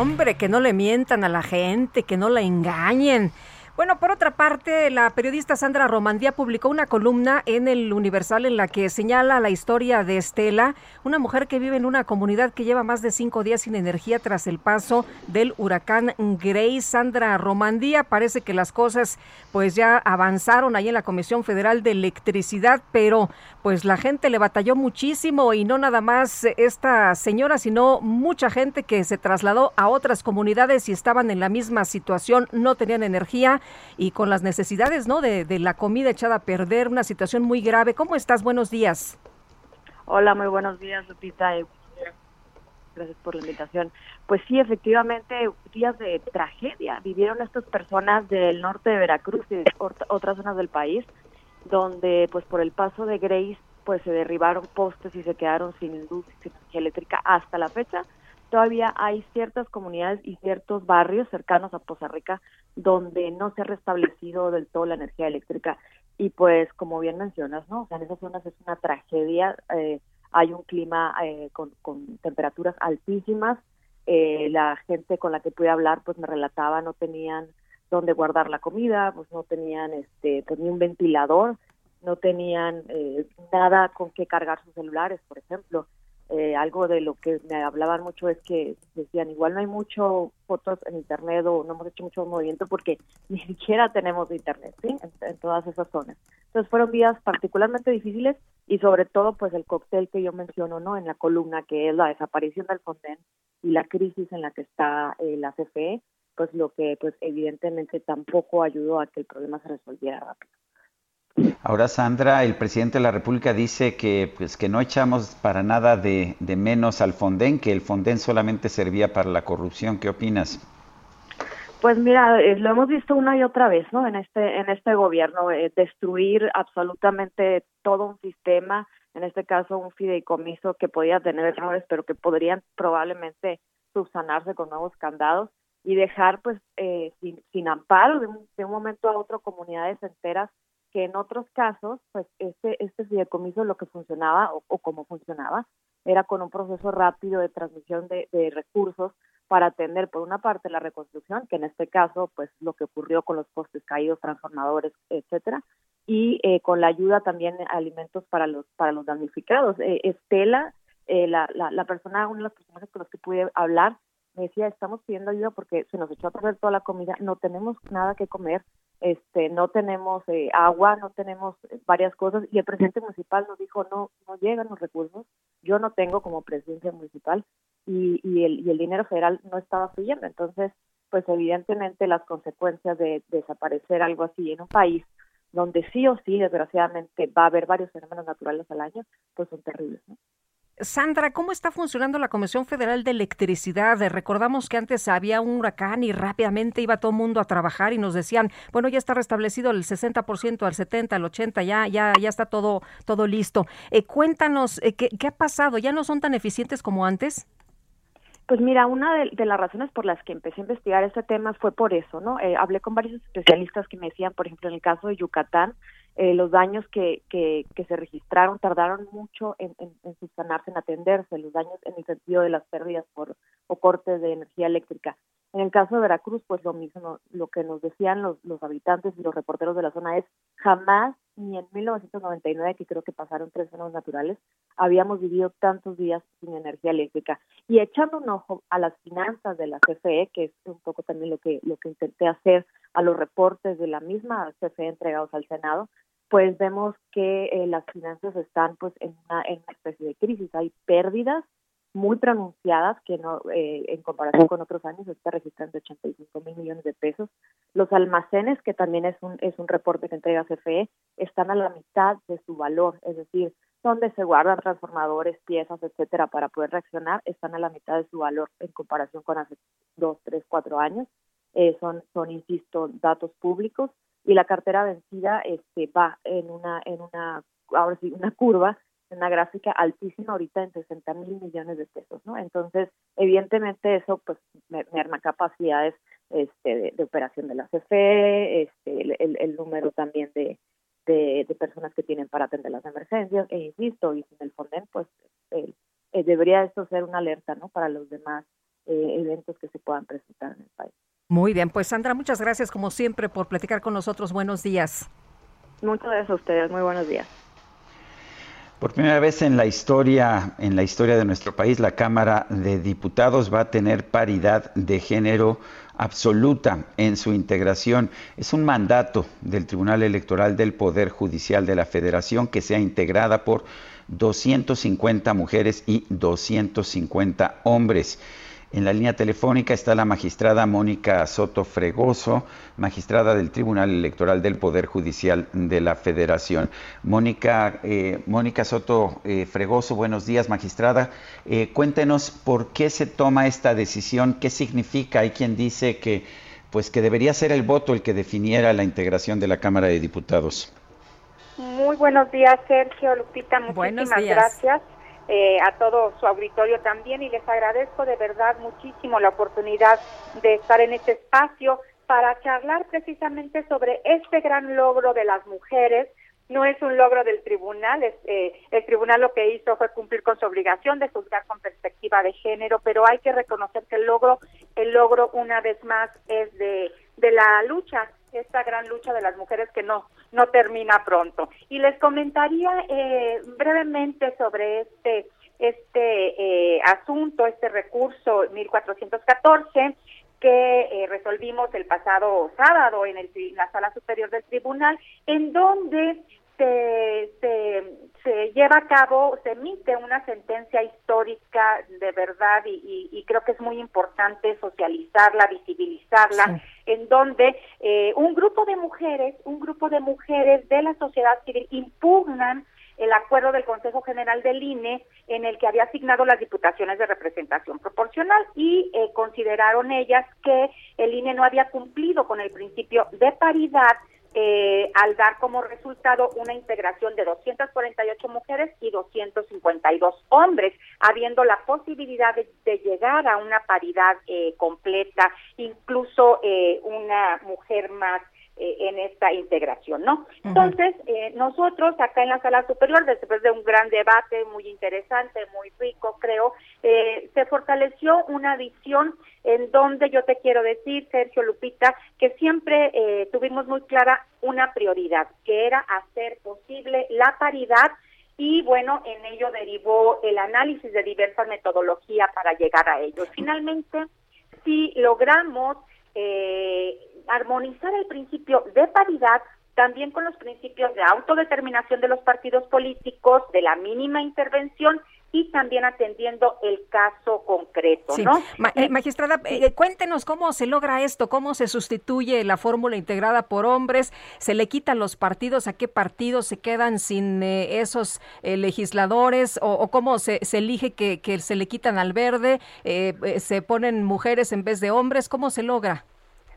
[SPEAKER 2] Hombre, que no le mientan a la gente, que no la engañen. Bueno, por otra parte, la periodista Sandra Romandía publicó una columna en el Universal en la que señala la historia de Estela, una mujer que vive en una comunidad que lleva más de cinco días sin energía tras el paso del huracán Grace. Sandra Romandía, parece que las cosas pues ya avanzaron ahí en la Comisión Federal de Electricidad, pero pues la gente le batalló muchísimo y no nada más esta señora, sino mucha gente que se trasladó a otras comunidades y estaban en la misma situación, no tenían energía y con las necesidades ¿no? de, la comida echada a perder, una situación muy grave. ¿Cómo estás? Buenos días.
[SPEAKER 36] Hola, muy buenos días, Lupita. Gracias por la invitación. Pues sí, efectivamente, días de tragedia vivieron estas personas del norte de Veracruz y de otras zonas del país, donde pues por el paso de Grace pues se derribaron postes y se quedaron sin luz sin energía eléctrica hasta la fecha todavía hay ciertas comunidades y ciertos barrios cercanos a Poza Rica donde no se ha restablecido del todo la energía eléctrica y pues como bien mencionas, ¿no? En esas zonas es una tragedia, eh, hay un clima eh, con, temperaturas altísimas, eh, la gente con la que pude hablar pues me relataba no tenían dónde guardar la comida, pues no tenían este pues, un ventilador, no tenían nada con qué cargar sus celulares, por ejemplo. Eh, algo de lo que me hablaban mucho es que decían igual no hay mucho fotos en internet o no hemos hecho mucho movimiento porque (laughs) ni siquiera tenemos internet ¿sí? en, todas esas zonas entonces fueron días particularmente difíciles y sobre todo pues el cóctel que yo menciono no en la columna que es la desaparición del Fonden y la crisis en la que está eh, la CFE pues lo que pues evidentemente tampoco ayudó a que el problema se resolviera rápido
[SPEAKER 1] Ahora, Sandra, el presidente de la República dice que, pues, que no echamos para nada de, menos al Fonden, que el Fonden solamente servía para la corrupción. ¿Qué opinas?
[SPEAKER 36] Pues mira, eh, lo hemos visto una y otra vez, ¿no? En este en este gobierno eh, destruir absolutamente todo un sistema, en este caso un fideicomiso que podía tener errores, pero que podrían probablemente subsanarse con nuevos candados y dejar, pues, eh, sin, sin amparo de un, de un momento a otro comunidades enteras que en otros casos, pues este, este fideicomiso lo que funcionaba o, o como funcionaba era con un proceso rápido de transmisión de, recursos para atender por una parte la reconstrucción, que en este caso pues lo que ocurrió con los postes caídos, transformadores, etcétera, y eh, con la ayuda también de alimentos para los para los damnificados. Eh, Estela, eh, la, la, la persona, una de las personas con las que pude hablar, me decía, estamos pidiendo ayuda porque se nos echó a perder toda la comida, no tenemos nada que comer, este, no tenemos eh, agua, no tenemos eh, varias cosas y el presidente municipal nos dijo no, no llegan los recursos, yo no tengo como presidencia municipal y, y, el, y el dinero federal no estaba fluyendo, entonces pues evidentemente las consecuencias de, desaparecer algo así en un país donde sí o sí desgraciadamente va a haber varios fenómenos naturales al año, pues son terribles. ¿no?
[SPEAKER 2] Sandra, ¿cómo está funcionando la Comisión Federal de Electricidad? Recordamos que antes había un huracán y rápidamente iba todo el mundo a trabajar y nos decían, bueno, ya está restablecido el 60%, al 70, al 80, ya ya ya está todo todo listo. Eh, cuéntanos eh, ¿qué, ha pasado, ¿ya no son tan eficientes como antes?
[SPEAKER 36] Pues mira, una de, las razones por las que empecé a investigar este tema fue por eso, ¿no? Eh, hablé con varios especialistas que me decían, por ejemplo, en el caso de Yucatán, eh, los daños que, que, se registraron tardaron mucho en, en, en, en atenderse, los daños en el sentido de las pérdidas por o cortes de energía eléctrica. En el caso de Veracruz, pues lo mismo, lo que nos decían los, los habitantes y los reporteros de la zona es jamás, ni en 1999, que creo que pasaron tres años naturales, habíamos vivido tantos días sin energía eléctrica. Y echando un ojo a las finanzas de la CFE, que es un poco también lo que, lo que intenté hacer, a los reportes de la misma CFE entregados al Senado, pues vemos que eh, las finanzas están pues en una, en una especie de crisis. Hay pérdidas muy pronunciadas que no eh, en comparación con otros años está registrando 85 mil millones de pesos. Los almacenes, que también es un es un reporte que entrega CFE, están a la mitad de su valor, es decir, donde se guardan transformadores, piezas, etcétera, para poder reaccionar, están a la mitad de su valor en comparación con hace dos, tres, cuatro años. Eh, son, son, insisto, datos públicos y la cartera vencida este, va en una, en una, ahora sí, una curva, una gráfica altísima ahorita en 60 mil millones de pesos, ¿no? Entonces, evidentemente eso pues merma capacidades este, de, operación de la CFE, este, el, el número también de, de, personas que tienen para atender las emergencias, e insisto, y sin el Fonden, pues eh, debería esto ser una alerta ¿no? para los demás eh, eventos que se puedan presentar en el país.
[SPEAKER 2] Muy bien, pues Sandra, muchas gracias como siempre por platicar con nosotros. Buenos días.
[SPEAKER 36] Muchas gracias a ustedes, muy buenos días.
[SPEAKER 1] Por primera vez en la historia, en la historia de nuestro país, la Cámara de Diputados va a tener paridad de género absoluta en su integración. Es un mandato del Tribunal Electoral del Poder Judicial de la Federación que sea integrada por 250 mujeres y 250 hombres. En la línea telefónica está la magistrada Mónica Soto Fregoso, magistrada del Tribunal Electoral del Poder Judicial de la Federación. Mónica, eh, Mónica Soto eh, Fregoso, buenos días, magistrada. Eh, cuéntenos por qué se toma esta decisión, qué significa. Hay quien dice que, pues, que debería ser el voto el que definiera la integración de la Cámara de Diputados.
[SPEAKER 37] Muy buenos días, Sergio Lupita. Muchísimas gracias. Eh, a todo su auditorio también y les agradezco de verdad muchísimo la oportunidad de estar en este espacio para charlar precisamente sobre este gran logro de las mujeres. No es un logro del tribunal, eh, el tribunal lo que hizo fue cumplir con su obligación de juzgar con perspectiva de género, pero hay que reconocer que el logro, el logro una vez más es de, de la lucha esta gran lucha de las mujeres que no no termina pronto. Y les comentaría eh, brevemente sobre este este eh, asunto, este recurso 1414 que eh, resolvimos el pasado sábado en, el, en la sala superior del tribunal, en donde se, se, lleva a cabo, se emite una sentencia histórica de verdad y, creo que es muy importante socializarla, visibilizarla, en donde eh, un grupo de mujeres, un grupo de mujeres de la sociedad civil impugnan el acuerdo del Consejo General del INE en el que había asignado las diputaciones de representación proporcional y eh, consideraron ellas que el INE no había cumplido con el principio de paridad eh, al dar como resultado una integración de 248 mujeres y 252 hombres, habiendo la posibilidad de, llegar a una paridad eh, completa, incluso eh, una mujer más eh, en esta integración, ¿no? Entonces, eh, nosotros acá en la sala superior, después de un gran debate muy interesante, muy rico, creo, eh, se fortaleció una visión en donde yo te quiero decir, Sergio Lupita, que siempre tuvimos muy clara una prioridad, que era hacer posible la paridad y bueno, en ello derivó el análisis de diversas metodologías para llegar a ello. Finalmente, si logramos eh, armonizar el principio de paridad también con los principios de autodeterminación de los partidos políticos, de la mínima intervención y también atendiendo el caso concreto, ¿no?
[SPEAKER 2] Eh, magistrada, eh, cuéntenos cómo se logra esto, cómo se sustituye la fórmula integrada por hombres, se le quitan los partidos, a qué partidos se quedan sin eh, esos legisladores o, cómo se, se elige que, que, se le quitan al verde, se ponen mujeres en vez de hombres, ¿cómo se logra?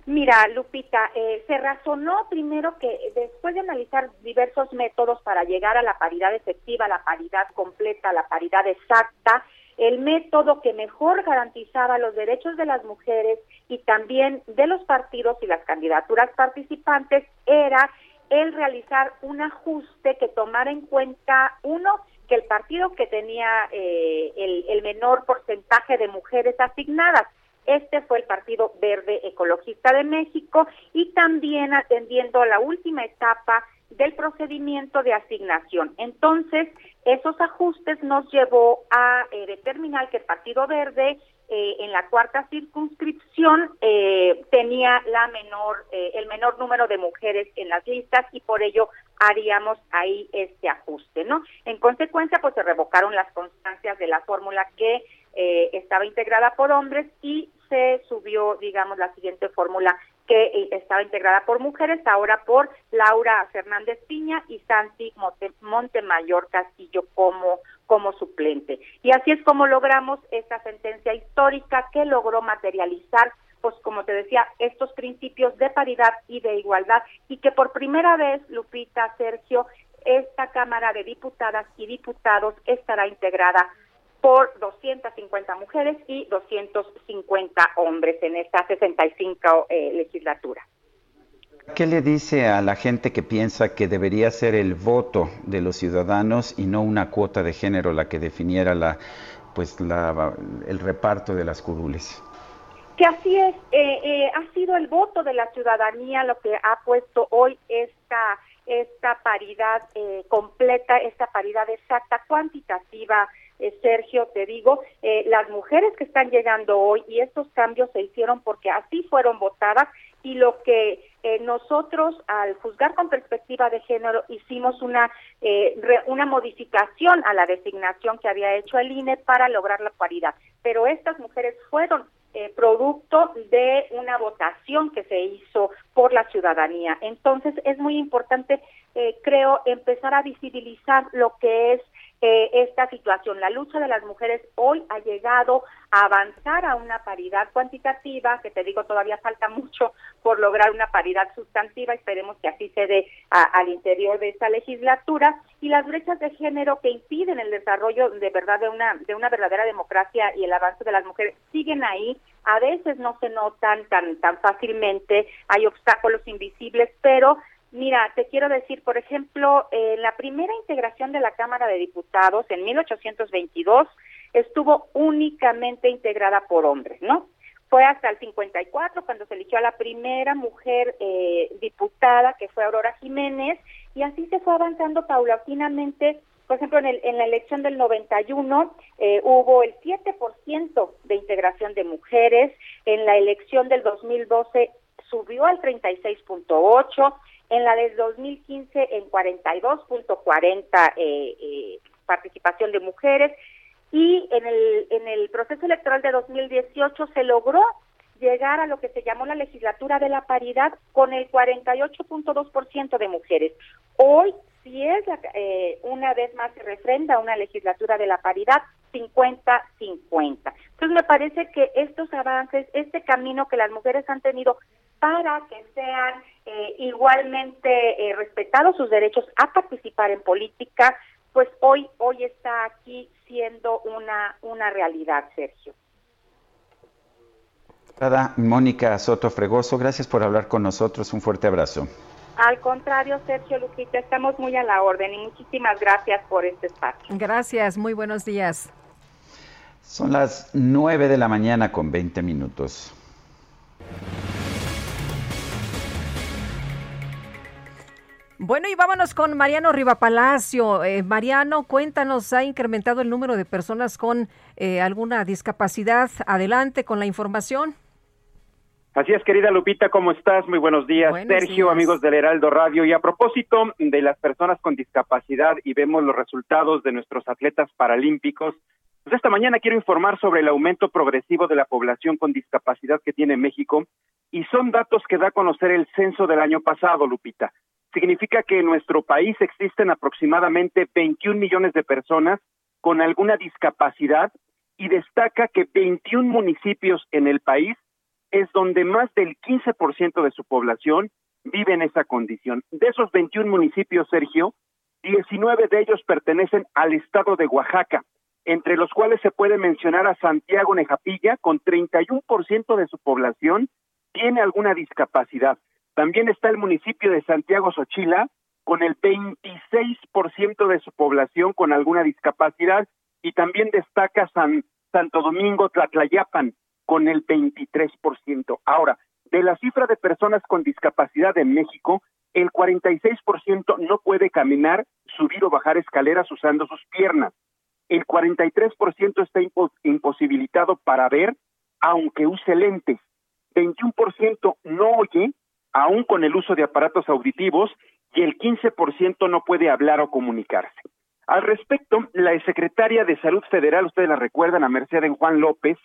[SPEAKER 37] Mira, Lupita, eh, se razonó primero que después de analizar diversos métodos para llegar a la paridad efectiva, la paridad completa, la paridad exacta, el método que mejor garantizaba los derechos de las mujeres y también de los partidos y las candidaturas participantes era el realizar un ajuste que tomara en cuenta, uno, que el partido que tenía eh, el, el menor porcentaje de mujeres asignadas, este fue el Partido Verde Ecologista de México y también atendiendo a la última etapa del procedimiento de asignación. Entonces, esos ajustes nos llevó a eh, determinar que el Partido Verde eh, en la cuarta circunscripción eh, tenía la menor, el menor número de mujeres en las listas y por ello haríamos ahí este ajuste, ¿no? En consecuencia, pues se revocaron las constancias de la fórmula que eh, estaba integrada por hombres y se subió, digamos, la siguiente fórmula que eh, estaba integrada por mujeres, ahora por Laura Fernández Piña y Santi Montemayor Castillo como, como suplente. Y así es como logramos esta sentencia histórica que logró materializar pues como te decía, estos principios de paridad y de igualdad y que por primera vez, Lupita, Sergio, esta Cámara de Diputadas y Diputados estará integrada por 250 mujeres y 250 hombres en esta 65 eh, legislatura.
[SPEAKER 1] ¿Qué le dice a la gente que piensa que debería ser el voto de los ciudadanos y no una cuota de género la que definiera la, pues la, el reparto de las curules?
[SPEAKER 37] Que así es, eh, eh, ha sido el voto de la ciudadanía lo que ha puesto hoy esta esta paridad completa, esta paridad exacta, cuantitativa, eh, Sergio, te digo, eh, las mujeres que están llegando hoy y estos cambios se hicieron porque así fueron votadas y lo que eh, nosotros al juzgar con perspectiva de género hicimos una una modificación a la designación que había hecho el INE para lograr la paridad, pero estas mujeres fueron producto de una votación que se hizo por la ciudadanía. Entonces es muy importante, creo, empezar a visibilizar lo que es eh, esta situación. La lucha de las mujeres hoy ha llegado a avanzar a una paridad cuantitativa, que te digo todavía falta mucho por lograr una paridad sustantiva, esperemos que así se dé al interior de esta legislatura, y las brechas de género que impiden el desarrollo de verdad de una, de una verdadera democracia y el avance de las mujeres siguen ahí, a veces no se notan tan, tan fácilmente, hay obstáculos invisibles, pero Mira, te quiero decir, por ejemplo, eh, la primera integración de la Cámara de Diputados en 1822 estuvo únicamente integrada por hombres, ¿no? Fue hasta el 54 cuando se eligió a la primera mujer eh, diputada, que fue Aurora Jiménez, y así se fue avanzando paulatinamente. Por ejemplo, en, el, en la elección del 91 eh, hubo el 7% de integración de mujeres, en la elección del 2012 subió al 36.8, en la del 2015 en 42.40 eh, eh, participación de mujeres y en el, en el proceso electoral de 2018 se logró llegar a lo que se llamó la legislatura de la paridad con el 48.2% de mujeres. Hoy, si es eh, una vez más se refrenda una legislatura de la paridad, 50-50. Entonces me parece que estos avances, este camino que las mujeres han tenido para que sean eh, igualmente eh, respetados sus derechos a participar en política, pues hoy hoy está aquí siendo una una realidad, Sergio.
[SPEAKER 1] Mónica Soto Fregoso, gracias por hablar con nosotros. Un fuerte abrazo.
[SPEAKER 37] Al contrario, Sergio Lupita, estamos muy a la orden y muchísimas gracias por este espacio.
[SPEAKER 2] Gracias, muy buenos días.
[SPEAKER 1] Son las 9 de la mañana con 20 minutos.
[SPEAKER 2] Bueno, y vámonos con Mariano Rivapalacio. Eh, Mariano, cuéntanos, ¿ha incrementado el número de personas con eh, alguna discapacidad? Adelante con la información.
[SPEAKER 38] Así es, querida Lupita, ¿cómo estás? Muy buenos días. Sergio, amigos del Heraldo Radio. Y a propósito de las personas con discapacidad y vemos los resultados de nuestros atletas paralímpicos, pues esta mañana quiero informar sobre el aumento progresivo de la población con discapacidad que tiene México y son datos que da a conocer el censo del año pasado, Lupita significa que en nuestro país existen aproximadamente 21 millones de personas con alguna discapacidad y destaca que 21 municipios en el país es donde más del 15% de su población vive en esa condición. De esos 21 municipios, Sergio, 19 de ellos pertenecen al estado de Oaxaca, entre los cuales se puede mencionar a Santiago Nejapilla, con 31% de su población tiene alguna discapacidad. También está el municipio de Santiago Xochila, con el 26% de su población con alguna discapacidad, y también destaca San, Santo Domingo Tlatlayapan, con el 23%. Ahora, de la cifra de personas con discapacidad en México, el 46% no puede caminar, subir o bajar escaleras usando sus piernas. El 43% está imposibilitado para ver, aunque use lentes. 21% no oye aún con el uso de aparatos auditivos, y el 15% no puede hablar o comunicarse. Al respecto, la secretaria de Salud Federal, ustedes la recuerdan, a Mercedes Juan López,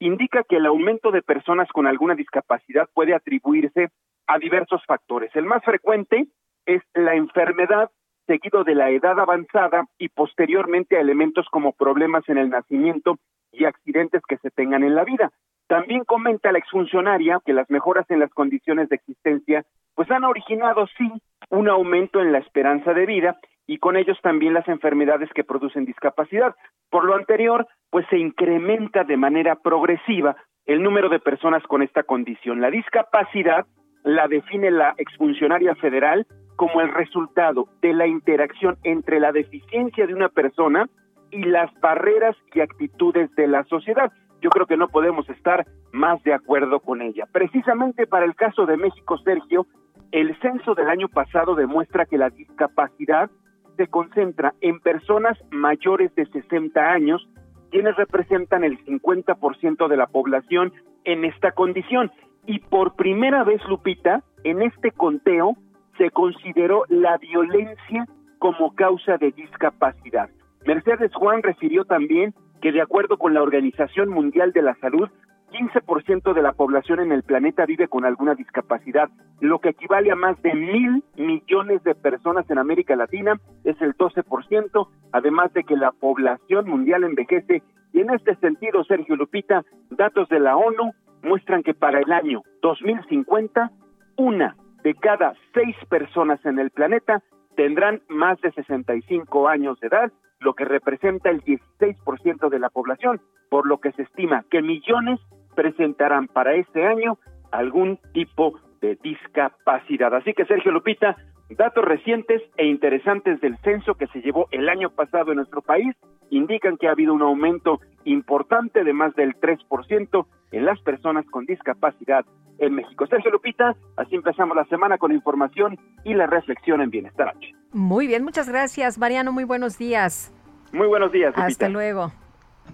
[SPEAKER 38] indica que el aumento de personas con alguna discapacidad puede atribuirse a diversos factores. El más frecuente es la enfermedad, seguido de la edad avanzada y posteriormente a elementos como problemas en el nacimiento y accidentes que se tengan en la vida. También comenta la exfuncionaria que las mejoras en las condiciones de existencia pues han originado sí un aumento en la esperanza de vida y con ellos también las enfermedades que producen discapacidad. Por lo anterior, pues se incrementa de manera progresiva el número de personas con esta condición. La discapacidad la define la exfuncionaria federal como el resultado de la interacción entre la deficiencia de una persona y las barreras y actitudes de la sociedad. Yo creo que no podemos estar más de acuerdo con ella. Precisamente para el caso de México, Sergio, el censo del año pasado demuestra que la discapacidad se concentra en personas mayores de 60 años, quienes representan el 50% de la población en esta condición. Y por primera vez, Lupita, en este conteo se consideró la violencia como causa de discapacidad. Mercedes Juan refirió también que de acuerdo con la Organización Mundial de la Salud, 15% de la población en el planeta vive con alguna discapacidad, lo que equivale a más de mil millones de personas en América Latina, es el 12%, además de que la población mundial envejece. Y en este sentido, Sergio Lupita, datos de la ONU muestran que para el año 2050, una de cada seis personas en el planeta tendrán más de 65 años de edad, lo que representa el 16% de la población, por lo que se estima que millones presentarán para este año algún tipo de discapacidad. Así que Sergio Lupita, datos recientes e interesantes del censo que se llevó el año pasado en nuestro país indican que ha habido un aumento importante de más del 3% en las personas con discapacidad en México. Sergio Lupita, así empezamos la semana con información y la reflexión en Bienestar H.
[SPEAKER 2] Muy bien, muchas gracias, Mariano. Muy buenos días.
[SPEAKER 38] Muy buenos días.
[SPEAKER 2] Lupita. Hasta luego.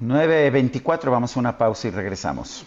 [SPEAKER 17] 9.24, vamos a una pausa y regresamos.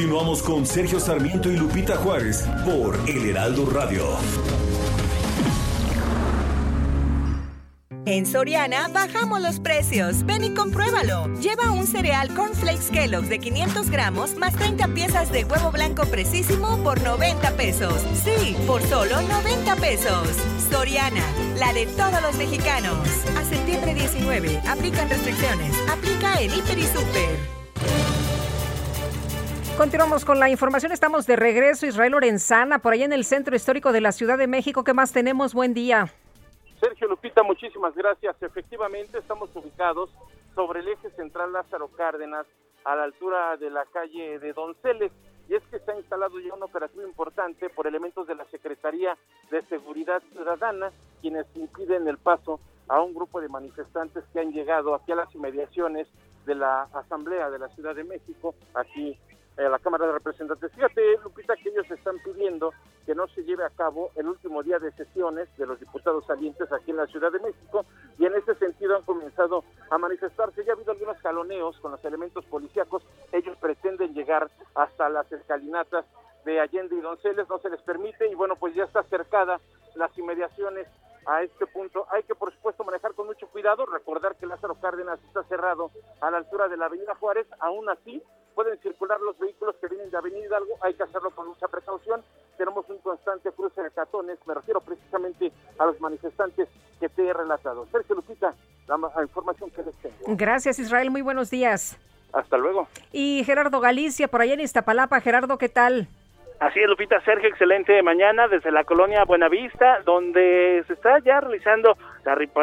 [SPEAKER 5] Continuamos con Sergio Sarmiento y Lupita Juárez por El Heraldo Radio.
[SPEAKER 8] En Soriana bajamos los precios. Ven y compruébalo. Lleva un cereal Cornflakes Kellogg's de 500 gramos más 30 piezas de huevo blanco precisísimo por 90 pesos. Sí, por solo 90 pesos. Soriana, la de todos los mexicanos. A septiembre 19. Aplican restricciones. Aplica en Hiper y Super.
[SPEAKER 2] Continuamos con la información. Estamos de regreso. Israel Lorenzana, por ahí en el centro histórico de la Ciudad de México. ¿Qué más tenemos? Buen día.
[SPEAKER 39] Sergio Lupita, muchísimas gracias. Efectivamente, estamos ubicados sobre el eje central Lázaro Cárdenas, a la altura de la calle de Donceles. Y es que se ha instalado ya un operativo importante por elementos de la Secretaría de Seguridad Ciudadana, quienes impiden el paso a un grupo de manifestantes que han llegado aquí a las inmediaciones de la Asamblea de la Ciudad de México, aquí a la Cámara de Representantes. Fíjate, Lupita, que ellos están pidiendo que no se lleve a cabo el último día de sesiones de los diputados salientes aquí en la Ciudad de México y en ese sentido han comenzado a manifestarse. Ya ha habido algunos jaloneos con los elementos policíacos. Ellos pretenden llegar hasta las escalinatas de Allende y Donceles, no se les permite y bueno, pues ya está cercada las inmediaciones a este punto. Hay que, por supuesto, manejar con mucho cuidado, recordar que Lázaro Cárdenas está cerrado a la altura de la Avenida Juárez, aún así pueden circular los vehículos que vienen de Avenida Hidalgo, hay que hacerlo con mucha precaución. Tenemos un constante cruce de catones, me refiero precisamente a los manifestantes que te he relatado. Sergio Lupita, la información que les tengo.
[SPEAKER 2] Gracias, Israel, muy buenos días.
[SPEAKER 39] Hasta luego.
[SPEAKER 2] Y Gerardo Galicia, por allá en Iztapalapa. Gerardo, ¿qué tal?
[SPEAKER 40] Así es, Lupita, Sergio, excelente mañana desde la colonia Buenavista, donde se está ya realizando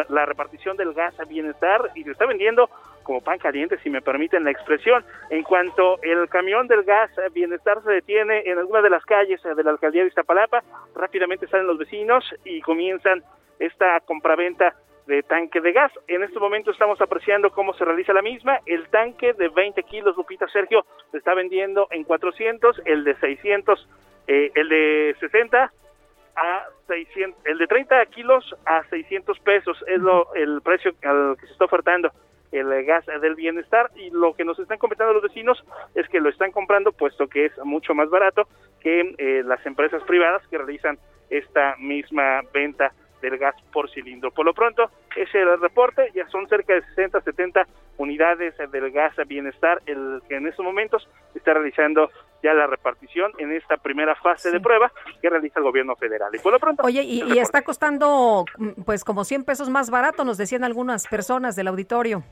[SPEAKER 40] la, repartición del gas a bienestar y se está vendiendo como pan caliente, si me permiten la expresión. En cuanto el camión del gas a bienestar se detiene en alguna de las calles de la alcaldía de Iztapalapa, rápidamente salen los vecinos y comienzan esta compraventa de tanque de gas. En este momento estamos apreciando cómo se realiza la misma. El tanque de 20 kilos, Lupita Sergio, se está vendiendo en 400, el de 600, eh, el de 60 a 600, el de 30 kilos a 600 pesos es lo el precio al que se está ofertando el gas del bienestar y lo que nos están comentando los vecinos es que lo están comprando puesto que es mucho más barato que eh, las empresas privadas que realizan esta misma venta del gas por cilindro. Por lo pronto, ese es el reporte, ya son cerca de 60, 70 unidades del gas bienestar, el que en estos momentos está realizando ya la repartición en esta primera fase de prueba que realiza el gobierno federal. Y por lo pronto...
[SPEAKER 2] Oye, y, está costando pues como 100 pesos más barato, nos decían algunas personas del auditorio.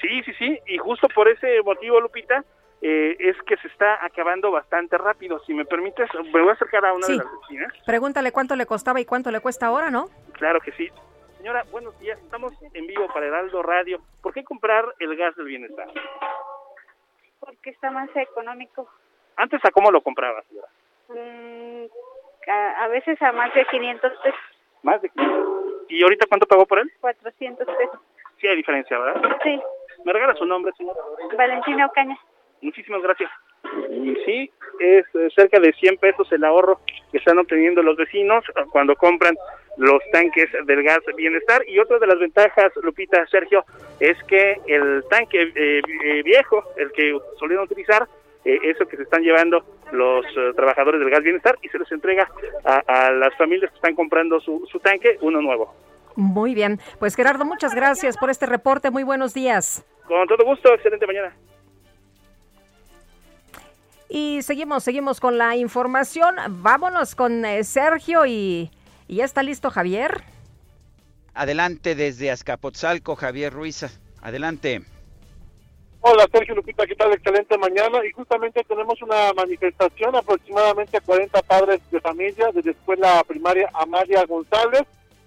[SPEAKER 40] Sí, sí, sí, y justo por ese motivo, Lupita, eh, es que se está acabando bastante rápido. Si me permites, me voy a acercar a una de las vecinas.
[SPEAKER 2] Pregúntale cuánto le costaba y cuánto le cuesta ahora, ¿no?
[SPEAKER 40] Claro que sí. Señora, buenos días. Estamos en vivo para Heraldo Radio. ¿Por qué comprar el gas del bienestar?
[SPEAKER 37] Porque está más económico.
[SPEAKER 40] ¿Antes a cómo lo compraba, señora?
[SPEAKER 37] Mm, a, veces a más de 500 pesos.
[SPEAKER 40] ¿Más de 500? ¿Y ahorita cuánto pagó por él?
[SPEAKER 37] 400 pesos.
[SPEAKER 40] Sí hay diferencia, ¿verdad?
[SPEAKER 37] Sí.
[SPEAKER 40] ¿Me regala su nombre, señora?
[SPEAKER 37] Valentina Ocaña.
[SPEAKER 40] Muchísimas gracias. Y sí, es cerca de 100 pesos el ahorro que están obteniendo los vecinos cuando compran los tanques del gas bienestar. Y otra de las ventajas, Lupita, Sergio, es que el tanque eh, eh, viejo, el que solían utilizar, eh, eso que se están llevando los trabajadores del gas bienestar y se les entrega a, las familias que están comprando su, su tanque, uno nuevo.
[SPEAKER 2] Muy bien, pues Gerardo, muchas gracias por este reporte. Muy buenos días.
[SPEAKER 40] Con todo gusto, excelente mañana.
[SPEAKER 2] Y seguimos, seguimos con la información. Vámonos con eh, Sergio y, ya está listo Javier.
[SPEAKER 1] Adelante desde Azcapotzalco, Javier Ruiz. Adelante.
[SPEAKER 10] Hola Sergio Lupita, ¿qué tal? Excelente mañana. Y justamente tenemos una manifestación, aproximadamente 40 padres de familia de la escuela primaria Amalia González,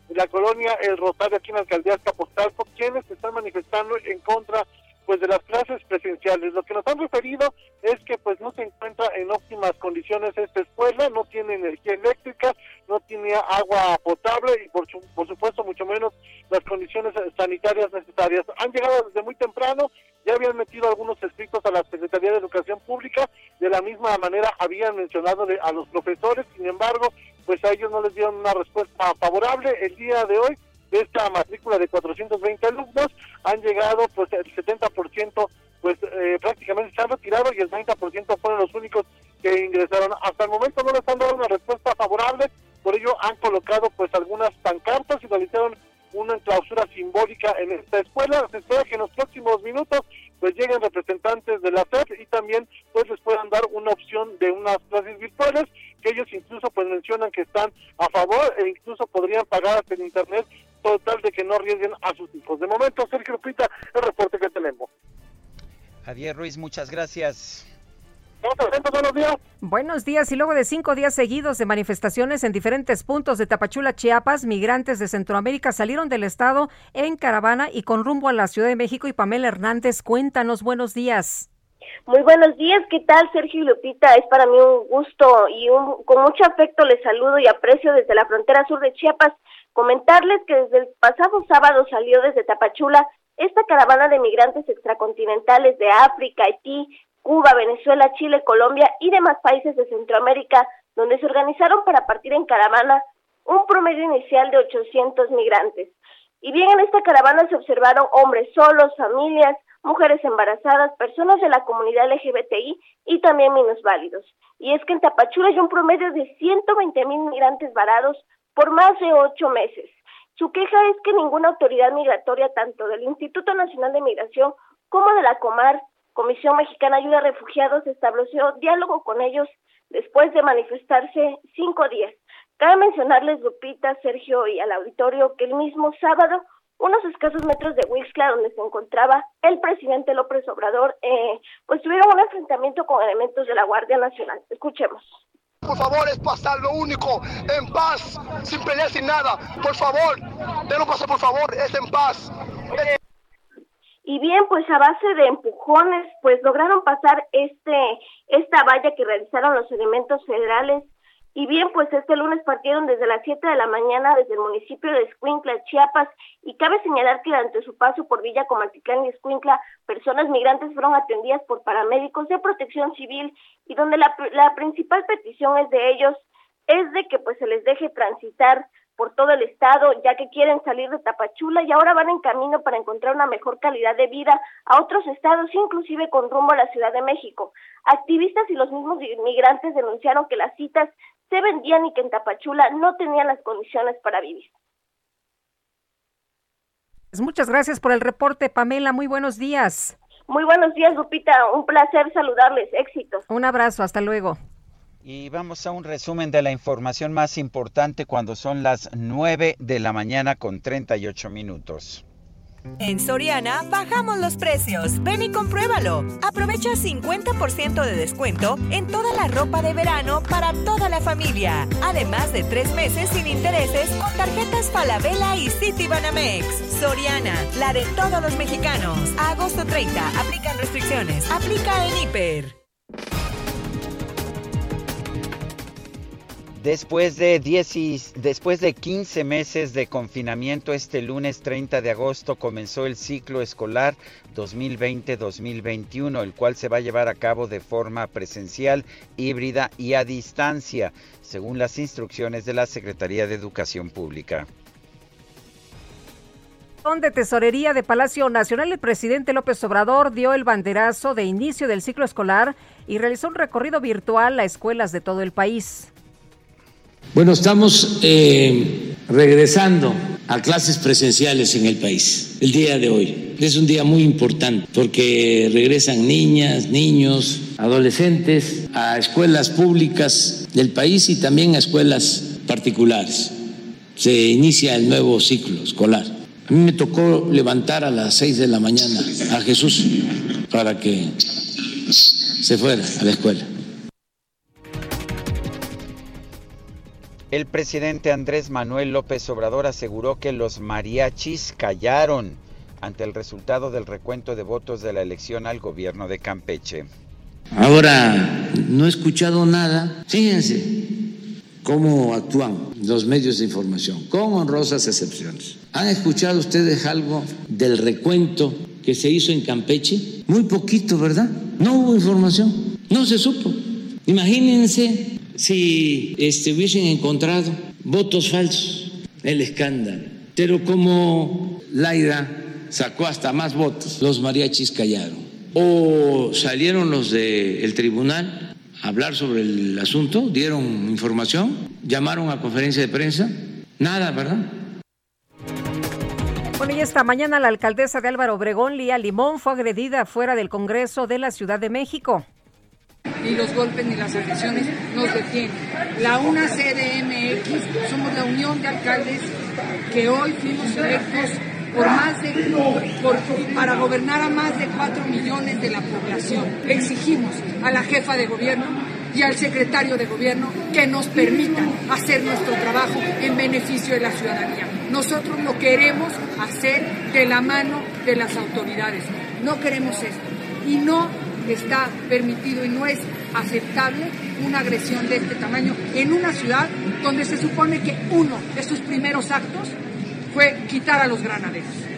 [SPEAKER 10] de la colonia El Rosario, aquí en la alcaldía Azcapotzalco, quienes se están manifestando en contra pues de las clases presenciales. Lo que nos han referido es que pues no se encuentra en óptimas condiciones esta escuela, no tiene energía eléctrica, no tiene agua potable y por, por supuesto mucho menos las condiciones sanitarias necesarias. Han llegado desde muy temprano, ya habían metido algunos escritos a la Secretaría de Educación Pública, de la misma manera habían mencionado a los profesores, sin embargo, pues a ellos no les dieron una respuesta favorable. El día de hoy de esta matrícula de 420 alumnos han llegado pues el 70% pues eh, prácticamente se han retirado y el 30% fueron los únicos que ingresaron. Hasta el momento no les han dado una respuesta favorable, por ello han colocado pues algunas pancartas y realizaron una clausura simbólica en esta escuela. Se espera que en los próximos minutos pues lleguen representantes de la SEP y también pues les puedan dar una opción de unas clases virtuales que ellos incluso pues mencionan que están a favor e incluso podrían pagar hasta el internet total de que no arriesguen a sus hijos. De momento, Sergio Lupita, el reporte que tenemos.
[SPEAKER 1] Javier Ruiz, muchas gracias.
[SPEAKER 10] Buenos días.
[SPEAKER 2] Buenos días. Y luego de cinco días seguidos de manifestaciones en diferentes puntos de Tapachula, Chiapas, migrantes de Centroamérica salieron del estado en caravana y con rumbo a la Ciudad de México. Y Pamela Hernández, cuéntanos, buenos días.
[SPEAKER 41] Muy buenos días, ¿qué tal Sergio y Lupita? Es para mí un gusto y con mucho afecto les saludo y aprecio desde la frontera sur de Chiapas. Comentarles que desde el pasado sábado salió desde Tapachula esta caravana de migrantes extracontinentales de África, Haití, Cuba, Venezuela, Chile, Colombia y demás países de Centroamérica, donde se organizaron para partir en caravana un promedio inicial de 800 migrantes. Y bien, en esta caravana se observaron hombres solos, familias, mujeres embarazadas, personas de la comunidad LGBTI y también minusválidos. Y es que en Tapachula hay un promedio de 120 mil migrantes varados por más de ocho meses. Su queja es que ninguna autoridad migratoria, tanto del Instituto Nacional de Migración como de la Comar, Comisión Mexicana Ayuda a Refugiados, estableció diálogo con ellos después de manifestarse cinco días. Cabe mencionarles, Lupita, Sergio y al auditorio, que el mismo sábado, unos escasos metros de Huixla, donde se encontraba el presidente López Obrador, eh, pues tuvieron un enfrentamiento con elementos de la Guardia Nacional. Escuchemos
[SPEAKER 42] Por favor, es pasar lo único, en paz, sin pelear, sin nada. Por favor, déjenos pasar, por favor, es en paz.
[SPEAKER 41] Y bien, pues a base de empujones, pues lograron pasar este esta valla que realizaron los elementos federales y bien, pues este lunes partieron desde las 7 de la mañana desde el municipio de Escuincla, Chiapas, y cabe señalar que durante su paso por Villa Comalticán y Escuincla, personas migrantes fueron atendidas por paramédicos de protección civil y donde la, la principal petición es de ellos es de que pues se les deje transitar por todo el estado, ya que quieren salir de Tapachula y ahora van en camino para encontrar una mejor calidad de vida a otros estados, inclusive con rumbo a la Ciudad de México. Activistas y los mismos inmigrantes denunciaron que las citas se vendían y que en Tapachula no tenían las condiciones para vivir.
[SPEAKER 2] Pues muchas gracias por el reporte, Pamela. Muy buenos días.
[SPEAKER 41] Muy buenos días, Lupita. Un placer saludarles. Éxitos.
[SPEAKER 2] Un abrazo. Hasta luego.
[SPEAKER 1] Y vamos a un resumen de la información más importante cuando son las 9 de la mañana con 38 minutos.
[SPEAKER 8] En Soriana bajamos los precios. Ven y compruébalo. Aprovecha 50% de descuento en toda la ropa de verano para toda la familia. Además de tres meses sin intereses con tarjetas Falabella y Citibanamex. Soriana, la de todos los mexicanos. Agosto 30, aplican restricciones. Aplica en Hiper.
[SPEAKER 1] Después de, 10 después de 15 meses de confinamiento, este lunes 30 de agosto comenzó el ciclo escolar 2020-2021, el cual se va a llevar a cabo de forma presencial, híbrida y a distancia, según las instrucciones de la Secretaría de Educación Pública.
[SPEAKER 2] De Tesorería de Palacio Nacional, el presidente López Obrador dio el banderazo de inicio del ciclo escolar y realizó un recorrido virtual a escuelas de todo el país.
[SPEAKER 43] Bueno, estamos eh, regresando a clases presenciales en el país el día de hoy. Es un día muy importante porque regresan niñas, niños, adolescentes a escuelas públicas del país y también a escuelas particulares. Se inicia el nuevo ciclo escolar. A mí me tocó levantar a las seis de la mañana a Jesús para que se fuera a la escuela.
[SPEAKER 1] El presidente Andrés Manuel López Obrador aseguró que los mariachis callaron ante el resultado del recuento de votos de la elección al gobierno de Campeche.
[SPEAKER 43] Ahora, no he escuchado nada. Fíjense cómo actúan los medios de información, con honrosas excepciones. ¿Han escuchado ustedes algo del recuento que se hizo en Campeche? Muy poquito, ¿verdad? No hubo información, no se supo. Imagínense si este, hubiesen encontrado votos falsos, el escándalo. Pero como Laida sacó hasta más votos, los mariachis callaron. O salieron los del tribunal a hablar sobre el asunto, dieron información, llamaron a conferencia de prensa, nada, ¿verdad?
[SPEAKER 2] Bueno, y esta mañana la alcaldesa de Álvaro Obregón, Lía Limón, fue agredida fuera del Congreso de la Ciudad de México
[SPEAKER 44] ni los golpes ni las agresiones nos detienen. La UNA CDMX somos la unión de alcaldes que hoy fuimos electos por más de, para gobernar a más de 4 millones de la población. Exigimos a la jefa de gobierno y al secretario de gobierno que nos permitan hacer nuestro trabajo en beneficio de la ciudadanía. Nosotros lo queremos hacer de la mano de las autoridades. No queremos esto. Y no está permitido y no es aceptable una agresión de este tamaño en una ciudad donde se supone que uno de sus primeros actos fue quitar a los granaderos.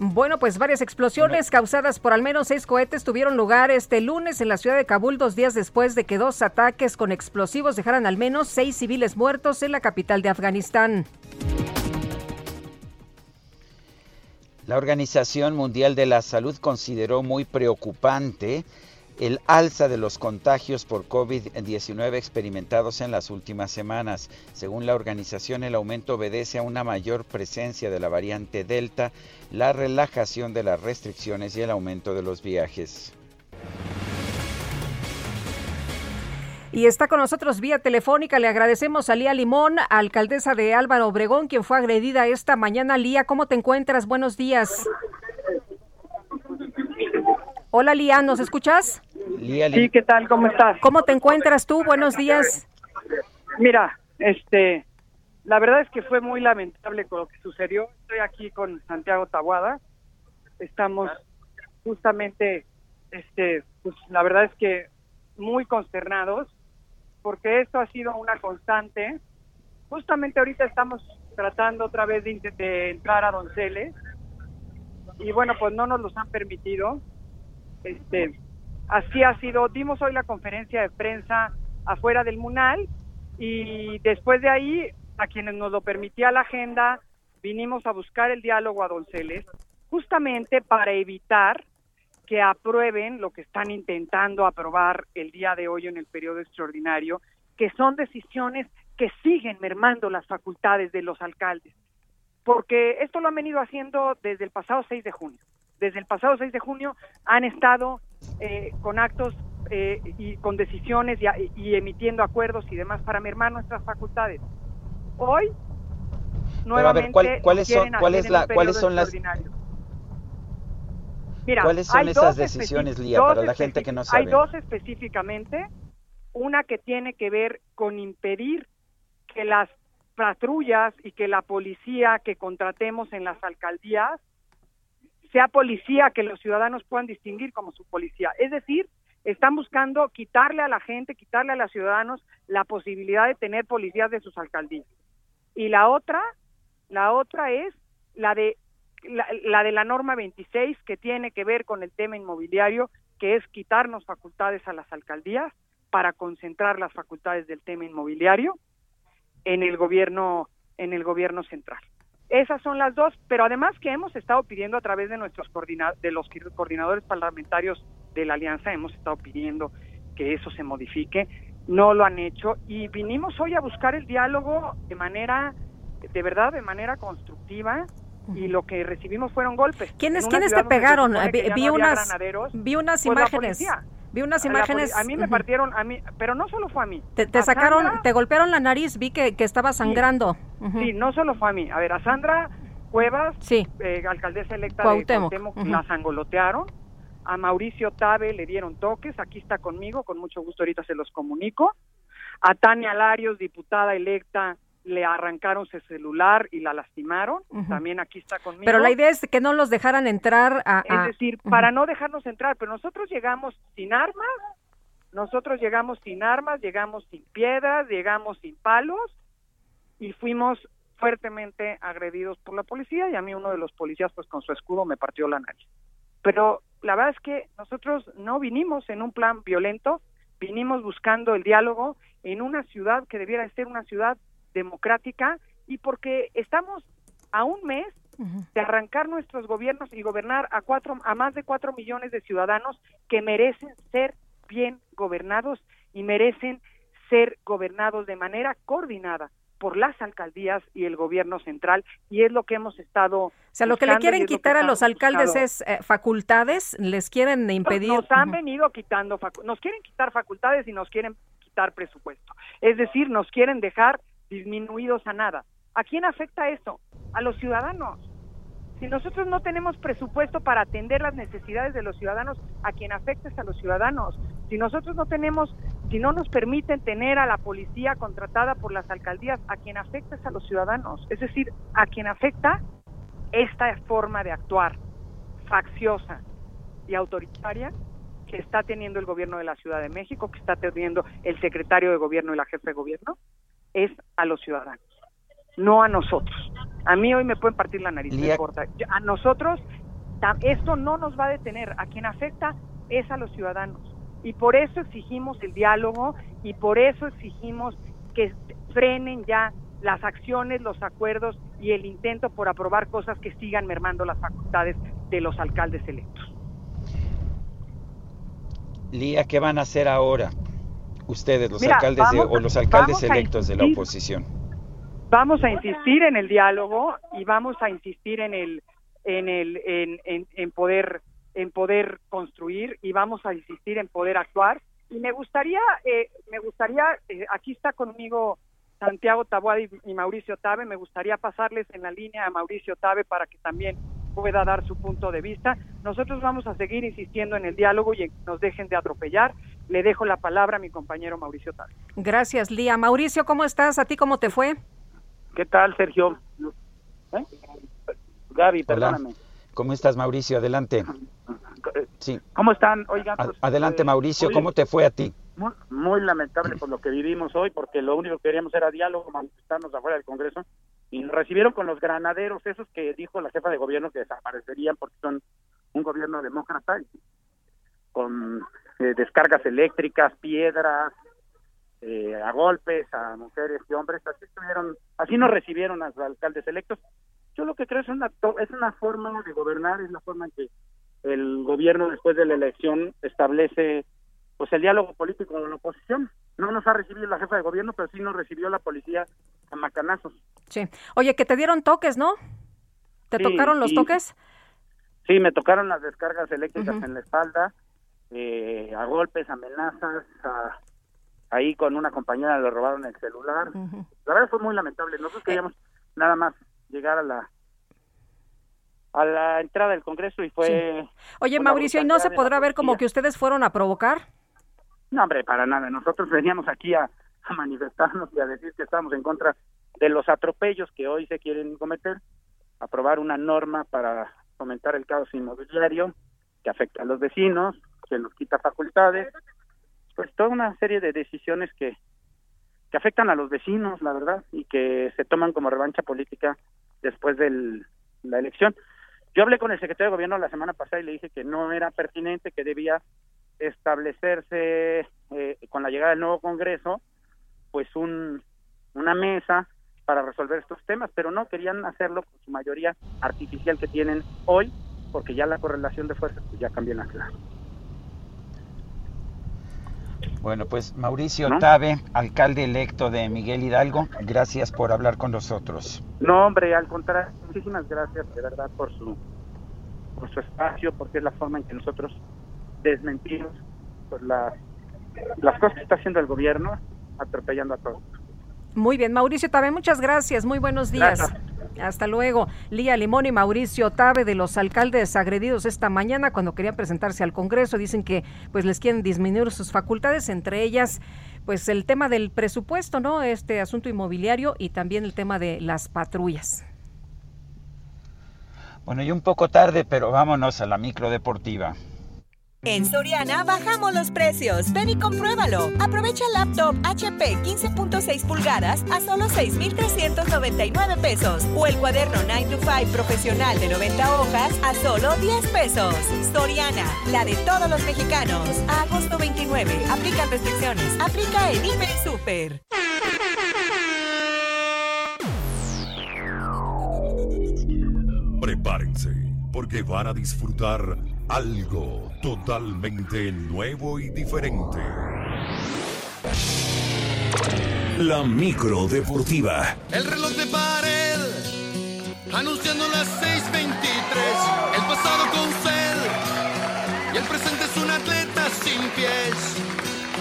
[SPEAKER 2] Bueno, pues varias explosiones causadas por al menos seis cohetes tuvieron lugar este lunes en la ciudad de Kabul, dos días después de que dos ataques con explosivos dejaran al menos seis civiles muertos en la capital de Afganistán.
[SPEAKER 1] La Organización Mundial de la Salud consideró muy preocupante el alza de los contagios por COVID-19 experimentados en las últimas semanas. Según la organización, el aumento obedece a una mayor presencia de la variante Delta, la relajación de las restricciones y el aumento de los viajes.
[SPEAKER 2] Y está con nosotros vía telefónica. Le agradecemos a Lía Limón, alcaldesa de Álvaro Obregón, quien fue agredida esta mañana. Lía, ¿cómo te encuentras? Buenos días. Hola, Lía, ¿nos escuchas?
[SPEAKER 45] Lía, Sí, ¿qué tal? ¿Cómo estás?
[SPEAKER 2] ¿Cómo te encuentras tú? Buenos días.
[SPEAKER 45] Mira, este, la verdad es que fue muy lamentable con lo que sucedió. Estoy aquí con Santiago Tabuada. Estamos justamente, este, pues la verdad es que muy consternados porque esto ha sido una constante. Justamente ahorita estamos tratando otra vez de, de entrar a Donceles y bueno, pues no nos los han permitido. Este, así ha sido. Dimos hoy la conferencia de prensa afuera del Munal y después de ahí, a quienes nos lo permitía la agenda, vinimos a buscar el diálogo a Donceles, justamente para evitar que aprueben lo que están intentando aprobar el día de hoy en el periodo extraordinario, que son decisiones que siguen mermando las facultades de los alcaldes porque esto lo han venido haciendo desde el pasado 6 de junio. Desde el pasado 6 de junio han estado eh, con actos eh, y con decisiones y, emitiendo acuerdos y demás para mermar nuestras facultades. Hoy, nuevamente,
[SPEAKER 1] ¿cuáles son, cuáles la, cuáles son las
[SPEAKER 45] Mira,
[SPEAKER 1] ¿Cuáles son esas decisiones, Lía, para la gente que no sabe?
[SPEAKER 45] Hay dos específicamente, una que tiene que ver con impedir que las patrullas y que la policía que contratemos en las alcaldías sea policía que los ciudadanos puedan distinguir como su policía. Es decir, están buscando quitarle a la gente, quitarle a los ciudadanos la posibilidad de tener policías de sus alcaldías. Y la otra, la otra es la de la, de la norma 26 que tiene que ver con el tema inmobiliario, que es quitarnos facultades a las alcaldías para concentrar las facultades del tema inmobiliario en el gobierno en el gobierno central. Esas son las dos, pero además que hemos estado pidiendo a través de nuestros de los coordinadores parlamentarios de la alianza hemos estado pidiendo que eso se modifique, no lo han hecho y vinimos hoy a buscar el diálogo de manera de verdad de manera constructiva y lo que recibimos fueron golpes.
[SPEAKER 2] ¿Quiénes, ¿quiénes te pegaron? Vi, unas, vi unas pues imágenes. Vi unas imágenes.
[SPEAKER 45] A mí me partieron, a mí, pero no solo fue a mí.
[SPEAKER 2] Te, sacaron, te golpearon la nariz, vi que, que estaba sangrando.
[SPEAKER 45] Sí, no solo fue a mí. A ver, a Sandra Cuevas,
[SPEAKER 2] sí.
[SPEAKER 45] Eh, alcaldesa electa de Cuauhtémoc, la sangolotearon. A Mauricio Tabe le dieron toques, aquí está conmigo, con mucho gusto ahorita se los comunico. A Tania Larios, diputada electa le arrancaron su celular y la lastimaron. También aquí está conmigo.
[SPEAKER 2] Pero la idea es que no los dejaran entrar a...
[SPEAKER 45] Es decir, para no dejarnos entrar, pero nosotros llegamos sin armas, nosotros llegamos sin armas, llegamos sin piedras, llegamos sin palos y fuimos fuertemente agredidos por la policía y a mí uno de los policías pues con su escudo me partió la nariz. Pero la verdad es que nosotros no vinimos en un plan violento, vinimos buscando el diálogo en una ciudad que debiera ser una ciudad democrática y porque estamos a un mes de arrancar nuestros gobiernos y gobernar a cuatro a más de cuatro millones de ciudadanos que merecen ser bien gobernados y merecen ser gobernados de manera coordinada por las alcaldías y el gobierno central y es lo que hemos estado o
[SPEAKER 2] sea lo que le quieren quitar a los alcaldes es eh, facultades les quieren impedir.
[SPEAKER 45] nos han venido quitando nos quieren quitar facultades y nos quieren quitar presupuesto. Es decir nos quieren dejar disminuidos a nada. ¿A quién afecta eso? A los ciudadanos. Si nosotros no tenemos presupuesto para atender las necesidades de los ciudadanos, a quien afecta es a los ciudadanos. Si nosotros no tenemos, si no nos permiten tener a la policía contratada por las alcaldías, a quien afecta es a los ciudadanos. Es decir, a quien afecta esta forma de actuar facciosa y autoritaria que está teniendo el gobierno de la Ciudad de México, que está teniendo el secretario de gobierno y la jefe de gobierno, es a los ciudadanos, no a nosotros. A mí hoy me pueden partir la nariz, importa. A nosotros esto no nos va a detener, a quien afecta es a los ciudadanos. Y por eso exigimos el diálogo y por eso exigimos que frenen ya las acciones, los acuerdos y el intento por aprobar cosas que sigan mermando las facultades de los alcaldes electos.
[SPEAKER 1] Lía, ¿qué van a hacer ahora? Ustedes, los alcaldes o los alcaldes electos de la oposición?
[SPEAKER 45] Vamos a insistir en el diálogo y vamos a insistir en el en el en, en, poder en poder construir y vamos a insistir en poder actuar y me gustaría eh, me gustaría eh, aquí está conmigo Santiago Taboada y, Mauricio Tabe me gustaría pasarles en la línea a Mauricio Tabe para que también pueda dar su punto de vista. Nosotros vamos a seguir insistiendo en el diálogo y en que nos dejen de atropellar. Le dejo la palabra a mi compañero Mauricio Tal.
[SPEAKER 2] Gracias, Lía. Mauricio, ¿cómo estás? ¿A ti cómo te fue?
[SPEAKER 46] ¿Qué tal, Sergio? ¿Eh? Gaby, perdóname.
[SPEAKER 1] ¿Cómo estás, Mauricio? Adelante.
[SPEAKER 46] Sí. ¿Cómo están? Oigan,
[SPEAKER 1] pues, Adelante, eh, Mauricio, ¿cómo te fue a ti?
[SPEAKER 46] Muy, lamentable por lo que vivimos hoy, porque lo único que queríamos era diálogo, manifestarnos afuera del Congreso, y nos recibieron con los granaderos, esos que dijo la jefa de gobierno que desaparecerían porque son un gobierno demócrata, con eh, descargas eléctricas, piedras, eh, a golpes a mujeres y hombres, así estuvieron, así nos recibieron a los alcaldes electos. Yo lo que creo es una es una forma de gobernar, es la forma en que el gobierno después de la elección establece pues el diálogo político con la oposición. No nos ha recibido la jefa de gobierno, pero sí nos recibió la policía a macanazos.
[SPEAKER 2] Sí. Oye, que te dieron toques, ¿no? ¿Te tocaron los toques?
[SPEAKER 46] Sí, me tocaron las descargas eléctricas en la espalda, eh, a golpes, amenazas, ahí con una compañera le robaron el celular. La verdad fue muy lamentable. Nosotros queríamos nada más llegar a la a la entrada del Congreso y fue...
[SPEAKER 2] Oye, Mauricio, ¿y no se podrá ver como que ustedes fueron a provocar?
[SPEAKER 46] No, hombre, para nada. Nosotros veníamos aquí a, manifestarnos y a decir que estamos en contra de los atropellos que hoy se quieren cometer, aprobar una norma para fomentar el caos inmobiliario que afecta a los vecinos, que nos quita facultades, pues toda una serie de decisiones que, que afectan a los vecinos, la verdad, y que se toman como revancha política después de la elección. Yo hablé con el secretario de gobierno la semana pasada y le dije que no era pertinente, que debía establecerse eh, con la llegada del nuevo Congreso, pues un, una mesa para resolver estos temas, pero no querían hacerlo con su mayoría artificial que tienen hoy, porque ya la correlación de fuerzas pues, ya cambió en la clase.
[SPEAKER 1] Bueno, pues Mauricio Tabe, alcalde electo de Miguel Hidalgo, gracias por hablar con nosotros.
[SPEAKER 46] No, hombre, al contrario, muchísimas gracias de verdad por su, por su espacio, porque es la forma en que nosotros desmentimos pues, las, las cosas que está haciendo el gobierno, atropellando a todos.
[SPEAKER 2] Muy bien, Mauricio Tabe, muchas gracias, muy buenos días. Hasta luego. Lía Limón y Mauricio Tabe de los alcaldes agredidos esta mañana cuando querían presentarse al Congreso. Dicen que pues les quieren disminuir sus facultades, entre ellas pues el tema del presupuesto, ¿no? Este asunto inmobiliario y también el tema de las patrullas.
[SPEAKER 1] Bueno, y un poco tarde, pero vámonos a la micro deportiva.
[SPEAKER 8] En Soriana bajamos los precios. Ven y compruébalo. Aprovecha laptop HP 15.6 pulgadas a solo 6,399 pesos. O el cuaderno 9 to 5 profesional de 90 hojas a solo 10 pesos. Soriana, la de todos los mexicanos. Agosto 29. Aplican restricciones. Aplica en Hiper Super.
[SPEAKER 5] Prepárense, porque van a disfrutar algo totalmente nuevo y diferente. La micro deportiva.
[SPEAKER 47] El reloj de pared, anunciando las 6:23. El pasado con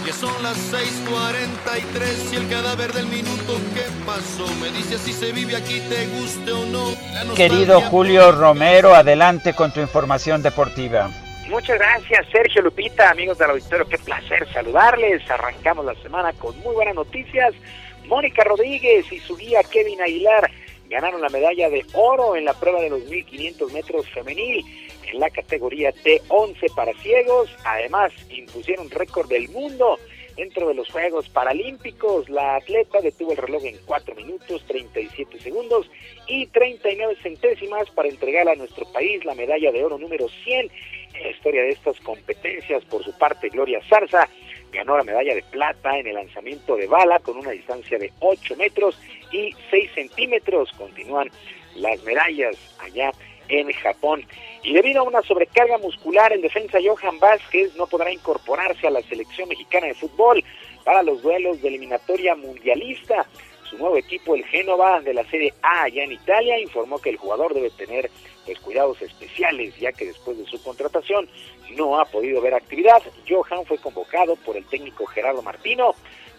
[SPEAKER 47] Que son las 6:43 y el cadáver del minuto que pasó me dice si se vive aquí, te guste o no.
[SPEAKER 1] Querido Julio Romero, adelante con tu información deportiva.
[SPEAKER 48] Muchas gracias, Sergio Lupita, amigos del auditorio. Qué placer saludarles. Arrancamos la semana con muy buenas noticias. Mónica Rodríguez y su guía Kevin Aguilar ganaron la medalla de oro en la prueba de los 1500 metros femenil en la categoría T11 para ciegos. Además, impusieron récord del mundo dentro de los Juegos Paralímpicos. La atleta detuvo el reloj en 4 minutos 37 segundos y 39 centésimas para entregar a nuestro país la medalla de oro número 100 en la historia de estas competencias. Por su parte, Gloria Zarza ganó la medalla de plata en el lanzamiento de bala con una distancia de 8 metros y 6 centímetros. Continúan las medallas allá en Japón. Y debido a una sobrecarga muscular en defensa, Johan Vázquez no podrá incorporarse a la selección mexicana de fútbol para los duelos de eliminatoria mundialista. Su nuevo equipo, el Génova de la Serie A allá en Italia, informó que el jugador debe tener pues, cuidados especiales, ya que después de su contratación no ha podido ver actividad. Johan fue convocado por el técnico Gerardo Martino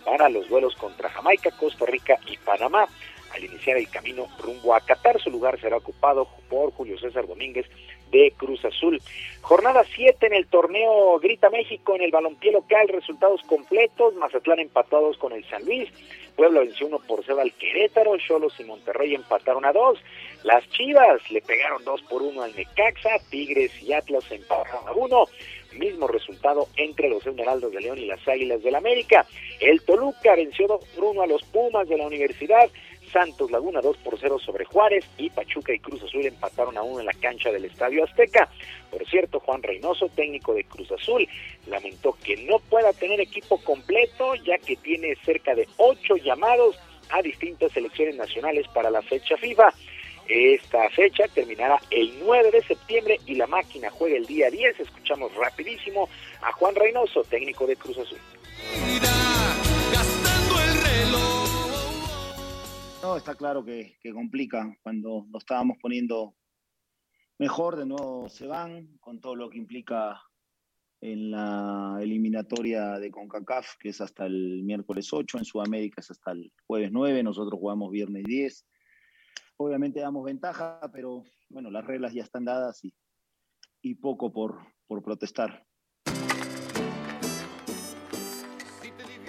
[SPEAKER 48] para los duelos contra Jamaica, Costa Rica y Panamá. Al iniciar el camino rumbo a Qatar. Su lugar será ocupado por Julio César Domínguez de Cruz Azul. Jornada 7 en el torneo Grita México en el balompié local, resultados completos, Mazatlán empatados con el San Luis, Puebla venció 1 por 0 al Querétaro, Cholos y Monterrey empataron a 2, las Chivas le pegaron 2 por 1 al Necaxa, Tigres y Atlas empataron a 1, mismo resultado entre los Esmeraldas de León y las Águilas del América, el Toluca venció 2 por 1 a los Pumas de la Universidad, Santos Laguna 2 por 0 sobre Juárez y Pachuca y Cruz Azul empataron a 1 en la cancha del Estadio Azteca. Por cierto, Juan Reynoso, técnico de Cruz Azul, lamentó que no pueda tener equipo completo ya que tiene cerca de 8 llamados a distintas selecciones nacionales para la fecha FIFA. Esta fecha terminará el 9 de septiembre y la máquina juega el día 10. Escuchamos rapidísimo a Juan Reynoso, técnico de Cruz Azul.
[SPEAKER 49] No, está claro que, complica. Cuando lo estábamos poniendo mejor, de nuevo se van, con todo lo que implica en la eliminatoria de CONCACAF, que es hasta el miércoles 8, en Sudamérica es hasta el jueves 9, nosotros jugamos viernes 10. Obviamente damos ventaja, pero bueno, las reglas ya están dadas y, poco por protestar.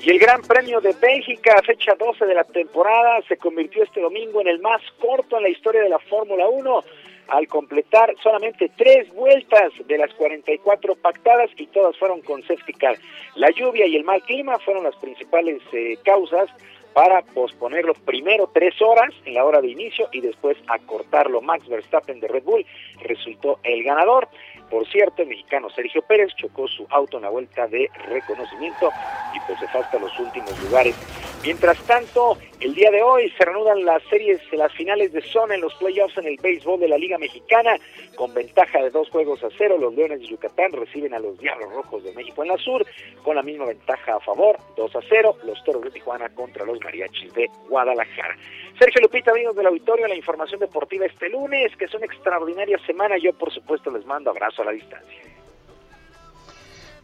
[SPEAKER 48] Y el Gran Premio de Bélgica, fecha 12 de la temporada, se convirtió este domingo en el más corto en la historia de la Fórmula 1 al completar solamente tres vueltas de las 44 pactadas y todas fueron con safety car. La lluvia y el mal clima fueron las principales eh, causas para posponerlo primero tres horas en la hora de inicio y después acortarlo. Max Verstappen de Red Bull resultó el ganador. Por cierto, el mexicano Sergio Pérez chocó su auto en la vuelta de reconocimiento y pues se fue hasta los últimos lugares. Mientras tanto, el día de hoy se reanudan las series, las finales de zona en los playoffs en el béisbol de la Liga Mexicana, con ventaja de dos juegos a cero. Los Leones de Yucatán reciben a los Diablos Rojos de México en la sur, con la misma ventaja a favor, 2 a 0. Los Toros de Tijuana contra los Mariachis de Guadalajara. Sergio Lupita, amigos del auditorio, la información deportiva este lunes, que es una extraordinaria semana. Yo, por supuesto, les mando abrazo a la distancia.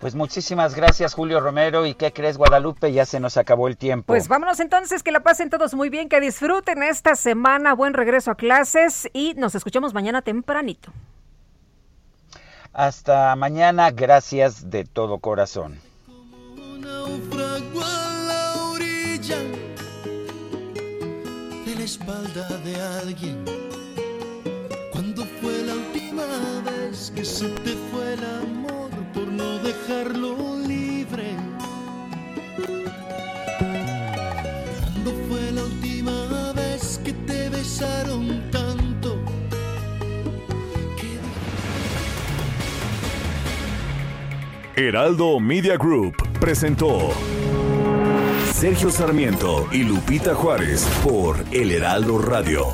[SPEAKER 1] Pues muchísimas gracias Julio Romero y qué crees Guadalupe, ya se nos acabó el tiempo.
[SPEAKER 2] Pues vámonos entonces, que la pasen todos muy bien, que disfruten esta semana, buen regreso a clases y nos escuchamos mañana tempranito.
[SPEAKER 1] Hasta mañana, gracias de todo corazón.
[SPEAKER 47] espalda de alguien. Cuando fue la última vez que se te fue no dejarlo libre? Cuando fue la última vez que te besaron tanto?
[SPEAKER 5] Heraldo Media Group presentó Sergio Sarmiento y Lupita Juárez por El Heraldo Radio.